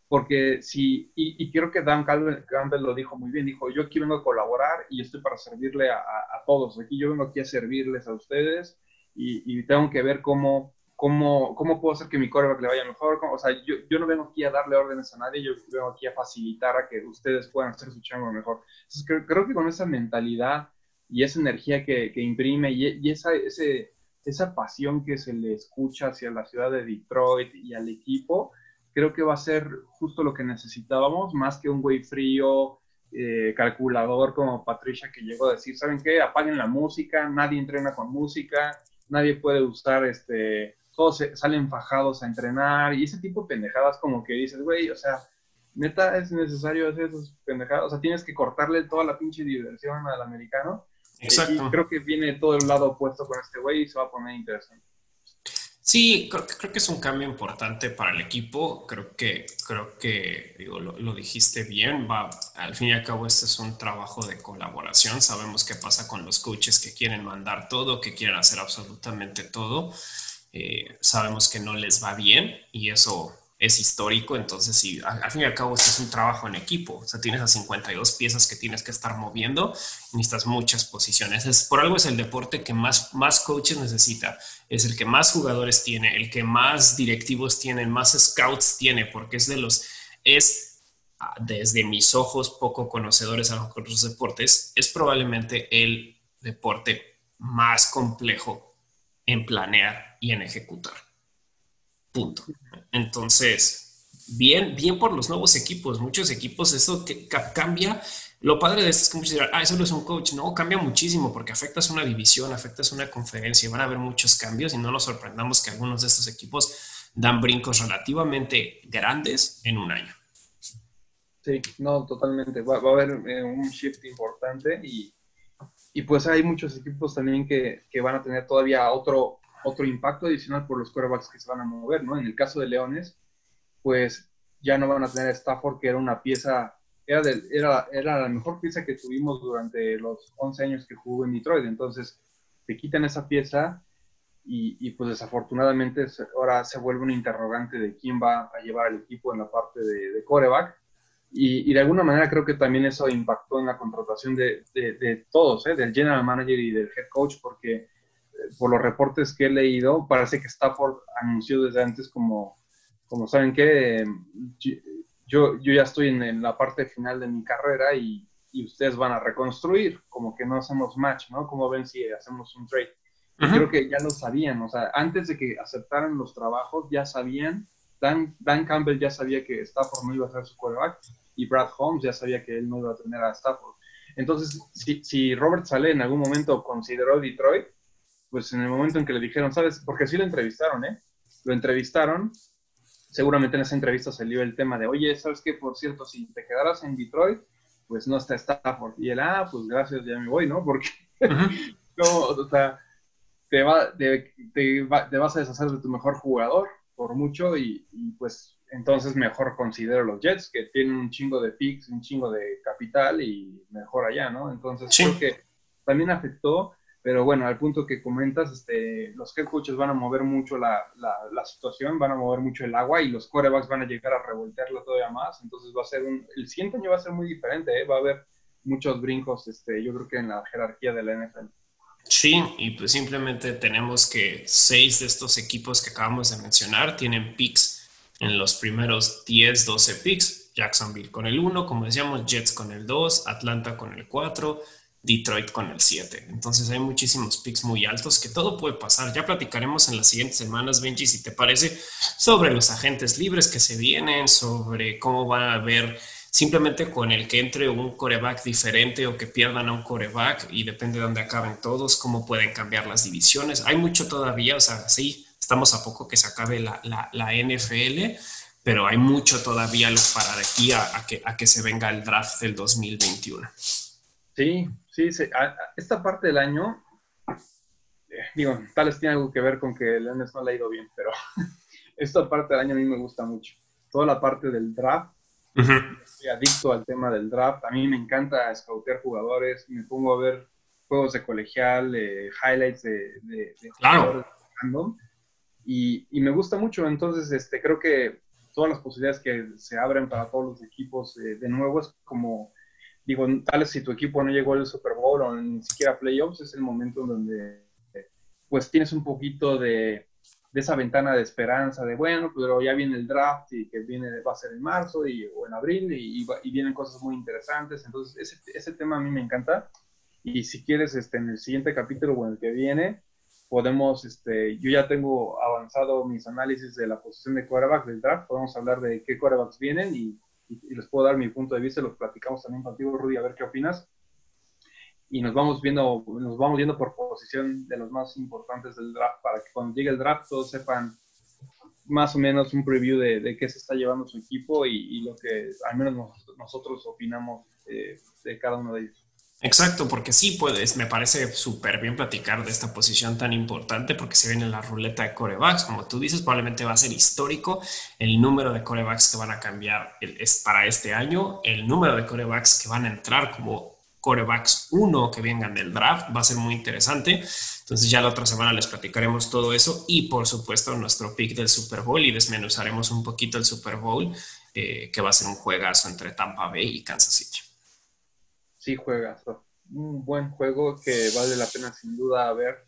porque si, y, quiero que Dan Campbell, lo dijo muy bien, dijo, yo aquí vengo a colaborar y estoy para servirle a, todos, aquí yo vengo aquí a servirles a ustedes y, tengo que ver cómo, cómo, cómo puedo hacer que mi coreback le vaya mejor, o sea, yo, yo, no vengo aquí a darle órdenes a nadie, yo vengo aquí a facilitar a que ustedes puedan hacer su chango mejor. Entonces, creo, creo, que con esa mentalidad y esa energía que, que imprime y, y esa, ese esa pasión que se le escucha hacia la ciudad de Detroit y al equipo, creo que va a ser justo lo que necesitábamos, más que un güey frío, eh, calculador como Patricia que llegó a decir, ¿saben qué? Apaguen la música, nadie entrena con música, nadie puede usar, este, todos salen fajados a entrenar y ese tipo de pendejadas como que dices, güey, o sea, neta es necesario hacer esas pendejadas, o sea, tienes que cortarle toda la pinche diversión al americano Exacto. Y creo que viene todo el lado opuesto con este güey y se va a poner interesante. Sí, creo, creo, que es un cambio importante para el equipo. Creo que, creo que digo, lo, dijiste bien. Va, al fin y al cabo, este es un trabajo de colaboración. Sabemos qué pasa con los coaches que quieren mandar todo, que quieren hacer absolutamente todo. Eh, sabemos que no les va bien y eso es histórico, entonces sí, al, fin y al cabo es un trabajo en equipo, o sea, tienes a 52 piezas que tienes que estar moviendo, necesitas muchas posiciones, es, por algo es el deporte que más, más coaches necesita, es el que más jugadores tiene, el que más directivos tiene, más scouts tiene, porque es de los, es ah, desde mis ojos poco conocedores a los deportes, es probablemente el deporte más complejo en planear y en ejecutar. Punto. Entonces, bien, bien por los nuevos equipos. Muchos equipos, eso que cambia. Lo padre de esto es que muchos dirán, ah, eso no es un coach. No, cambia muchísimo porque afectas una división, afectas una conferencia. Van a haber muchos cambios y no nos sorprendamos que algunos de estos equipos dan brincos relativamente grandes en un año. Sí, no, totalmente. Va, a haber eh, un shift importante y, y, pues hay muchos equipos también que, que, van a tener todavía otro, otro impacto adicional por los quarterbacks que se van a mover, ¿no? En el caso de Leones, pues ya no van a tener a Stafford, que era una pieza, era, era, era la mejor pieza que tuvimos durante los 11 años que jugó en Detroit. Entonces, te quitan esa pieza y, y, pues desafortunadamente ahora se vuelve un interrogante de quién va a llevar el equipo en la parte de, de coreback. Y, y, de alguna manera creo que también eso impactó en la contratación de, de, todos, ¿eh? del general manager y del head coach, porque eh, por los reportes que he leído, parece que Stafford anunció desde antes como, como saben que yo, yo ya estoy en, en, la parte final de mi carrera y, y ustedes van a reconstruir, como que no hacemos match, ¿no? Como ven si hacemos un trade. Creo que ya lo sabían, o sea, antes de que aceptaran los trabajos, ya sabían, Dan, Dan Campbell ya sabía que Stafford no iba a ser su quarterback y Brad Holmes ya sabía que él no iba a tener a Stafford. Entonces, si, si Robert Saleh en algún momento consideró Detroit, pues en el momento en que le dijeron, ¿sabes? Porque sí lo entrevistaron, ¿eh? Lo entrevistaron, seguramente en esa entrevista salió el tema de, oye, ¿sabes qué? Por cierto, si te quedaras en Detroit, pues no está Stafford. Y él, ah, pues gracias, ya me voy, ¿no? Porque, no, o sea, te, va, te, te, vas a deshacer de tu mejor jugador por mucho y, pues entonces mejor considero los Jets que tienen un chingo de picks, un chingo de capital y mejor allá, ¿no? Entonces creo que también afectó, pero bueno, al punto que comentas, este, los head coaches van a mover mucho la, la, situación, van a mover mucho el agua y los corebacks van a llegar a revoltearlo todavía más, entonces va a ser un, el siguiente año va a ser muy diferente, ¿eh? va a haber muchos brincos, este, yo creo que en la jerarquía de la NFL. Sí, y pues simplemente tenemos que seis de estos equipos que acabamos de mencionar tienen picks en los primeros 10, 12 picks. Jacksonville con el 1, como decíamos, Jets con el 2, Atlanta con el 4, Detroit con el 7. Entonces hay muchísimos picks muy altos que todo puede pasar. Ya platicaremos en las siguientes semanas, Benji, si te parece, sobre los agentes libres que se vienen, sobre cómo va a haber simplemente con el que entre un coreback diferente o que pierdan a un coreback y depende de dónde acaben todos, cómo pueden cambiar las divisiones. Hay mucho todavía, o sea, sí, estamos a poco que se acabe la, la, NFL, pero hay mucho todavía para de aquí a, que, a que se venga el draft del 2021. Sí, sí, esta parte del año, eh, digo, tal vez tiene algo que ver con que el NFL no le ha ido bien, pero esta parte del año a mí me gusta mucho. Toda la parte del draft Estoy adicto al tema del draft. A mí me encanta scoutear jugadores. Me pongo a ver juegos de colegial, highlights de, de, claro. random. Y, y, me gusta mucho. Entonces, este, creo que todas las posibilidades que se abren para todos los equipos eh, de nuevo es como, digo, tal vez si tu equipo no llegó al Super Bowl o ni siquiera playoffs, es el momento en donde pues tienes un poquito de, de esa ventana de esperanza de, bueno, pero ya viene el draft y que viene, va a ser en marzo y, o en abril y, y, vienen cosas muy interesantes. Entonces, ese, ese, tema a mí me encanta. Y si quieres, este, en el siguiente capítulo o en el que viene, podemos, este, yo ya tengo avanzado mis análisis de la posición de quarterback del draft, podemos hablar de qué quarterbacks vienen y, les puedo dar mi punto de vista, los platicamos también contigo, Rudy, a ver qué opinas y nos vamos viendo, nos vamos viendo por posición de los más importantes del draft para que cuando llegue el draft todos sepan más o menos un preview de, de qué se está llevando su equipo y, lo que al menos nosotros opinamos eh, de cada uno de ellos. Exacto, porque sí puedes, me parece súper bien platicar de esta posición tan importante porque se viene la ruleta de corebacks, como tú dices, probablemente va a ser histórico el número de corebacks que van a cambiar para este año, el número de corebacks que van a entrar como corebacks uno que vengan del draft. Va a ser muy interesante. Entonces ya la otra semana les platicaremos todo eso y por supuesto nuestro pick del Super Bowl y desmenuzaremos un poquito el Super Bowl, eh, que va a ser un juegazo entre Tampa Bay y Kansas City. Sí, juegazo. Un buen juego que vale la pena sin duda ver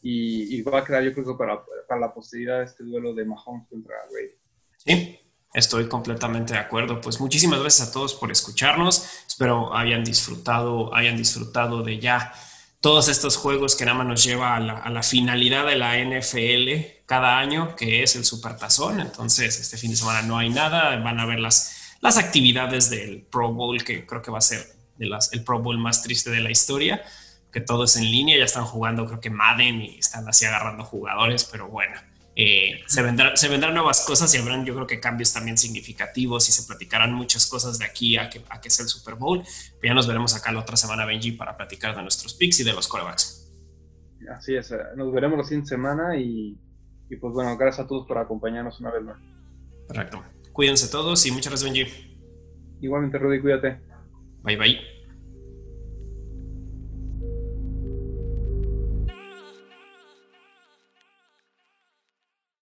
y, va a quedar yo creo para, para la posibilidad de este duelo de Mahomes contra Brady. Sí, Estoy completamente de acuerdo. Pues muchísimas gracias a todos por escucharnos. Espero hayan disfrutado, hayan disfrutado de ya todos estos juegos que nada más nos lleva a la, finalidad de la NFL cada año, que es el Supertazón. Entonces, este fin de semana no hay nada. Van a ver las, las actividades del Pro Bowl, que creo que va a ser de las, el Pro Bowl más triste de la historia, que todo es en línea. Ya están jugando, creo que Madden y están así agarrando jugadores, pero bueno Eh, se, se vendrán nuevas cosas y habrán, yo creo que cambios también significativos y se platicarán muchas cosas de aquí a que, a que sea el Super Bowl. ya nos veremos acá la otra semana, Benji, para platicar de nuestros picks y de los corebacks. Así es, eh, nos veremos la siguiente semana y, y pues bueno, gracias a todos por acompañarnos una vez más. Correcto. Cuídense todos y muchas gracias, Benji. Igualmente, Rudy, cuídate. Bye, bye.